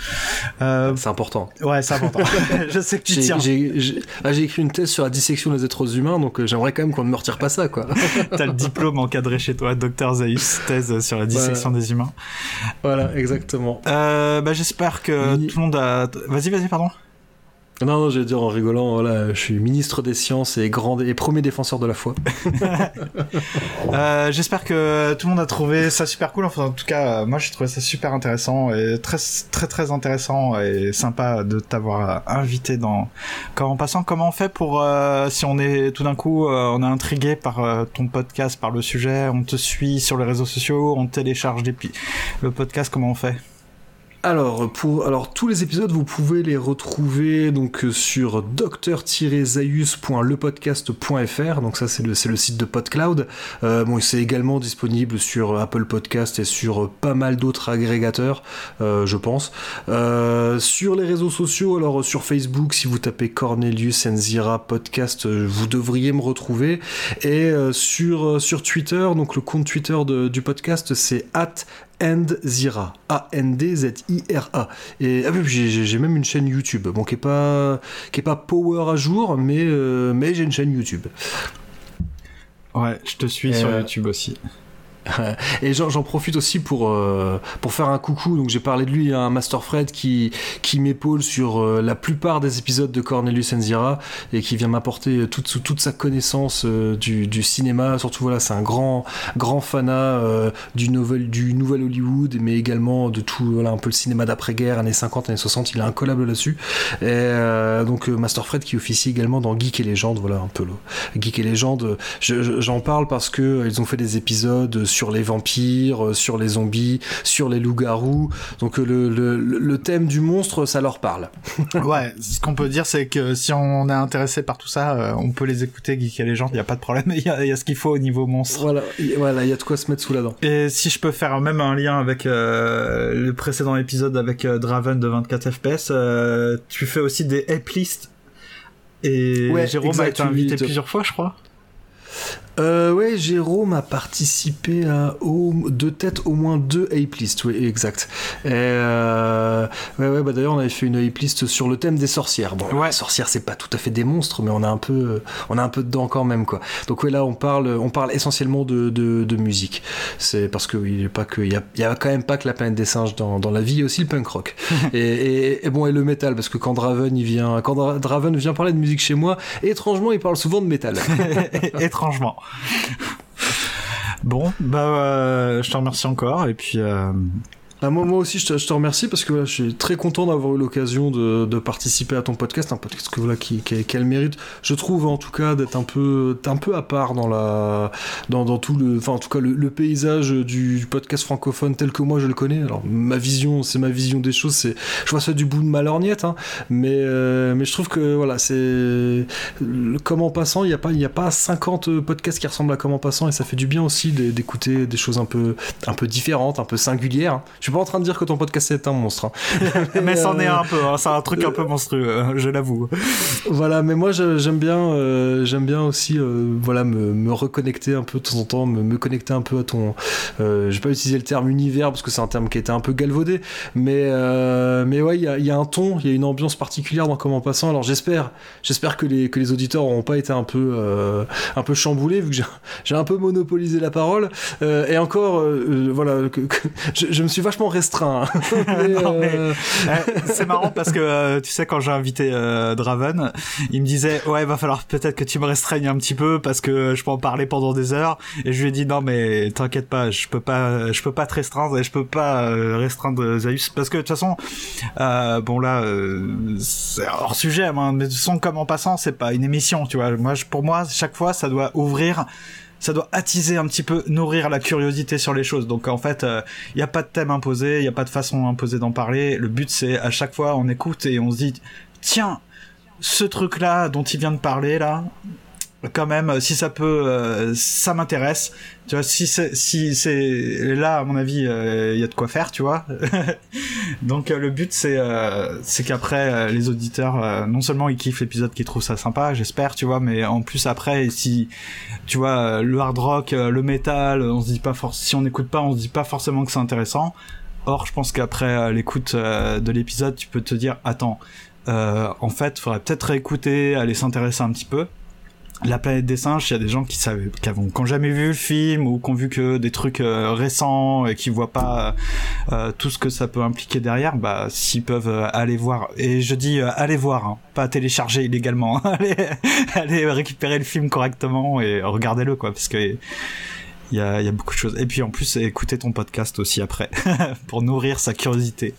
Euh... C'est important. Ouais, c'est important. je sais que tu tiens. Ah, j'ai écrit une thèse sur la dissection des êtres humains, donc euh, j'aimerais quand même qu'on ne me retire pas ça, quoi. T'as le diplôme encadré chez toi, Docteur Zaius, thèse sur la dissection des humains. Voilà, exactement. Euh, bah j'espère que tout le monde a. Vas-y, vas-y, pardon. Non, non, je vais dire en rigolant, voilà, je suis ministre des sciences et, grand, et premier défenseur de la foi. euh, J'espère que tout le monde a trouvé ça super cool. Enfin, en tout cas, moi, j'ai trouvé ça super intéressant et très, très, très intéressant et sympa de t'avoir invité dans. En passant, comment on fait pour euh, si on est tout d'un coup, euh, on est intrigué par euh, ton podcast, par le sujet, on te suit sur les réseaux sociaux, on télécharge des le podcast, comment on fait? Alors, pour, tous les épisodes, vous pouvez les retrouver donc sur docteur-zaius.lepodcast.fr. Donc ça, c'est le, site de PodCloud. Euh, bon, c'est également disponible sur Apple Podcast et sur pas mal d'autres agrégateurs, euh, je pense. Euh, sur les réseaux sociaux, alors sur Facebook, si vous tapez Cornelius Enzira Podcast, euh, vous devriez me retrouver. Et euh, sur, Twitter, donc le compte Twitter du podcast, c'est at Zira, A-N-D-Z-I-R-A. Et ah oui, j'ai même une chaîne YouTube, bon, qui est pas, qui est pas power à jour, mais, euh, mais j'ai une chaîne YouTube. Ouais, je te suis Et sur euh, YouTube aussi. Et j'en profite aussi pour, euh, pour faire un coucou. Donc j'ai parlé de lui un Master Fred qui, qui m'épaule sur euh, la plupart des épisodes de Cornelius Enzira et qui vient m'apporter toute, toute sa connaissance euh, du, cinéma. Surtout voilà, c'est un grand, grand fanat du, nouvel, Hollywood, mais également de tout voilà, un peu le cinéma d'après-guerre, années 50, années 60. Il a un collab là-dessus. Et donc Master Fred qui officie également dans Geek et Légende. Voilà un peu le Geek et Légende. je- je- J'en parle parce que ils ont fait des épisodes sur les vampires, euh, sur les zombies, sur les loups-garous. Donc euh, le, le, le thème du monstre, ça leur parle. ouais, ce qu'on peut dire, c'est que si on est intéressé par tout ça, euh, on peut les écouter, Geek et Légende, il n'y a pas de problème, il y a, il y a ce qu'il faut au niveau monstre. Voilà, il y a de quoi se mettre sous la dent. Et si je peux faire même un lien avec euh, le précédent épisode avec euh, Draven de 24 FPS, euh, tu fais aussi des app lists. Et Ouais, Jérôme exact, a été invité plusieurs fois, je crois. Euh, ouais, Jérôme a participé à au, de tête au moins deux ape lists, oui, exact. Et euh, ouais, ouais, bah d'ailleurs on avait fait une ape list sur le thème des sorcières. Bon, les sorcières c'est pas tout à fait des monstres, mais on a un peu, on a un peu dedans quand même quoi. Donc ouais, là on parle, on parle essentiellement de, de, de musique. C'est parce que oui, il a pas que, il y a, il y a quand même pas que la planète des singes dans, dans la vie, il y a aussi le punk rock. et, et, et bon et le métal parce que quand Draven il vient, quand Dra- Draven vient parler de musique chez moi, étrangement il parle souvent de métal. Étrangement. Bon, bah euh, je te remercie encore et puis euh, Ah, moi, aussi, je te, remercie parce que je suis très content d'avoir eu l'occasion de, participer à ton podcast, un podcast que, voilà, qui, a- le mérite, je trouve en tout cas, d'être un peu, un peu à part dans, la, dans, tout le, en tout cas, le, paysage du podcast francophone tel que moi je le connais. Alors, ma vision, c'est ma vision des choses, c'est, je vois ça du bout de ma lorgnette, hein, mais, euh, mais je trouve que voilà, c'est Comme en passant, il n'y a, pas- a pas 50 podcasts qui ressemblent à Comme en passant et ça fait du bien aussi d'é- d'écouter des choses un peu, un peu différentes, un peu singulières. hein. Suis pas en train de dire que ton podcast est un monstre. hein. mais c'en est euh, un peu, hein, c'est un truc un peu monstrueux, hein, je l'avoue. Voilà, mais moi j'aime bien, euh, j'aime bien aussi, euh, voilà, me, me reconnecter un peu de temps en temps, me, me connecter un peu à ton. Euh, je vais pas utiliser le terme univers parce que c'est un terme qui été un peu galvaudé, mais euh, mais ouais, il y a, il y a un ton, il y a une ambiance particulière dans Comment Passant. Alors j'espère, j'espère que les que les auditeurs n'auront pas été un peu euh, un peu chamboulés vu que j'ai- un peu monopolisé la parole. Euh, et encore, euh, euh, voilà, que- que- je, je me suis vachement restreint. hein. Euh, euh, c'est marrant parce que euh, tu sais quand j'ai invité euh, Draven, il me disait ouais va falloir peut-être que tu me restreignes un petit peu parce que je peux en parler pendant des heures et je lui ai dit non mais t'inquiète pas je peux pas je peux pas te restreindre et je peux pas restreindre Zaius parce que de toute façon euh, bon là c'est hors sujet moi, mais de toute façon comme en passant c'est pas une émission tu vois moi je- pour moi chaque fois ça doit ouvrir ça doit attiser un petit peu, nourrir la curiosité sur les choses. Donc en fait, il n'y a pas de thème imposé, il n'y a pas de façon imposée d'en parler. Le but c'est à chaque fois on écoute et on se dit tiens, ce truc là dont il vient de parler là, quand même, si ça peut, euh, ça m'intéresse. Tu vois, si c'est, si c'est là, à mon avis, il y a de quoi faire, tu vois. Donc euh, le but c'est, euh, c'est qu'après euh, les auditeurs, euh, non seulement ils kiffent l'épisode, qu'ils trouvent ça sympa, j'espère, tu vois, mais en plus après, si tu vois euh, le hard rock, euh, le metal, on se dit pas si on n'écoute pas, on se dit pas forcément que c'est intéressant. Or, je pense qu'après euh, l'écoute euh, de l'épisode, tu peux te dire, attends, euh, en fait, faudrait peut-être réécouter, aller s'intéresser un petit peu. La planète des singes, il y a des gens qui savent, qui ont, qui ont jamais vu le film ou qui ont vu que des trucs euh, récents et qui voient pas euh, tout ce que ça peut impliquer derrière. Bah, s'ils peuvent euh, aller voir, et je dis euh, aller voir, hein, pas télécharger illégalement, allez, allez récupérer le film correctement et regardez-le quoi, parce que il y a, y a beaucoup de choses. Et puis en plus, écouter ton podcast aussi après pour nourrir sa curiosité.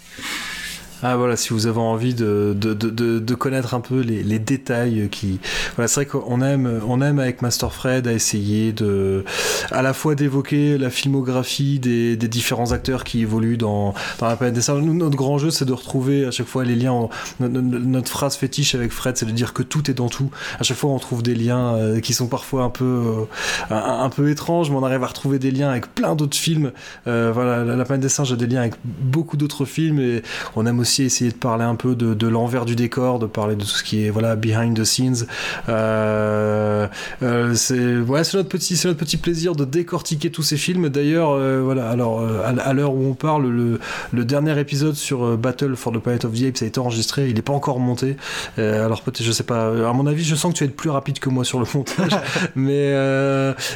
Ah voilà, si vous avez envie de, de, de, connaître un peu les, les détails qui... Voilà, c'est vrai qu'on aime, on aime avec Master Fred à essayer de... à la fois d'évoquer la filmographie des, des, différents acteurs qui évoluent dans, dans la planète des singes. Notre grand jeu, c'est de retrouver à chaque fois les liens. notre, phrase fétiche avec Fred, c'est de dire que tout est dans tout. À chaque fois, on trouve des liens euh, qui sont parfois un peu, euh, un, peu étranges, mais on arrive à retrouver des liens avec plein d'autres films. Euh, voilà, la, la planète des singes a des liens avec beaucoup d'autres films et on aime aussi essayer de parler un peu de, l'envers du décor, de parler de tout ce qui est voilà behind the scenes. Euh, euh, c'est ouais, c'est notre petit c'est notre petit plaisir de décortiquer tous ces films. D'ailleurs, euh, voilà, alors à, l'heure où on parle, le, le dernier épisode sur Battle for the Planet of the Apes a été enregistré. Il n'est pas encore monté. alors peut-être, je sais pas. À mon avis, je sens que tu vas être plus rapide que moi sur le montage. mais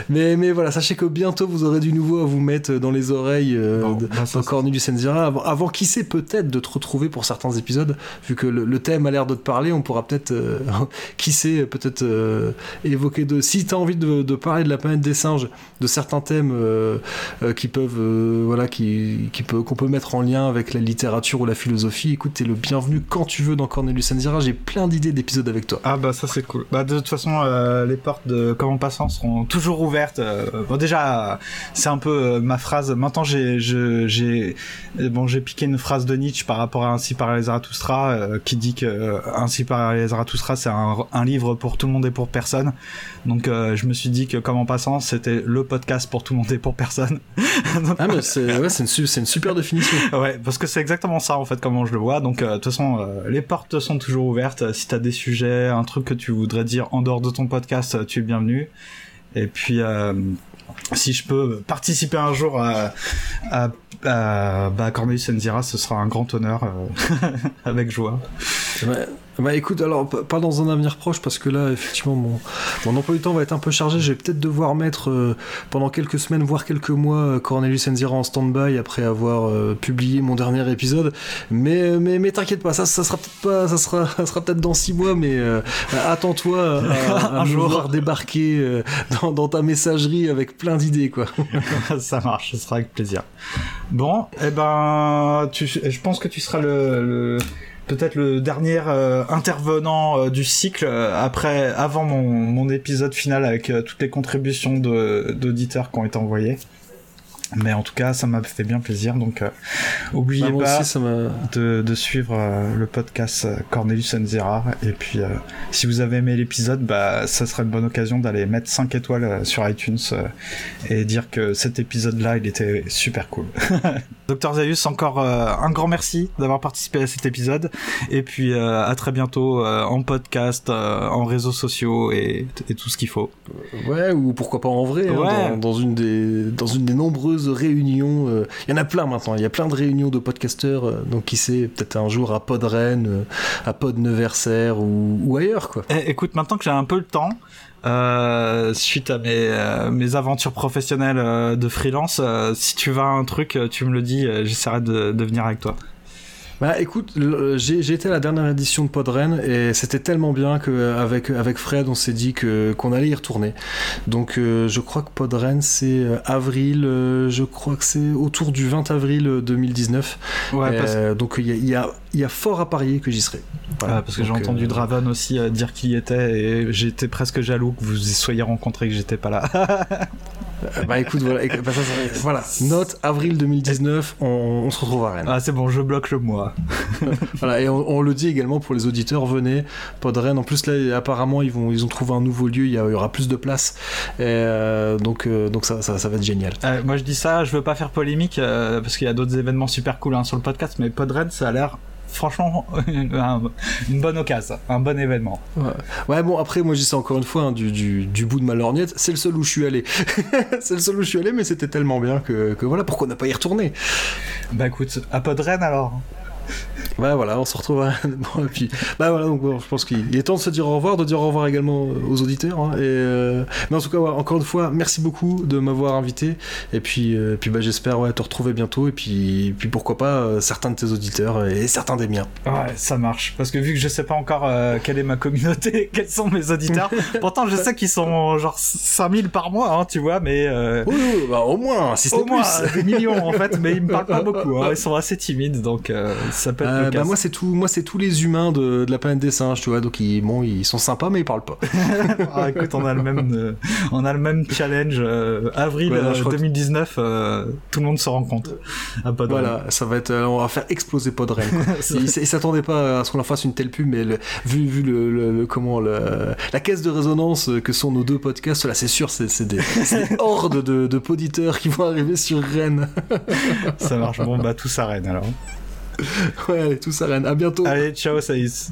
mais mais voilà, sachez que bientôt vous aurez du nouveau à vous mettre dans les oreilles bon, de, dans Cornelius avant, avant qui sait peut-être de te retrouver pour certains épisodes, vu que le, thème a l'air de te parler, on pourra peut-être, euh, qui sait, peut-être euh, évoquer de. Si tu as envie de, parler de la planète des singes, de certains thèmes euh, qui peuvent, voilà, qui, qu'on peut mettre en lien avec la littérature ou la philosophie, écoute, t'es le bienvenu quand tu veux dans Cornelius Enzira. J'ai plein d'idées d'épisodes avec toi. Ah bah ça c'est cool. Bah de toute façon, les portes de Comment Passant seront toujours ouvertes. bon déjà, c'est un peu ma phrase. Maintenant j'ai, bon j'ai piqué une phrase de Nietzsche par rapport à ainsi par les Zarathustra, euh, qui dit que euh, Ainsi par les Zarathustra, c'est un, livre pour tout le monde et pour personne. Donc euh, je me suis dit que comme en passant, c'était le podcast pour tout le monde et pour personne. ah mais c'est ouais, une, une, super définition. ouais, parce que c'est exactement ça en fait comment je le vois. Donc de toute façon, les portes sont toujours ouvertes. Si t'as des sujets, un truc que tu voudrais dire en dehors de ton podcast, tu es bienvenu. Et puis si je peux participer un jour à, à, à bah, Cornelius Enzira, ce sera un grand honneur euh, avec joie. Bah écoute, alors pas dans un avenir proche parce que là, effectivement, mon, mon emploi du temps va être un peu chargé. Je vais peut-être devoir mettre euh, pendant quelques semaines, voire quelques mois, euh, Cornelius Enzira en stand-by après avoir euh, publié mon dernier épisode. Mais mais, mais t'inquiète pas, ça, ça sera peut-être pas, ça sera, ça sera peut-être dans six mois, mais attends-toi à, un jour débarquer dans, dans, ta messagerie avec plein d'idées, quoi. ça marche, ce sera avec plaisir. Bon, eh ben, tu, je pense que tu seras le peut-être le dernier euh, intervenant euh, du cycle euh, après avant mon, mon, épisode final avec toutes les contributions d'auditeurs qui ont été envoyées. Mais en tout cas, ça m'a fait bien plaisir. Donc, euh, oubliez bah, pas de, de, suivre le podcast Cornelius Enzera. Et puis, si vous avez aimé l'épisode, bah, ça serait une bonne occasion d'aller mettre 5 étoiles sur iTunes et dire que cet épisode-là, il était super cool. Docteur Zayus, encore un grand merci d'avoir participé à cet épisode. Et puis, à très bientôt en podcast, en réseaux sociaux et, et tout ce qu'il faut. Ouais, ou pourquoi pas en vrai, hein, dans, dans, une des, dans une des nombreuses réunions. Euh, il y en a plein maintenant. Il y a plein de réunions de podcasteurs. Euh, donc, qui sait, peut-être un jour à euh, à Pod Neversaire ou, ou ailleurs, quoi. Eh, écoute, maintenant que j'ai un peu le temps, suite à mes, mes aventures professionnelles de freelance, si tu vas un truc, tu me le dis, j'essaierai de, de venir avec toi. Bah écoute, j'ai été à la dernière édition de Podren et c'était tellement bien qu'avec avec Fred, on s'est dit que qu'on allait y retourner. Donc euh, je crois que Podren c'est euh, avril, euh, je crois que c'est autour du 20 avril 2019. Ouais, donc il y a, y, a, fort à parier que j'y serai. Voilà. parce que j'ai entendu Draven aussi dire qu'il y était et j'étais presque jaloux que vous y soyez rencontrés que j'étais pas là. bah écoute, voilà, bah, voilà. note avril 2019, on, on, se retrouve à Rennes. Ah c'est bon, je bloque le mois. voilà, et on, le dit également pour les auditeurs, venez, Rennes. En plus là, apparemment, ils vont, ils ont trouvé un nouveau lieu, il y, aura plus de place, et, euh, donc, euh, donc ça, ça, va être génial. Euh, moi je dis ça, je veux pas faire polémique parce qu'il y a d'autres événements super cool hein, sur le podcast, mais Rennes, ça a l'air franchement une bonne occasion, un bon événement. Ouais, bon après moi j'y sais encore une fois hein, du, du, du, bout de ma lorgnette, c'est le seul où je suis allé. c'est le seul où je suis allé mais c'était tellement bien que, que voilà pourquoi on n'a pas y retourné. Bah écoute, à Podren alors. Bah voilà, on se retrouve. Bon, et puis, bah voilà, donc je pense qu'il est temps de se dire au revoir, de dire au revoir également aux auditeurs. Hein, et, euh, Mais en tout cas, encore une fois, merci beaucoup de m'avoir invité. Et puis, euh, puis bah, j'espère ouais, te retrouver bientôt. Et puis, puis pourquoi pas euh, certains de tes auditeurs et certains des miens. Ouais, ça marche. Parce que vu que je sais pas encore quelle est ma communauté, quels sont mes auditeurs, pourtant je sais qu'ils sont genre 5000 par mois, hein, tu vois, mais. Oui, bah, au moins, si c'est Au moins, des millions en fait, mais ils me parlent pas beaucoup. Hein, ils sont assez timides, donc ça peut être bah, moi c'est tout, moi c'est tous les humains de, de la planète des singes, tu vois. Donc ils, bon, ils sont sympas, mais ils parlent pas. Ah, écoute, on a le même, euh, on a le même challenge. euh, avril Voilà, euh, je crois que- 2019, euh, tout le monde se rencontre. De Voilà, ça va être, euh, on va faire exploser Podren. ils ils s'attendaient pas à ce qu'on leur fasse une telle pub, mais le- vu, vu le, le- le- comment le, la caisse de résonance que sont nos deux podcasts, là c'est sûr, c'est c'est des, des hordes de, de poditeurs qui vont arriver sur Rennes. Ça marche. Bon, bah, tout s'arrête alors. Ouais, allez, tous à Rennes. À bientôt. Allez, ciao, Saïs.